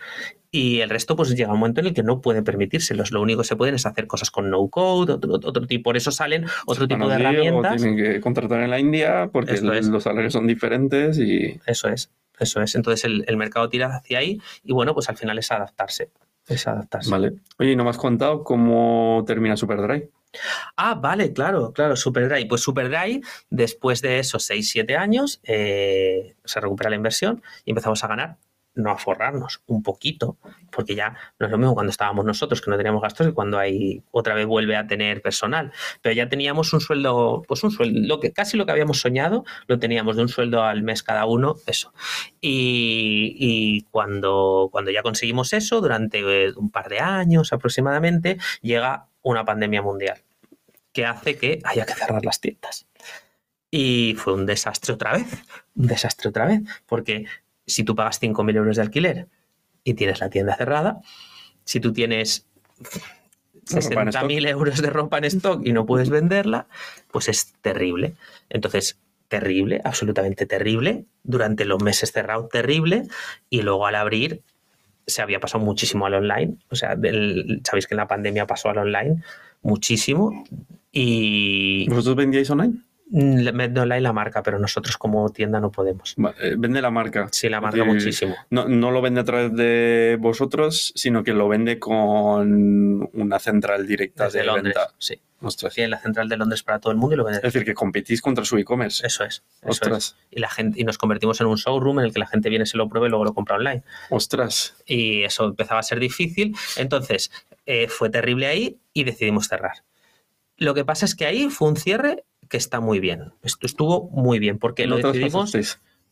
Y el resto, pues llega un momento en el que no pueden permitírselos. Lo único que se pueden es hacer cosas con no code, otro, otro tipo. Por eso salen otro tipo de herramientas. O tienen que contratar en la India porque los salarios son diferentes y Eso es, eso es. Entonces el, el mercado tira hacia ahí y bueno, pues al final es adaptarse. Es adaptarse. vale. Oye, ¿y no me has contado cómo termina Superdry? Ah, vale, claro, claro, Superdry. Pues Superdry, después de esos 6-7 años, eh, se recupera la inversión y empezamos a ganar, no a forrarnos, un poquito, porque ya no es lo mismo cuando estábamos nosotros, que no teníamos gastos, que cuando hay otra vez vuelve a tener personal. Pero ya teníamos un sueldo, pues un sueldo, casi lo que habíamos soñado, lo teníamos de un sueldo al mes cada uno, eso. Y, y cuando, cuando ya conseguimos eso, durante eh, un par de años aproximadamente, llega una pandemia mundial que hace que haya que cerrar las tiendas. Y fue un desastre otra vez, un desastre otra vez, porque si tú pagas 5.000 euros de alquiler y tienes la tienda cerrada, si tú tienes La ropa en 60.000 euros de ropa en stock y no puedes venderla, pues es terrible. Entonces, terrible, absolutamente terrible, durante los meses cerrados, terrible, y luego al abrir se había pasado muchísimo al online. O sea, del- sabéis que en la pandemia pasó al online muchísimo. Y ¿Vosotros vendíais online? Vende online la marca, pero nosotros como tienda no podemos. Eh, Vende la marca. Sí, la marca muchísimo. No, no lo vende a través de vosotros, sino que lo vende con una central directa Desde de Londres. venta. Sí. Ostras. Tiene la central de Londres para todo el mundo y lo vende. Es decir, que competís contra su e-commerce. Eso es. Eso Ostras. es. Y la gente, y nos convertimos en un showroom en el que la gente viene, se lo prueba y luego lo compra online. Ostras. y eso empezaba a ser difícil. Entonces, eh, fue terrible ahí y decidimos cerrar. Lo que pasa es que ahí fue un cierre que está muy bien. Esto estuvo muy bien porque lo decidimos,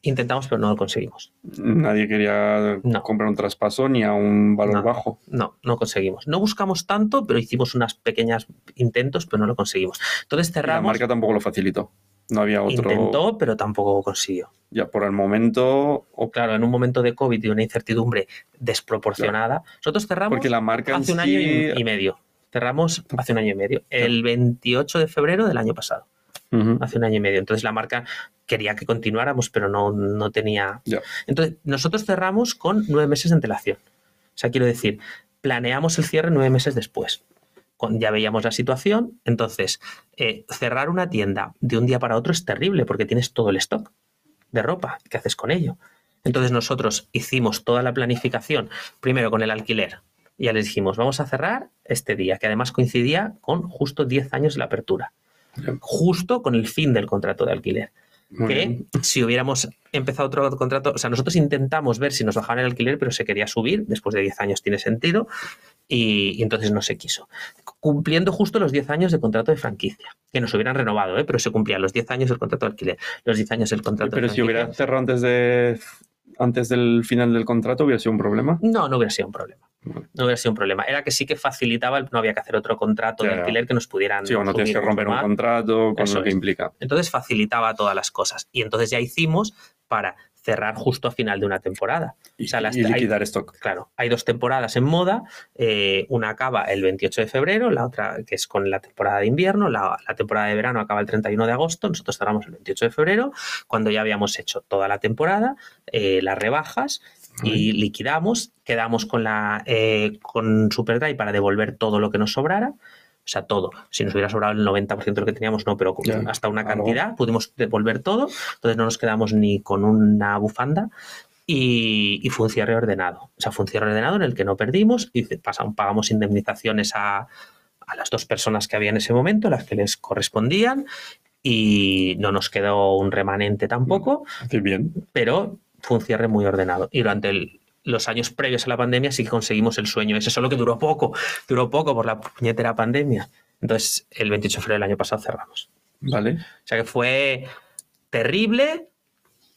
intentamos, pero no lo conseguimos. Nadie quería No. comprar un traspaso ni a un valor No. bajo. No, no conseguimos. No buscamos tanto, pero hicimos unas pequeñas intentos, pero no lo conseguimos. Entonces Y La cerramos. marca tampoco lo facilitó. No había otro. Intentó, pero tampoco consiguió. Ya por el momento. o- Claro, en un momento de COVID y una incertidumbre desproporcionada, nosotros cerramos Porque la marca hace un sí- año y, y medio. Cerramos hace un año y medio, el 28 de febrero del año pasado. Hace un año y medio. Entonces la marca quería que continuáramos, pero no, no tenía. Entonces, nosotros cerramos con nueve meses de antelación. O sea, quiero decir, planeamos el cierre nueve meses después. Con- ya veíamos la situación. Entonces, eh, cerrar una tienda de un día para otro es terrible porque tienes todo el stock de ropa. ¿Qué haces con ello? Entonces, nosotros hicimos toda la planificación, primero con el alquiler. Ya les dijimos, vamos a cerrar este día, que además coincidía con justo 10 años de la apertura. Justo con el fin del contrato de alquiler. Muy que bien. si hubiéramos empezado otro contrato, o sea, nosotros intentamos ver si nos bajaban el alquiler, pero se quería subir, después de 10 años tiene sentido, y, y entonces no se quiso. Cumpliendo justo los 10 años de contrato de franquicia, que nos hubieran renovado, ¿eh? pero se cumplían los 10 años del contrato de alquiler, los 10 años del contrato Pero de si franquicia. hubiera cerrado antes de antes del final del contrato, hubiera sido un problema. No, no hubiera sido un problema. Vale. No hubiera sido un problema. Era que sí que facilitaba, el- no había que hacer otro contrato de alquiler que nos pudieran. Sí, o no tienes que romper un contrato con Eso lo que es. implica. Entonces facilitaba todas las cosas. Y entonces ya hicimos para cerrar justo a final de una temporada. Y, O sea, las- y liquidar stock. Claro, hay dos temporadas en moda. eh, una acaba el 28 de febrero, la otra que es con la temporada de invierno, la, la temporada de verano acaba el 31 de agosto. Nosotros cerramos el 28 de febrero, cuando ya habíamos hecho toda la temporada, eh, las rebajas y liquidamos. Quedamos con la eh, con Superdry para devolver todo lo que nos sobrara. O sea, todo. Si nos hubiera sobrado el 90% de lo que teníamos, no, pero hasta una algo. cantidad, pudimos devolver todo. Entonces no nos quedamos ni con una bufanda y, y fue un cierre ordenado. O sea, fue un cierre ordenado en el que no perdimos y pasamos, pagamos indemnizaciones a, a las dos personas que había en ese momento, las que les correspondían, y no nos quedó un remanente tampoco, Qué bien. pero fue un cierre muy ordenado. Y durante el- los años previos a la pandemia sí que conseguimos el sueño ese, solo que duró poco, duró poco por la puñetera pandemia. Entonces, el 28 de febrero del año pasado cerramos. Vale. O sea que fue terrible,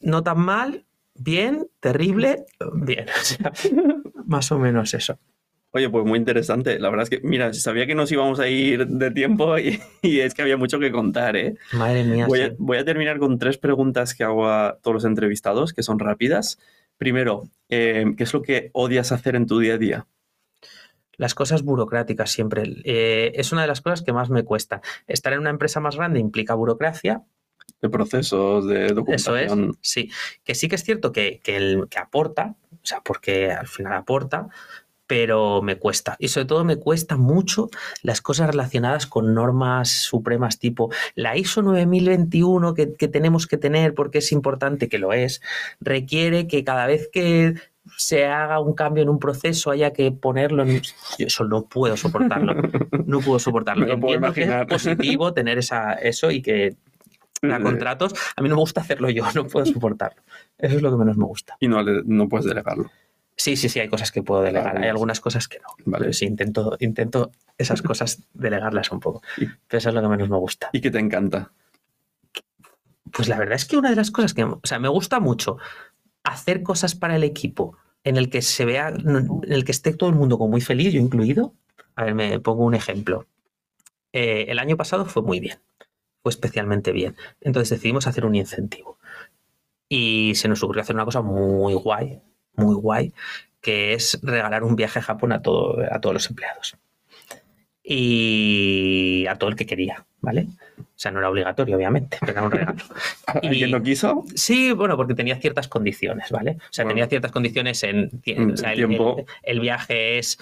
no tan mal, bien, terrible, bien. O sea, más o menos eso. Oye, pues muy interesante. La verdad es que, mira, sabía que nos íbamos a ir de tiempo y, y es que había mucho que contar, ¿eh? Madre mía. Voy sí. a, voy a terminar con tres preguntas que hago a todos los entrevistados, que son rápidas. Primero, eh, ¿qué es lo que odias hacer en tu día a día? Las cosas burocráticas siempre. eh, es una de las cosas que más me cuesta. Estar en una empresa más grande implica burocracia de procesos, de Eso es, documentación. sí. Que sí que es cierto que, que, el, que aporta, o sea, porque al final aporta, pero me cuesta. Y sobre todo me cuesta mucho las cosas relacionadas con normas supremas tipo la ISO 9021 que, que tenemos que tener porque es importante, que lo es, requiere que cada vez que se haga un cambio en un proceso haya que ponerlo en... Yo eso no puedo soportarlo. No puedo soportarlo. Puedo que es positivo tener esa, eso y que a contratos. A mí no me gusta hacerlo yo, no puedo soportarlo. Eso es lo que menos me gusta. Y no, no puedes delegarlo. Sí, sí, sí, hay cosas que puedo delegar. Hay algunas cosas que no. Vale. Pero sí, intento, intento esas cosas delegarlas un poco. Y- Pero eso es lo que menos me gusta. Y que te encanta. Pues la verdad es que una de las cosas que, o sea, me gusta mucho hacer cosas para el equipo en el que se vea, en el que esté todo el mundo como muy feliz, yo incluido. A ver, me pongo un ejemplo. Eh, el año pasado fue muy bien, fue especialmente bien. Entonces decidimos hacer un incentivo. Y se nos ocurrió hacer una cosa muy guay, muy guay, que es regalar un viaje a Japón a, todo, a todos los empleados. Y a todo el que quería, ¿vale? O sea, no era obligatorio, obviamente, pero era un regalo. ¿A Y- quien no quiso? Sí, bueno, porque tenía ciertas condiciones, ¿vale? O sea, Bueno. tenía ciertas condiciones en, tie- En o sea, el, tiempo. el- el viaje es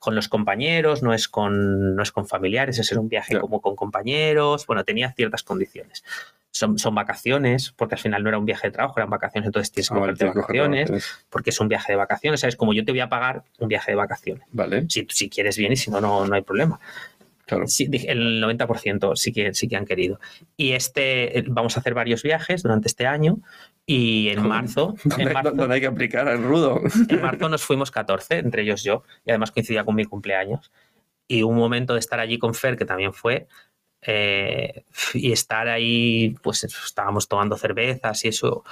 con los compañeros, no es con, no es con familiares, es un viaje como con compañeros. Bueno, tenía ciertas condiciones. Son, son vacaciones, porque al final no era un viaje de trabajo, eran vacaciones, entonces tienes que Ah, cogerte vacaciones, vacaciones. porque es un viaje de vacaciones, ¿sabes? Como yo te voy a pagar un viaje de vacaciones. Vale, Si, si quieres bien y si no, no, no hay problema. claro. Sí, el 90% sí que, sí que han querido. Y este, eh, vamos a hacer varios viajes durante este año y en marzo, en ¿Dónde, marzo, dónde hay que aplicar el rudo? en marzo nos fuimos 14, entre ellos yo, y además coincidía con mi cumpleaños. Y un momento de estar allí con Fer, que también fue, eh, y estar ahí, pues estábamos tomando cervezas y eso,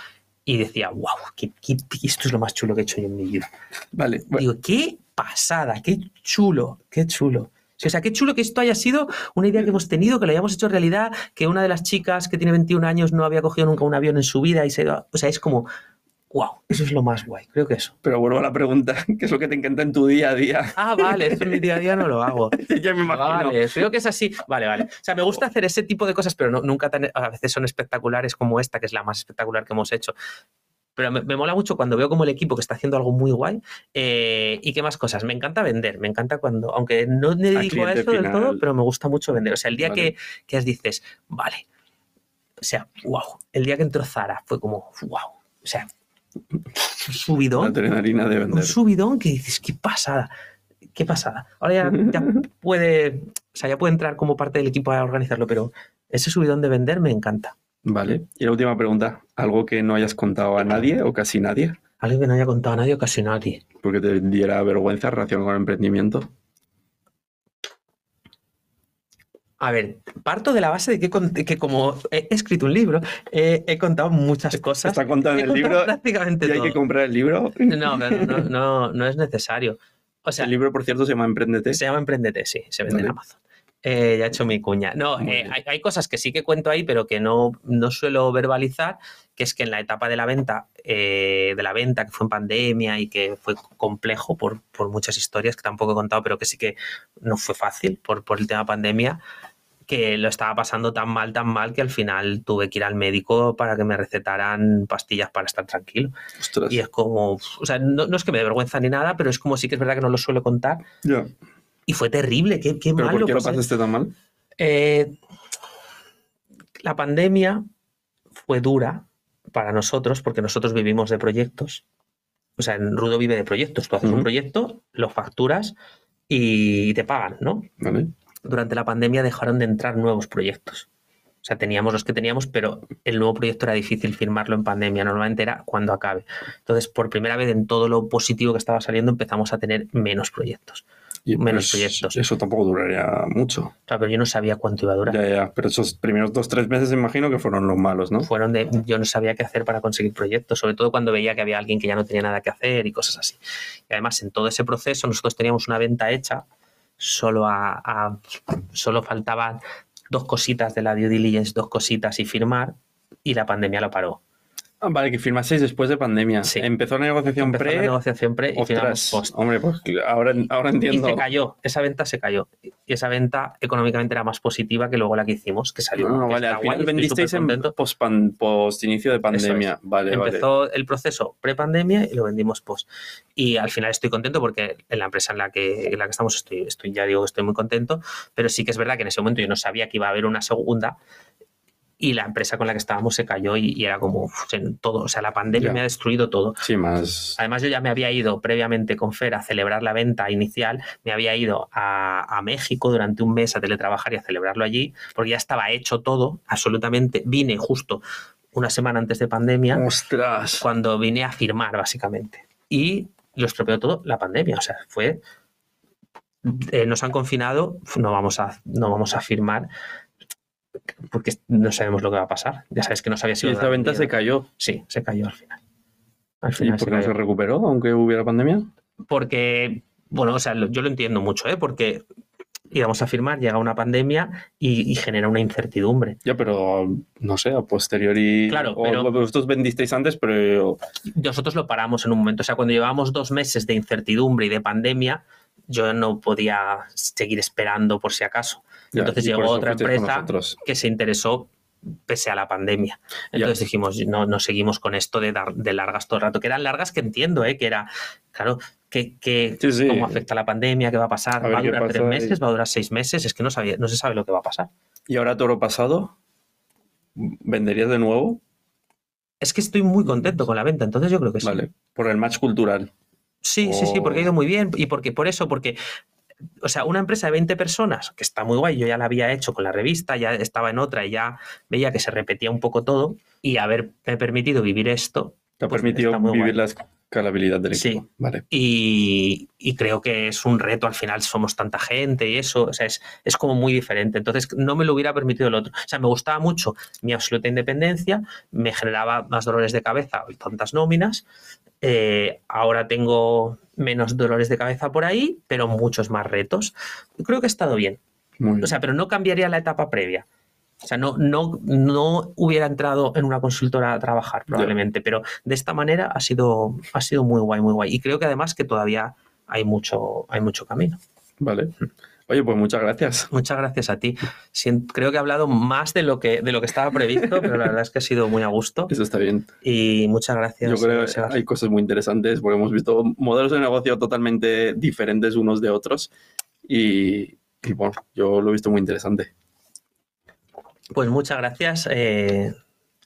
y decía, wow, qué, qué- esto es lo más chulo que he hecho yo en mi vida. Vale, bueno, Digo, qué pasada, qué chulo, qué chulo. O sea, qué chulo que esto haya sido una idea que hemos tenido, que lo hayamos hecho realidad, que una de las chicas que tiene 21 años no había cogido nunca un avión en su vida y se O sea, es como, wow, eso es lo más guay, creo que eso. pero vuelvo a la pregunta, ¿qué es lo que te encanta en tu día a día? Ah, vale, eso en mi día a día no lo hago. ya me imagino. Vale, creo que es así. Vale, vale. O sea, me gusta hacer ese tipo de cosas, pero no- nunca tan, a veces son espectaculares como esta, que es la más espectacular que hemos hecho. Pero me, me mola mucho cuando veo como el equipo que está haciendo algo muy guay. eh, ¿Y qué más cosas? Me encanta vender, me encanta cuando, aunque no me dedico a eso del todo, pero me gusta mucho vender. O sea, el día Vale. que, que dices, vale, o sea, wow. El día que entró Zara fue como, wow. O sea, subidón adrenalina de un subidón que dices, qué pasada, qué pasada. Ahora ya, ya puede, o sea, ya puede entrar como parte del equipo a organizarlo, pero ese subidón de vender me encanta. Vale. Y la última pregunta, ¿algo que no hayas contado a nadie o casi nadie? Algo que no haya contado a nadie o casi nadie. Porque te diera vergüenza relacionado con el emprendimiento. A ver, parto de la base de que, que como he escrito un libro, he, he contado muchas cosas. Está contado en el contado libro prácticamente y hay todo. que comprar el libro. No, no, no, no es necesario. O sea, el libro, por cierto, se llama Emprendete. Se llama Emprendete, sí, se vende en Vale. Amazon. Eh, ya he hecho mi cuña. No, eh, hay, hay cosas que sí que cuento ahí, pero que no, no suelo verbalizar, que es que en la etapa de la venta, eh, de la venta, que fue en pandemia y que fue complejo por, por muchas historias que tampoco he contado, pero que sí que no fue fácil por, por el tema pandemia, que lo estaba pasando tan mal, tan mal, que al final tuve que ir al médico para que me recetaran pastillas para estar tranquilo. Ostras. Y es como, o sea, no, no es que me dé vergüenza ni nada, pero es como sí que es verdad que no lo suelo contar. Ya. Y fue terrible, qué, qué ¿Pero mal por qué lo pasaste tan mal? Eh, la pandemia fue dura para nosotros porque nosotros vivimos de proyectos. O sea, en Rudo vive de proyectos. Tú haces un proyecto, lo facturas y te pagan, ¿no? Vale. Durante la pandemia dejaron de entrar nuevos proyectos. O sea, teníamos los que teníamos, pero el nuevo proyecto era difícil firmarlo en pandemia. Normalmente era cuando acabe. Entonces, por primera vez en todo lo positivo que estaba saliendo, empezamos a tener menos proyectos. Y Menos pues, proyectos. Eso tampoco duraría mucho. Claro, pero yo no sabía cuánto iba a durar. Ya, ya. Pero esos primeros dos, tres meses imagino que fueron los malos, ¿no? fueron de yo no sabía qué hacer para conseguir proyectos, sobre todo cuando veía que había alguien que ya no tenía nada que hacer y cosas así. Y además, en todo ese proceso, nosotros teníamos una venta hecha, solo, a, solo faltaban dos cositas de la due diligence, dos cositas y firmar, y la pandemia lo paró. Ah, vale, que firmaseis después de pandemia. Sí. Empezó la negociación Empezó pre. la negociación pre y Ostras, post. hombre, pues ahora, ahora Y entiendo. se cayó, esa venta se cayó. Y esa venta económicamente era más positiva que luego la que hicimos, que salió. No, no, que vale, al guay, final estoy vendisteis en post, pan- post inicio de pandemia. Vale. Empezó el proceso pre-pandemia y lo vendimos post. Y al final estoy contento porque en la empresa en la que, en la que estamos estoy, estoy, ya digo que estoy muy contento, pero sí que es verdad que en ese momento yo no sabía que iba a haber una segunda y la empresa con la que estábamos se cayó y, y era como uf, todo, o sea, la pandemia Ya. me ha destruido todo. Sí, más. Además, yo ya me había ido previamente con Fer a celebrar la venta inicial, me había ido a, a México durante un mes a teletrabajar y a celebrarlo allí, porque ya estaba hecho todo, absolutamente. Vine justo una semana antes de pandemia, Ostras. cuando vine a firmar, básicamente. Y lo estropeó todo la pandemia, o sea, fue... eh, nos han confinado, no vamos, a, no vamos a firmar porque no sabemos lo que va a pasar. Ya sabes que no sabía si esta venta se cayó. Sí, se cayó al final. Al ¿Y por se qué no se recuperó, aunque hubiera pandemia? porque, bueno, o sea, yo lo entiendo mucho, ¿eh? Porque íbamos a firmar, llega una pandemia y, y genera una incertidumbre. Ya, pero no sé, a posteriori. Claro, o pero- vosotros vendisteis antes, pero. Nosotros lo paramos en un momento, o sea, cuando llevábamos dos meses de incertidumbre y de pandemia, yo no podía seguir esperando por si acaso. Ya, Entonces llegó otra empresa que se interesó pese a la pandemia. Entonces dijimos, no, no seguimos con esto de, dar, de largas todo el rato, que eran largas que entiendo, ¿eh? que era, claro, que, que Sí, sí. cómo afecta la pandemia, qué va a pasar, A va a durar tres y- meses, va a durar seis meses, es que no, sabía, no se sabe lo que va a pasar. ¿Y ahora toro pasado? ¿Venderías de nuevo? Es que estoy muy contento con la venta, entonces yo creo que sí. Vale. Por el match cultural. Sí, sí, sí, porque ha ido muy bien y porque por eso, porque, o sea, una empresa de 20 personas, que está muy guay, yo ya la había hecho con la revista, ya estaba en otra y ya veía que se repetía un poco todo y haberme permitido vivir esto Te ha Pues permitido vivir guay. la escalabilidad del Sí. equipo. Vale. y, y creo que es un reto, al final somos tanta gente y eso, o sea, es, es como muy diferente. Entonces, no me lo hubiera permitido el otro. O sea, me gustaba mucho mi absoluta independencia, me generaba más dolores de cabeza y tantas nóminas. Eh, ahora tengo menos dolores de cabeza por ahí, pero muchos más retos. Creo que ha estado bien. O sea, pero no cambiaría la etapa previa. O sea, no, no, no hubiera entrado en una consultora a trabajar, probablemente, pero de esta manera ha sido, ha sido muy guay, muy guay. Y creo que además que todavía hay mucho, hay mucho camino. Vale. Oye, pues muchas gracias. Muchas gracias a ti. Creo que he hablado más de lo que, de lo que estaba previsto, pero la verdad es que ha sido muy a gusto. Eso está bien. Y muchas gracias. Yo creo que hay cosas muy interesantes porque hemos visto modelos de negocio totalmente diferentes unos de otros y, y bueno, yo lo he visto muy interesante. Pues muchas gracias eh,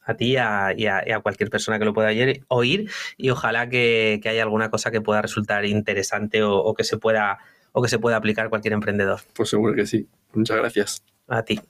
a ti a- y, a, y a cualquier persona que lo pueda oír, oír y ojalá que, que haya alguna cosa que pueda resultar interesante o, o que se pueda o que se pueda aplicar cualquier emprendedor. Pues seguro que sí. Muchas gracias. A ti.